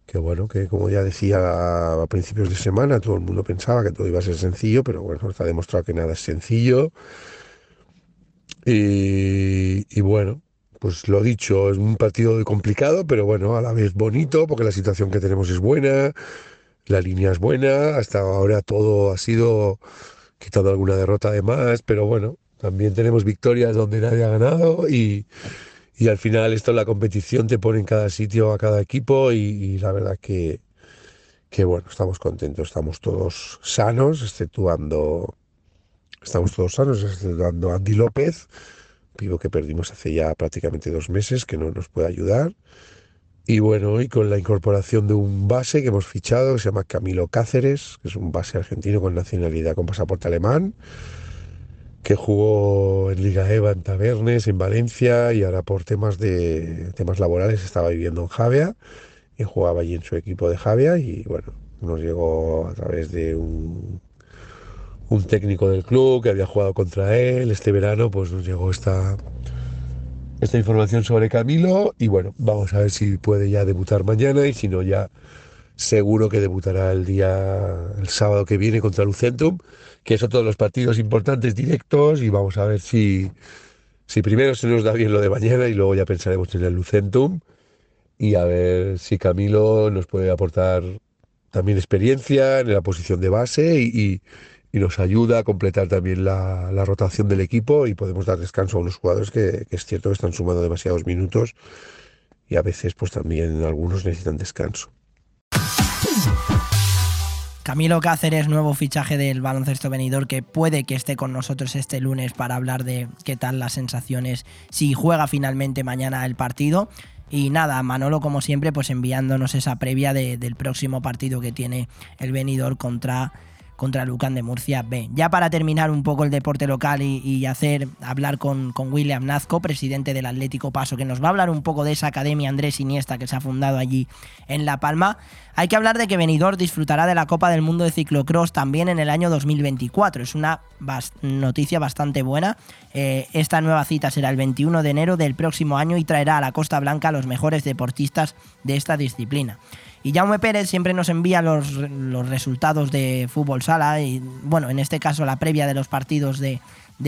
que bueno, que como ya decía a principios de semana, todo el mundo pensaba que todo iba a ser sencillo, pero bueno, está demostrado que nada es sencillo. Y, y bueno, pues lo dicho, es un partido complicado, pero bueno, a la vez bonito, porque la situación que tenemos es buena, la línea es buena, hasta ahora todo ha sido quitado alguna derrota de más, pero bueno, también tenemos victorias donde nadie ha ganado y, y al final esto la competición te pone en cada sitio a cada equipo y, la verdad que, que bueno, estamos contentos, estamos todos sanos, exceptuando, estamos todos sanos, exceptuando Andy López, vivo que perdimos hace ya prácticamente dos meses, que no nos puede ayudar. Y bueno, y con la incorporación de un base que hemos fichado, que se llama Camilo Cáceres, que es un base argentino con nacionalidad con pasaporte alemán, que jugó en Liga EVA en Tabernes, en Valencia, y ahora por temas de temas laborales estaba viviendo en Javia y jugaba allí en su equipo de Javia y bueno, nos llegó a través de un, un técnico del club que había jugado contra él. Este verano, pues nos llegó esta, esta información sobre Camilo. Y bueno, vamos a ver si puede ya debutar mañana y si no ya seguro que debutará el día, el sábado que viene contra Lucentum que son todos los partidos importantes directos. Y vamos a ver si, si primero se nos da bien lo de mañana y luego ya pensaremos en el Lucentum. Y a ver si Camilo nos puede aportar también experiencia en la posición de base y, nos ayuda a completar también la, rotación del equipo y podemos dar descanso a unos jugadores que, que es cierto que están sumando demasiados minutos y a veces pues también algunos necesitan descanso. Camilo Cáceres, nuevo fichaje del baloncesto venidor, que puede que esté con nosotros este lunes para hablar de qué tal las sensaciones, si juega finalmente mañana el partido. Y nada, Manolo, como siempre, pues enviándonos esa previa del próximo partido que tiene el venidor contra contra Lucan de Murcia B. Ya para terminar un poco el deporte local y, hacer hablar con, con, William Nazco, presidente del Atlético Paso, que nos va a hablar un poco de esa academia Andrés Iniesta que se ha fundado allí en La Palma. Hay que hablar de que Benidorm disfrutará de la Copa del Mundo de Ciclocross también en el año 2024. Es una noticia bastante buena. Eh, esta nueva cita será el 21 de enero del próximo año y traerá a la Costa Blanca a los mejores deportistas de esta disciplina. Y Jaume Pérez siempre nos envía los, resultados de fútbol sala y, bueno, en este caso la previa de los partidos de,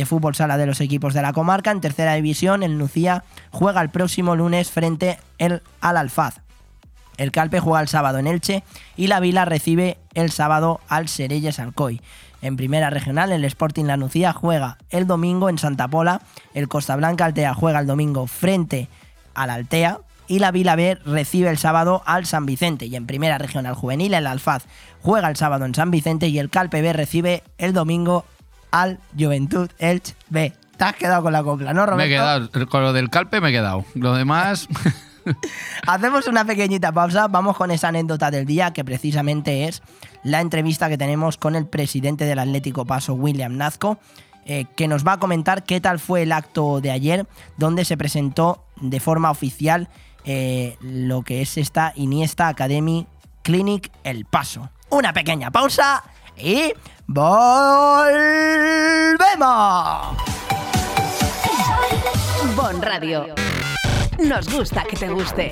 fútbol sala de los equipos de la comarca. En tercera división, el Nucía juega el próximo lunes frente el, al Alfaz. El Calpe juega el sábado en Elche y la Vila recibe el sábado al Serelles Alcoy. En primera regional, el Sporting La Nucía juega el domingo en Santa Pola. El Costa Blanca Altea juega el domingo frente al Altea y la Vila B recibe el sábado al San Vicente. Y en primera regional juvenil, el Alfaz juega el sábado en San Vicente y el Calpe B recibe el domingo al Juventud Elche B. Te has quedado con la copla, ¿no, Roberto? Me he quedado, con lo del Calpe me he quedado. Lo demás... [laughs] Hacemos una pequeñita pausa, vamos con esa anécdota del día que precisamente es la entrevista que tenemos con el presidente del Atlético Paso, William Nazco, eh, que nos va a comentar qué tal fue el acto de ayer, donde se presentó de forma oficial eh, lo que es esta Iniesta Academy Clinic El Paso. Una pequeña pausa y volvemos. Bon Radio. Nos gusta que te guste.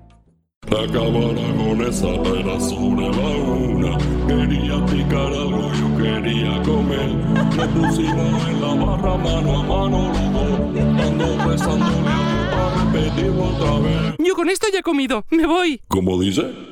Acabar con esa era sobre la una. Quería picar algo, yo quería comer. Nos pusimos en la barra mano a mano los dos. Ando besándole a repetir otra vez. Yo con esto ya he comido. Me voy. ¿Cómo dice?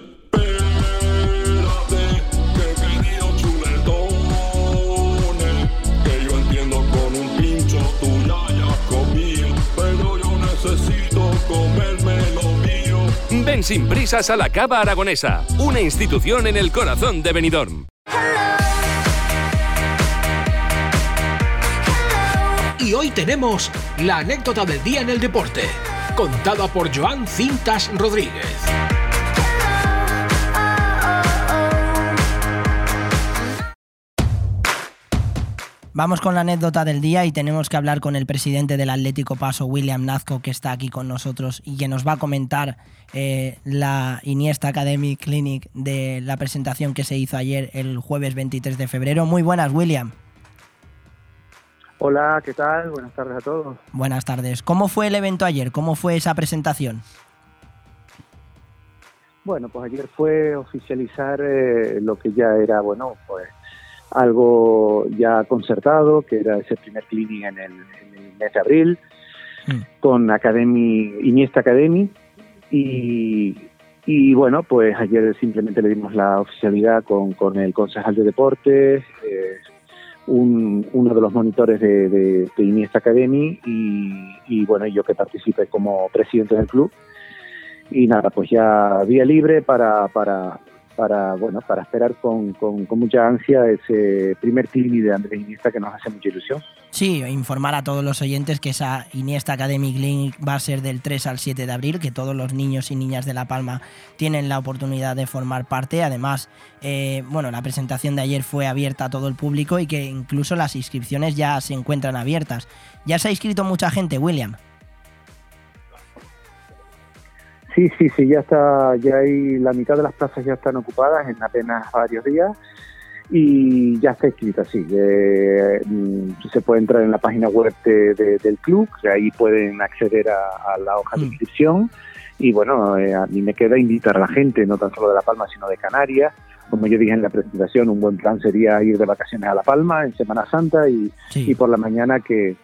Ven sin prisas a la Cava Aragonesa, una institución en el corazón de Benidorm. Y hoy tenemos la anécdota del día en el deporte, contada por Joan Cintas Rodríguez. Vamos con la anécdota del día y tenemos que hablar con el presidente del Atlético Paso, William Nazco, que está aquí con nosotros y que nos va a comentar eh, la Iniesta Academy Clinic de la presentación que se hizo ayer, el jueves 23 de febrero. Muy buenas, William. Hola, ¿qué tal? Buenas tardes a todos. Buenas tardes. ¿Cómo fue el evento ayer? ¿Cómo fue esa presentación? Bueno, pues ayer fue oficializar eh, lo que ya era, bueno, pues algo ya concertado, que era ese primer clinic en el, en el mes de abril, con Academy, Iniesta Academy, y, y bueno, pues ayer simplemente le dimos la oficialidad con, con el concejal de deportes, eh, un, uno de los monitores de, de, de Iniesta Academy y, y, bueno, yo que participé como presidente del club. Y nada, pues ya vía libre para, para, para bueno para esperar con, con, mucha ansia ese primer clinic de Andrés Iniesta que nos hace mucha ilusión. Sí, informar a todos los oyentes que esa Iniesta Academy Clinic va a ser del 3 al 7 de abril, que todos los niños y niñas de La Palma tienen la oportunidad de formar parte. Además, eh, bueno, la presentación de ayer fue abierta a todo el público y que incluso las inscripciones ya se encuentran abiertas. ¿Ya se ha inscrito mucha gente, William? Sí, sí, sí, ya está, ya hay la mitad de las plazas ya están ocupadas en apenas varios días y ya está escrita, sí. Eh, se puede entrar en la página web de, de, del club, que ahí pueden acceder a, a la hoja de inscripción y bueno, eh, a mí me queda invitar a la gente, no tan solo de La Palma, sino de Canarias. Como yo dije en la presentación, un buen plan sería ir de vacaciones a La Palma en Semana Santa y, sí. y por la mañana que,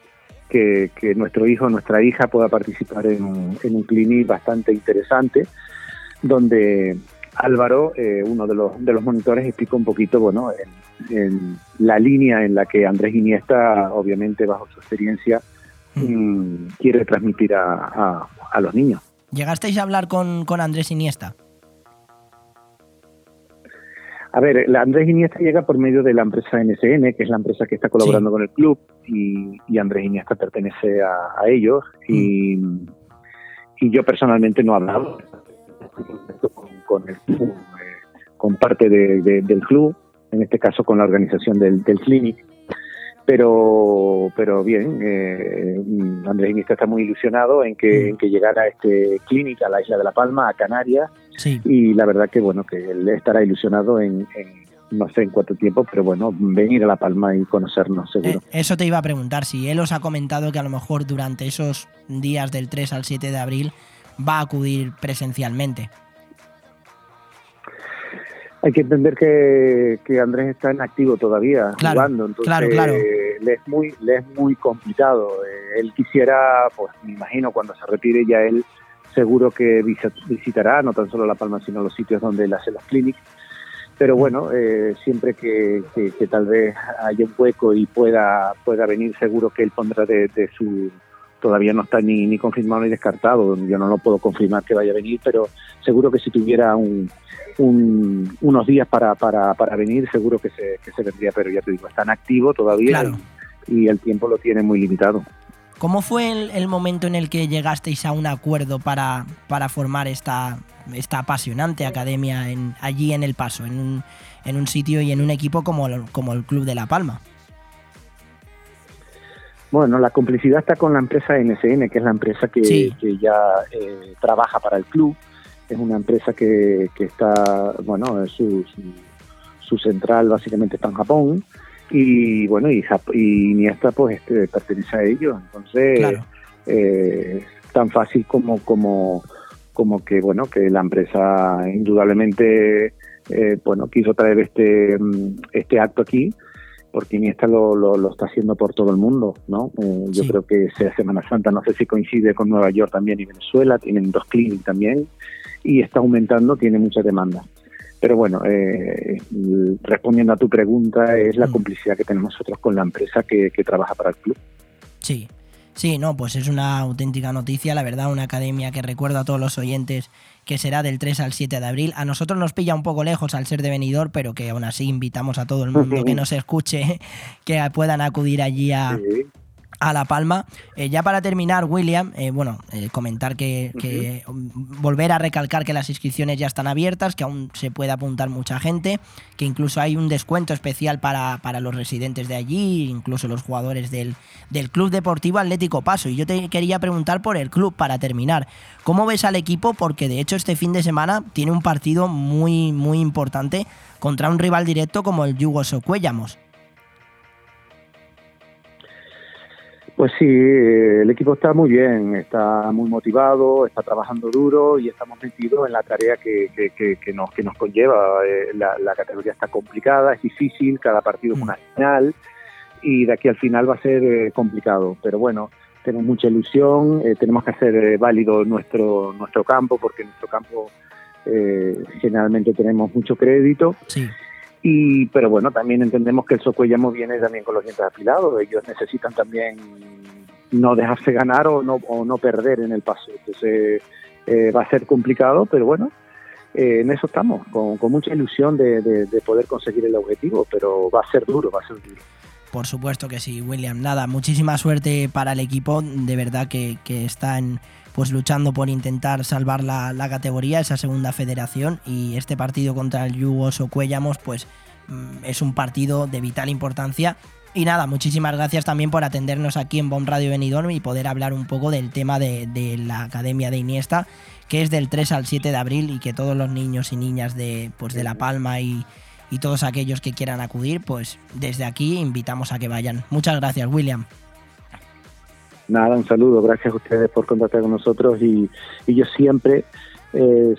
que, que, nuestro hijo o nuestra hija pueda participar en un, en un clinic bastante interesante, donde Álvaro, eh, uno de los, de los monitores, explica un poquito, bueno, en, en, la línea en la que Andrés Iniesta, obviamente bajo su experiencia, mm, quiere transmitir a, a, a, los niños. ¿Llegasteis a hablar con, con Andrés Iniesta? A ver, la Andrés Iniesta llega por medio de la empresa NSN, que es la empresa que está colaborando sí. con el club, y, y, Andrés Iniesta pertenece a, a ellos. Mm. Y, yo personalmente no he hablado con, con el club, eh, con parte de, de, del club, en este caso con la organización del, del clinic. Pero, pero bien, eh, Andrés Iniesta está muy ilusionado en que, mm. en que llegara a este clinic a la isla de La Palma, a Canarias, Sí. Y la verdad que bueno, que él estará ilusionado en, en, no sé en cuánto tiempo, pero bueno, venir a La Palma y conocernos seguro. Eh, eso te iba a preguntar, si él os ha comentado que a lo mejor durante esos días del 3 al 7 de abril va a acudir presencialmente. Hay que entender que, que Andrés está en activo todavía, claro, jugando, entonces claro, claro. le es muy, le es muy complicado. Eh, él quisiera, pues me imagino cuando se retire ya él seguro que visitará no tan solo La Palma, sino los sitios donde él hace las clínicas. Pero bueno, eh, siempre que, tal vez haya un hueco y pueda, pueda venir, seguro que él pondrá de, su... Todavía no está ni, ni confirmado ni descartado, yo no lo puedo confirmar que vaya a venir, pero seguro que si tuviera un, unos días para, para, para venir, seguro que se, que se vendría, pero ya te digo, está en activo todavía y el tiempo lo tiene muy limitado. ¿Cómo fue el, momento en el que llegasteis a un acuerdo para, para formar esta, esta apasionante academia en, allí en El Paso, en un, en un sitio y en un equipo como el, como el Club de La Palma? Bueno, la complicidad está con la empresa NSN, que es la empresa que, que ya eh, trabaja para el club. Es una empresa que, que está, bueno, su, su, su central básicamente está en Japón y bueno y, y Iniesta pues este, pertenece a ellos entonces eh, tan fácil como como como que bueno que la empresa indudablemente eh, bueno quiso traer este mm, este acto aquí porque Iniesta lo, lo, está haciendo por todo el mundo, ¿no? Eh, yo creo que sea Semana Santa, no sé si coincide con Nueva York también y Venezuela, tienen dos clínicas también, y está aumentando, tiene mucha demanda. Pero bueno, eh, respondiendo a tu pregunta, es la mm. complicidad que tenemos nosotros con la empresa que, trabaja para el club. Sí, sí, no, pues es una auténtica noticia, la verdad, una academia que recuerdo a todos los oyentes que será del 3 al 7 de abril. A nosotros nos pilla un poco lejos al ser de venidor, pero que aún así invitamos a todo el mundo [laughs] que nos escuche, que puedan acudir allí a, a La Palma. Eh, ya para terminar, William, eh, bueno, eh, comentar que, volver a recalcar que las inscripciones ya están abiertas, que aún se puede apuntar mucha gente, que incluso hay un descuento especial para, los residentes de allí, incluso los jugadores del, del, Club Deportivo Atlético Paso. Y yo te quería preguntar por el club para terminar. ¿Cómo ves al equipo? Porque de hecho este fin de semana tiene un partido muy, muy importante contra un rival directo como el Yugo Socuellamos. Pues sí, el equipo está muy bien, está muy motivado, está trabajando duro y estamos metidos en la tarea que, que, nos, que nos conlleva. Eh, la, categoría está complicada, es difícil, cada partido es una mm. final y de aquí al final va a ser eh, complicado. Pero bueno, tenemos mucha ilusión, eh, tenemos que hacer válido nuestro, nuestro campo porque en nuestro campo generalmente tenemos mucho crédito. Sí. Y, pero bueno, también entendemos que el Socuellamo viene también con los dientes afilados. Ellos necesitan también no dejarse ganar o no, o no perder en el paso. Entonces eh, va a ser complicado, pero bueno, eh, en eso estamos, con, mucha ilusión de, de, poder conseguir el objetivo, pero va a ser duro, va a ser duro. Por supuesto que sí, William. Nada, muchísima suerte para el equipo, de verdad que, que están pues luchando por intentar salvar la, categoría, esa segunda federación y este partido contra el Yugo Socuellamos pues mm, es un partido de vital importancia y nada, muchísimas gracias también por atendernos aquí en Bomb Radio Benidorm y poder hablar un poco del tema de, la Academia de Iniesta, que es del 3 al 7 de abril y que todos los niños y niñas de, pues de La Palma y, y todos aquellos que quieran acudir, pues desde aquí invitamos a que vayan. Muchas gracias, William. Nada, un saludo, gracias a ustedes por contactar con nosotros y, y yo siempre eh,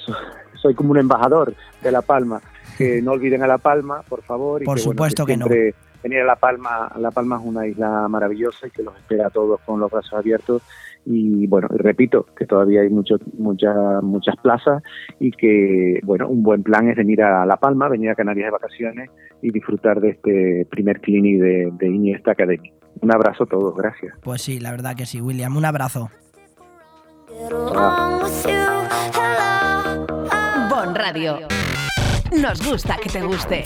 soy como un embajador de La Palma. Que no olviden a La Palma, por favor. por supuesto que, no. Venir a La Palma, La Palma es una isla maravillosa y que los espera a todos con los brazos abiertos y bueno, repito que todavía hay mucho, muchas muchas plazas y que bueno, un buen plan es venir a La Palma, venir a Canarias de vacaciones y disfrutar de este primer clinic de, de Iniesta Academy. Un abrazo a todos, gracias. Pues sí, la verdad que sí, William, un abrazo. Bon Radio. Nos gusta que te guste.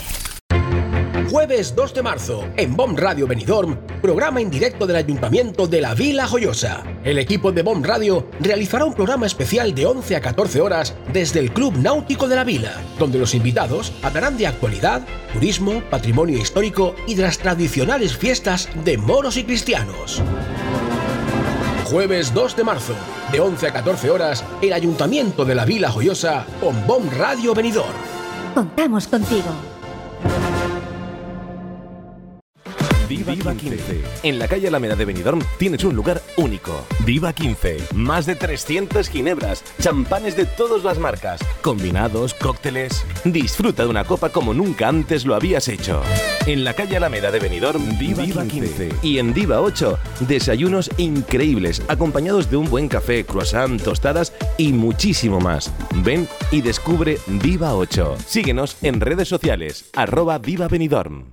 Jueves 2 de marzo, en BOM Radio Benidorm, programa en directo del Ayuntamiento de la Vila Joyosa. El equipo de BOM Radio realizará un programa especial de 11 a 14 horas desde el Club Náutico de la Vila, donde los invitados hablarán de actualidad, turismo, patrimonio histórico y de las tradicionales fiestas de moros y cristianos. Jueves 2 de marzo, de 11 a 14 horas, el Ayuntamiento de la Vila Joyosa con BOM Radio Benidorm. Contamos contigo. Viva, 15. En la calle Alameda de Benidorm tienes un lugar único. Viva 15. Más de 300 ginebras, champanes de todas las marcas, combinados, cócteles. Disfruta de una copa como nunca antes lo habías hecho. En la calle Alameda de Benidorm, Viva, 15. Y en Diva 8, desayunos increíbles, acompañados de un buen café, croissant, tostadas y muchísimo más. Ven y descubre Viva 8. Síguenos en redes sociales, arroba Viva Benidorm.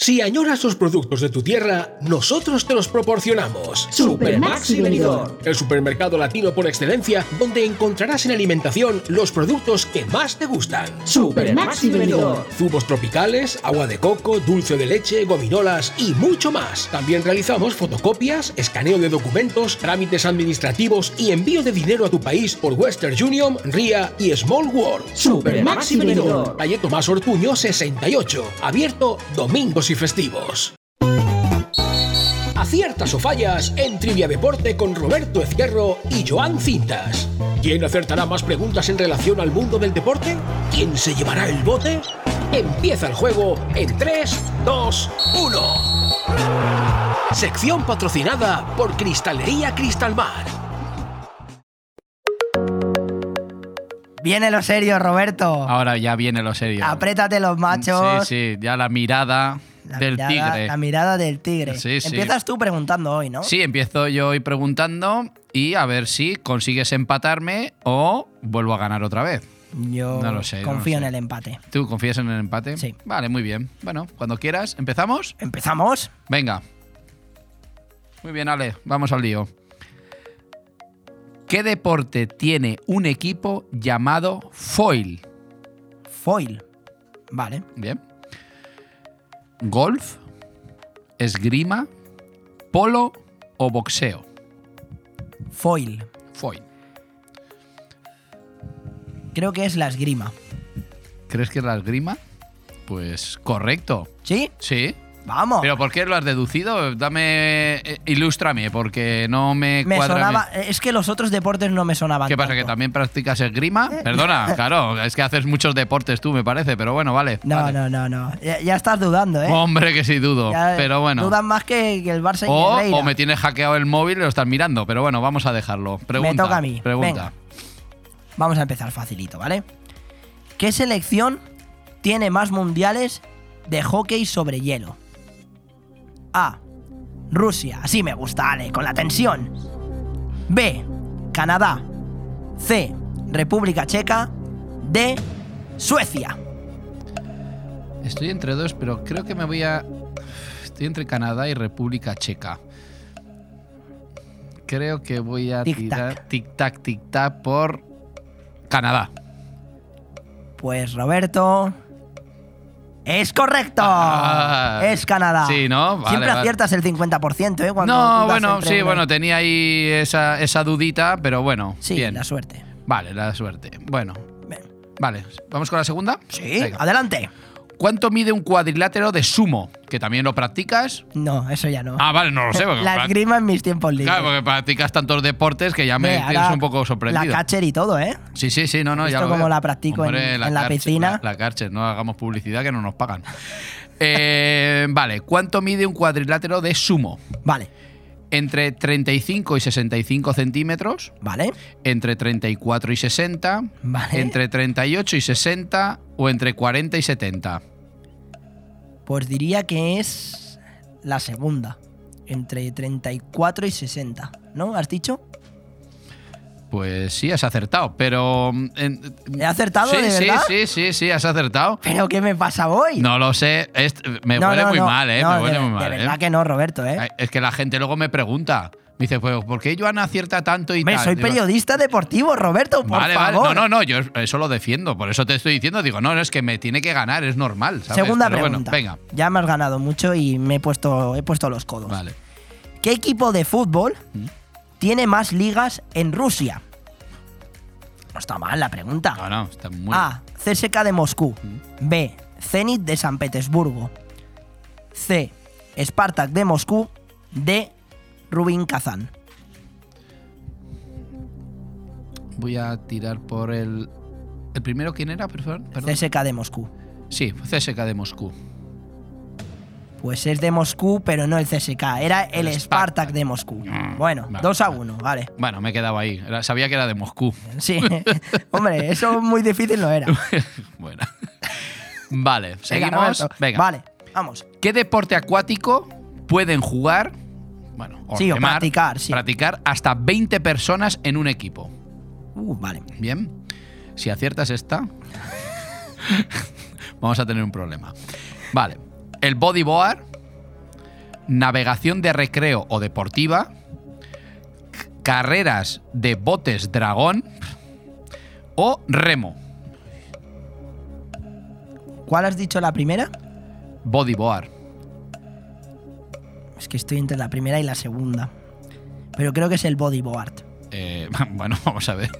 Si añoras los productos de tu tierra, nosotros te los proporcionamos. Supermaxi Benidorm. El supermercado latino por excelencia, donde encontrarás en alimentación los productos que más te gustan. Supermaxi Benidorm. Zumos tropicales, agua de coco, dulce de leche, gominolas y mucho más. También realizamos fotocopias, escaneo de documentos, trámites administrativos y envío de dinero a tu país por Western Union, RIA y Small World. Supermaxi Benidorm. Calle Tomás Ortuño 68, abierto domingos y festivos. Aciertas o fallas en Trivia Deporte con Roberto Ezquerro y Joan Cintas. ¿Quién acertará más preguntas en relación al mundo del deporte? ¿Quién se llevará el bote? Empieza el juego en 3, 2, 1. Sección patrocinada por Cristalería Cristalmar. Viene lo serio, Roberto. Ahora ya viene lo serio. Apriétate los machos. Sí, sí, ya la mirada La del mirada- tigre. La mirada del tigre. Sí, sí. Empiezas tú preguntando hoy, ¿no? Sí, empiezo yo hoy preguntando y a ver si consigues empatarme o vuelvo a ganar otra vez. Yo No lo sé, no lo confío sé. en el empate. ¿Tú confías en el empate? Sí. Vale, muy bien. Bueno, cuando quieras, ¿empezamos? ¿Empezamos? Venga. Muy bien, Ale, vamos al lío. ¿Qué deporte tiene un equipo llamado foil? Foil. Vale. Bien. ¿Golf? ¿Esgrima? ¿Polo o boxeo? Foil. Foil. Creo que es la esgrima. ¿Crees que es la esgrima? Pues correcto. ¿Sí? Sí. Vamos. ¿Pero por qué lo has deducido? Dame. eh, ilústrame, porque no me, me cuadra. sonaba. Es que los otros deportes no me sonaban. ¿Qué pasa? ¿Que tanto. también practicas esgrima? Perdona, [laughs] claro, es que haces muchos deportes tú, me parece, pero bueno, vale. No, vale. no, no, no. Ya, ya estás dudando, ¿eh? Hombre, que sí dudo, Ya pero bueno. Dudan más que, que el Barça y O, Negreira. o me tienes hackeado el móvil y lo estás mirando, pero bueno, vamos a dejarlo. Pregunta. toca a mí. Pregunta. Venga. Vamos a empezar facilito, ¿vale? ¿Qué selección tiene más mundiales de hockey sobre hielo? A. Rusia, así me gusta, Ale, con la tensión. B. Canadá. C. República Checa. D. Suecia. Estoy entre dos, pero creo que me voy a. Estoy entre Canadá y República Checa. Creo que voy a tirar tic-tac, tic-tac por Canadá. Pues Roberto. ¡Es correcto! Ah, es Canadá. sí, ¿no? Vale, Siempre vale. aciertas el 50%, ¿eh? Cuando no, bueno, sí, bueno, tenía ahí esa, esa dudita, pero bueno. Sí, bien. la suerte. Vale, la suerte. Bueno. Vale, ¿vamos con la segunda? Sí, Venga. adelante. ¿Cuánto mide un cuadrilátero de sumo? ¿Que también lo practicas? No, eso ya no. Ah, vale, no lo sé. porque [laughs] La esgrima en mis tiempos libres. Claro, porque practicas tantos deportes que ya me Ve, tienes un poco sorprendido. La catcher y todo, ¿eh? Sí, sí, sí, no, no, ya Visto lo cómo veo. la practico en- en la Karcher, piscina. La, la Karcher, no hagamos publicidad que no nos pagan. [laughs] Eh, vale, ¿cuánto mide un cuadrilátero de sumo? Vale. Entre 35 y 65 centímetros. Vale. Entre 34 y 60. Vale. Entre 38 y 60 o entre 40 y 70. Pues diría que es la segunda. Entre 34 y 60. ¿No? ¿Has dicho? Pues sí, has acertado, pero... mm, ¿He acertado, sí, de sí, verdad? sí, sí, sí, has acertado. ¿Pero qué me pasa hoy? No lo sé, es- me No, huele no, muy no. mal, ¿eh? Me huele de, muy de mal, ¿eh? verdad que no, Roberto, ¿eh? Es que la gente luego me pregunta. Me dice, pues, ¿por qué Joan acierta tanto y Hombre, tal? soy Digo, periodista deportivo, Roberto, por Vale, vale. favor. No, no, no, yo eso lo defiendo. Por eso te estoy diciendo, digo, no, no, es que me tiene que ganar, es normal. ¿sabes? Segunda Pero pregunta. Bueno, venga. Ya me has ganado mucho y me he puesto, he puesto los codos. Vale. ¿Qué equipo de fútbol tiene más ligas en Rusia? No está mal la pregunta. No, no, está muy. A. CSK de Moscú. B. Zenit de San Petersburgo. C. Spartak de Moscú. D. Rubin Kazán. Voy a tirar por el. ¿El primero quién era? Perdón. perdón. CSK de Moscú. Sí, CSK de Moscú. Pues es de Moscú, pero no el CSK. Era el, Spartak de Moscú. Bueno, vale, 2 a 1, vale. Bueno, me he quedado ahí. Sabía que era de Moscú. [laughs] Sí. [laughs] Hombre, eso muy difícil no era. [laughs] bueno. Vale, seguimos. Venga. Vale, vamos. ¿Qué deporte acuático pueden jugar? Bueno, Sí, o practicar, sí. Practicar hasta 20 personas en un equipo. Uh, vale. Bien. Si aciertas esta, vamos a tener un problema. Vale. El bodyboard, navegación de recreo o deportiva, carreras de botes dragón o remo. ¿Cuál has dicho la primera? Bodyboard. Es que estoy entre la primera y la segunda. Pero creo que es el bodyboard. Eh, [laughs] bueno, vamos a ver.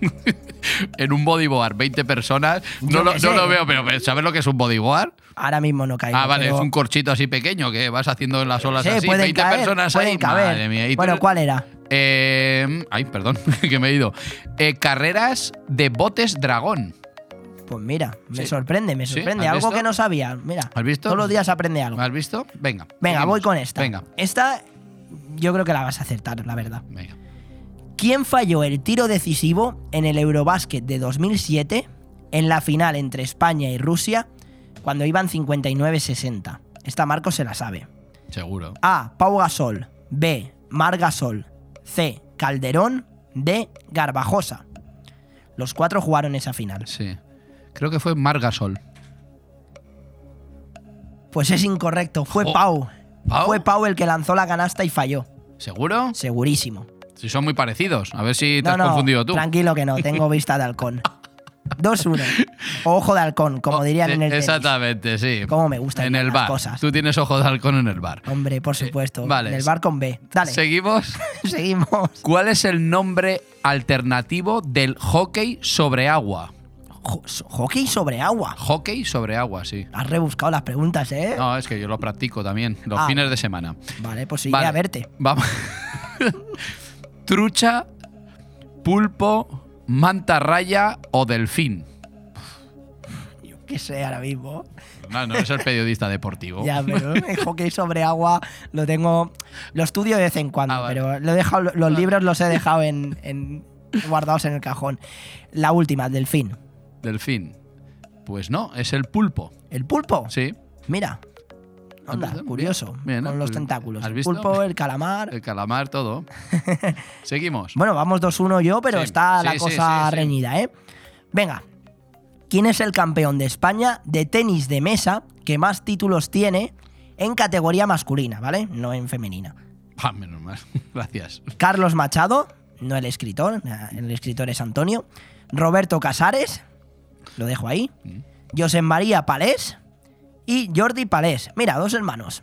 [laughs] en un bodyboard, 20 personas. No, lo, no veo, pero ¿sabes lo que es un bodyboard? Ahora mismo no caigo. Ah, vale, pero- es un corchito así pequeño que vas haciendo en las olas Sí, así. pueden 20 caer, personas ahí. caber. Madre mía. ¿Y tú Bueno, ¿cuál era? Eh, ay, perdón, [laughs] que me he ido. Eh, carreras de botes dragón. Pues mira, me Sí. sorprende, me sorprende. ¿has Algo visto? que no sabía. Mira, ¿Has visto? todos los días aprende algo. ¿Has visto? Venga. Venga, seguimos. voy con esta. Venga. Esta yo creo que la vas a acertar, la verdad. Venga. ¿Quién falló el tiro decisivo en el Eurobásquet de 2007 en la final entre España y Rusia cuando iban 59-60? Esta Marco se la sabe. Seguro. A. Pau Gasol. B. Mar Gasol. C. Calderón. D. Garbajosa. Los cuatro jugaron esa final. Sí. Creo que fue Margasol. Pues es incorrecto, fue Jo- Pau. ¿Pau? Fue Pau el que lanzó la canasta y falló. ¿Seguro? Segurísimo. Si son muy parecidos. A ver si te No, has no, confundido tú. tranquilo que no, tengo [laughs] vista de halcón. 2-1. O Ojo de halcón, como dirían en el tenis. Exactamente, sí. Cómo me gustan En el bar. cosas. Tú tienes ojo de halcón en el bar. Hombre, por supuesto. vale. En el bar con B. Dale. ¿Seguimos? [laughs] Seguimos. ¿Cuál es el nombre alternativo del hockey sobre agua? Jo- hockey sobre agua. Hockey sobre agua, sí. Has rebuscado las preguntas, ¿eh? No, es que yo lo practico también, los Ah. fines de semana. Vale, pues iré Vale. a verte. Vamos. [laughs] Trucha, pulpo, manta raya o delfín. Que sé ahora mismo. No, no es el periodista deportivo. Ya, pero el hockey sobre agua lo tengo. Lo estudio de vez en cuando, Ah, vale. pero lo he dejado, los libros los he dejado en, en- guardados en el cajón. La última, delfín. Delfín. Pues no, es el pulpo. ¿El pulpo? Sí. Mira. Anda, curioso. bien, con ¿no? los Pues, tentáculos. ¿has El pulpo, el calamar. El calamar, todo. [laughs] Seguimos. Bueno, vamos 2-1 yo, pero Sí, está la sí, cosa sí. reñida, ¿eh? Venga. ¿Quién es el campeón de España de tenis de mesa que más títulos tiene en categoría masculina, ¿vale? No en femenina. Ah, menos mal. [laughs] Gracias. Carlos Machado, no el escritor, el escritor es Antonio. Roberto Casares, lo dejo ahí. Mm. José María Palés y Jordi Palés. Mira, dos hermanos.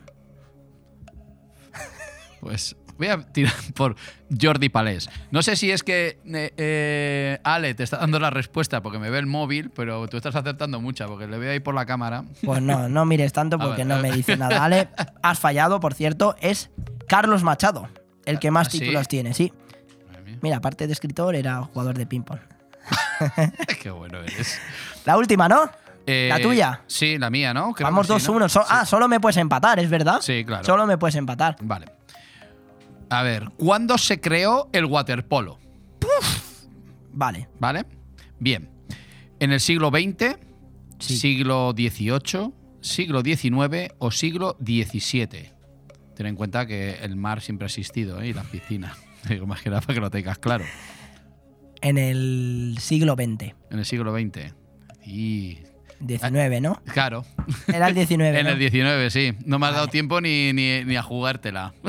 Pues voy a tirar por Jordi Palés. No sé si es que eh, eh, Ale te está dando la respuesta porque me ve el móvil, pero tú estás acertando mucha porque le veo ahí por la cámara. Pues no, no mires tanto [laughs] porque ver, no me dice nada. [laughs] Ale, has fallado, por cierto, es Carlos Machado, el que más ¿Ah, sí? títulos tiene, sí. Mira, aparte de escritor, era jugador de ping-pong. [laughs] Qué bueno eres. La última, ¿no? Eh, La tuya. Sí, la mía, ¿no? Creo Vamos que sí, 2-1. ¿no? So- Ah, solo me puedes empatar, ¿es verdad? Sí, claro. Solo me puedes empatar. Vale. A ver, ¿cuándo se creó el waterpolo? Vale. ¿Vale? Bien. ¿En el siglo XX, siglo XVIII, siglo XIX o siglo XVII? Ten en cuenta que el mar siempre ha existido ¿eh? y la piscina. [laughs] Digo, más que nada para que lo tengas claro. En el siglo XX. En el siglo XX. Y. 19, ¿no? Claro. Era el 19. [laughs] En ¿no? el 19, sí. No me has dado tiempo ni, ni, ni a jugártela. [laughs]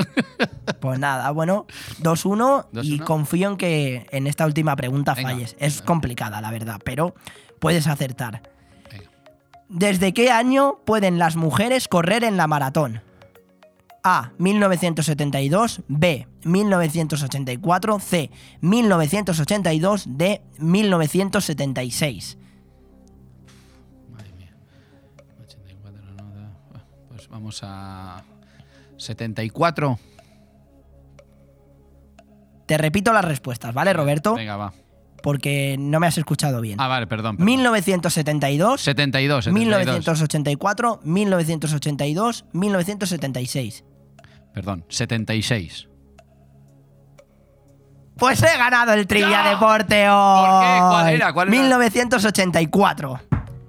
Pues nada, bueno, 2-1 y 2-1. confío en que en esta última pregunta Venga. falles. Es complicada, la verdad, pero puedes acertar. ¿Desde qué año pueden las mujeres correr en la maratón? A. 1972, B. 1984, C. 1982, D. 1976. Vamos a 74. Te repito las respuestas, ¿vale, Roberto? Venga, va. Porque no me has escuchado bien. Ah, vale, perdón. perdón. 1972, 72, 72. 1984, 1982, 1976. Perdón, 76. Pues he ganado el Trivia Deporte hoy. ¿Por qué? ¿Cuál era? ¿Cuál era? 1984.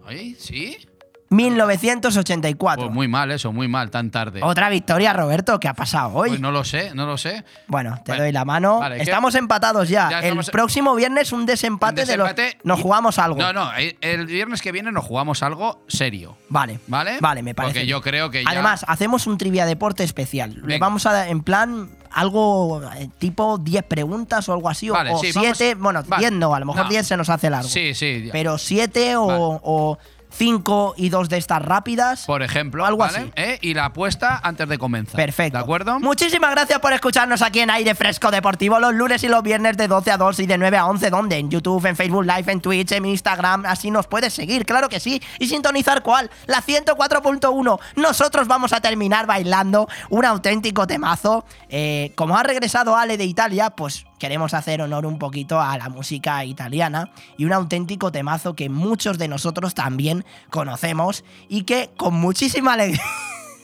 ¿Ay? ¿Sí? 1984. Pues muy mal eso, muy mal, tan tarde. Otra victoria, Roberto, ¿qué ha pasado hoy? Pues no lo sé, no lo sé. Bueno, te Vale. doy la mano. Vale, ¿qué? estamos empatados ya. Ya el próximo viernes un desempate, Un de los. desempate Nos y- jugamos algo. No, no, el viernes que viene nos jugamos algo serio. Vale. ¿Vale? Vale, me parece. Porque yo creo que ya. Además, hacemos un trivia deporte especial. Le vamos a dar en plan algo eh, tipo 10 preguntas o algo así. o- Vale, o sí, 7. vamos- Bueno, vale. 10 no, a lo mejor No. 10 se nos hace largo. Sí, sí. ya. Pero 7 o 5 y 2 de estas rápidas. Por ejemplo, algo ¿vale? así. ¿Eh? Y la apuesta antes de comenzar. Perfecto. ¿De acuerdo? Muchísimas gracias por escucharnos aquí en Aire Fresco Deportivo los lunes y los viernes de 12 a 2 y de 9 a 11. ¿Dónde? En YouTube, en Facebook Live, en Twitch, en Instagram. Así nos puedes seguir, claro que sí. Y sintonizar cuál? La 104.1. Nosotros vamos a terminar bailando un auténtico temazo. Eh, como ha regresado Ale de Italia, pues queremos hacer honor un poquito a la música italiana y un auténtico temazo que muchos de nosotros también conocemos y que con muchísima alegría...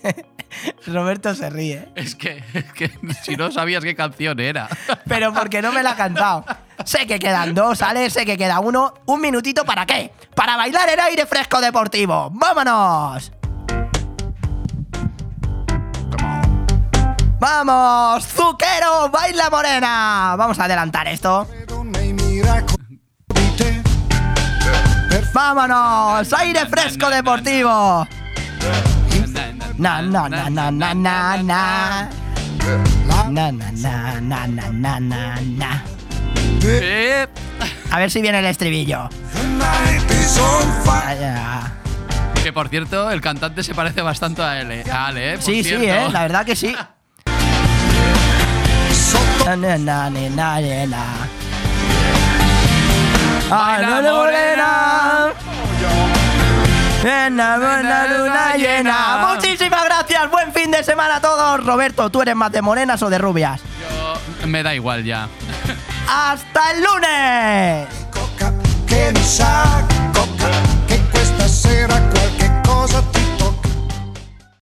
[laughs] Roberto se ríe. Es que, es que si no sabías qué canción era. [laughs] Pero porque no me la ha cantado. Sé que quedan dos, ¿sale? Sé que queda uno. Un minutito para qué? Para bailar en aire fresco deportivo. ¡Vámonos! ¡Vamos! ¡Zuquero! ¡Baila morena! Vamos a adelantar esto. ¡Vámonos! ¡Aire fresco deportivo! Na, na, na, na, na, na, na. Na, na, na, na, na, na, na, na. A ver si viene el estribillo. Que por cierto, el cantante se parece bastante a Ale, ¿eh? Por Sí, sí, eh, la verdad que sí. [laughs] Na, na, na, na, morena. En la buena luna llena. Muchísimas gracias. Buen fin de semana a todos. Roberto, ¿tú eres más de morenas o de rubias? Yo- me da igual ya. [laughs] ¡Hasta el lunes! che mi sa coca che questa sera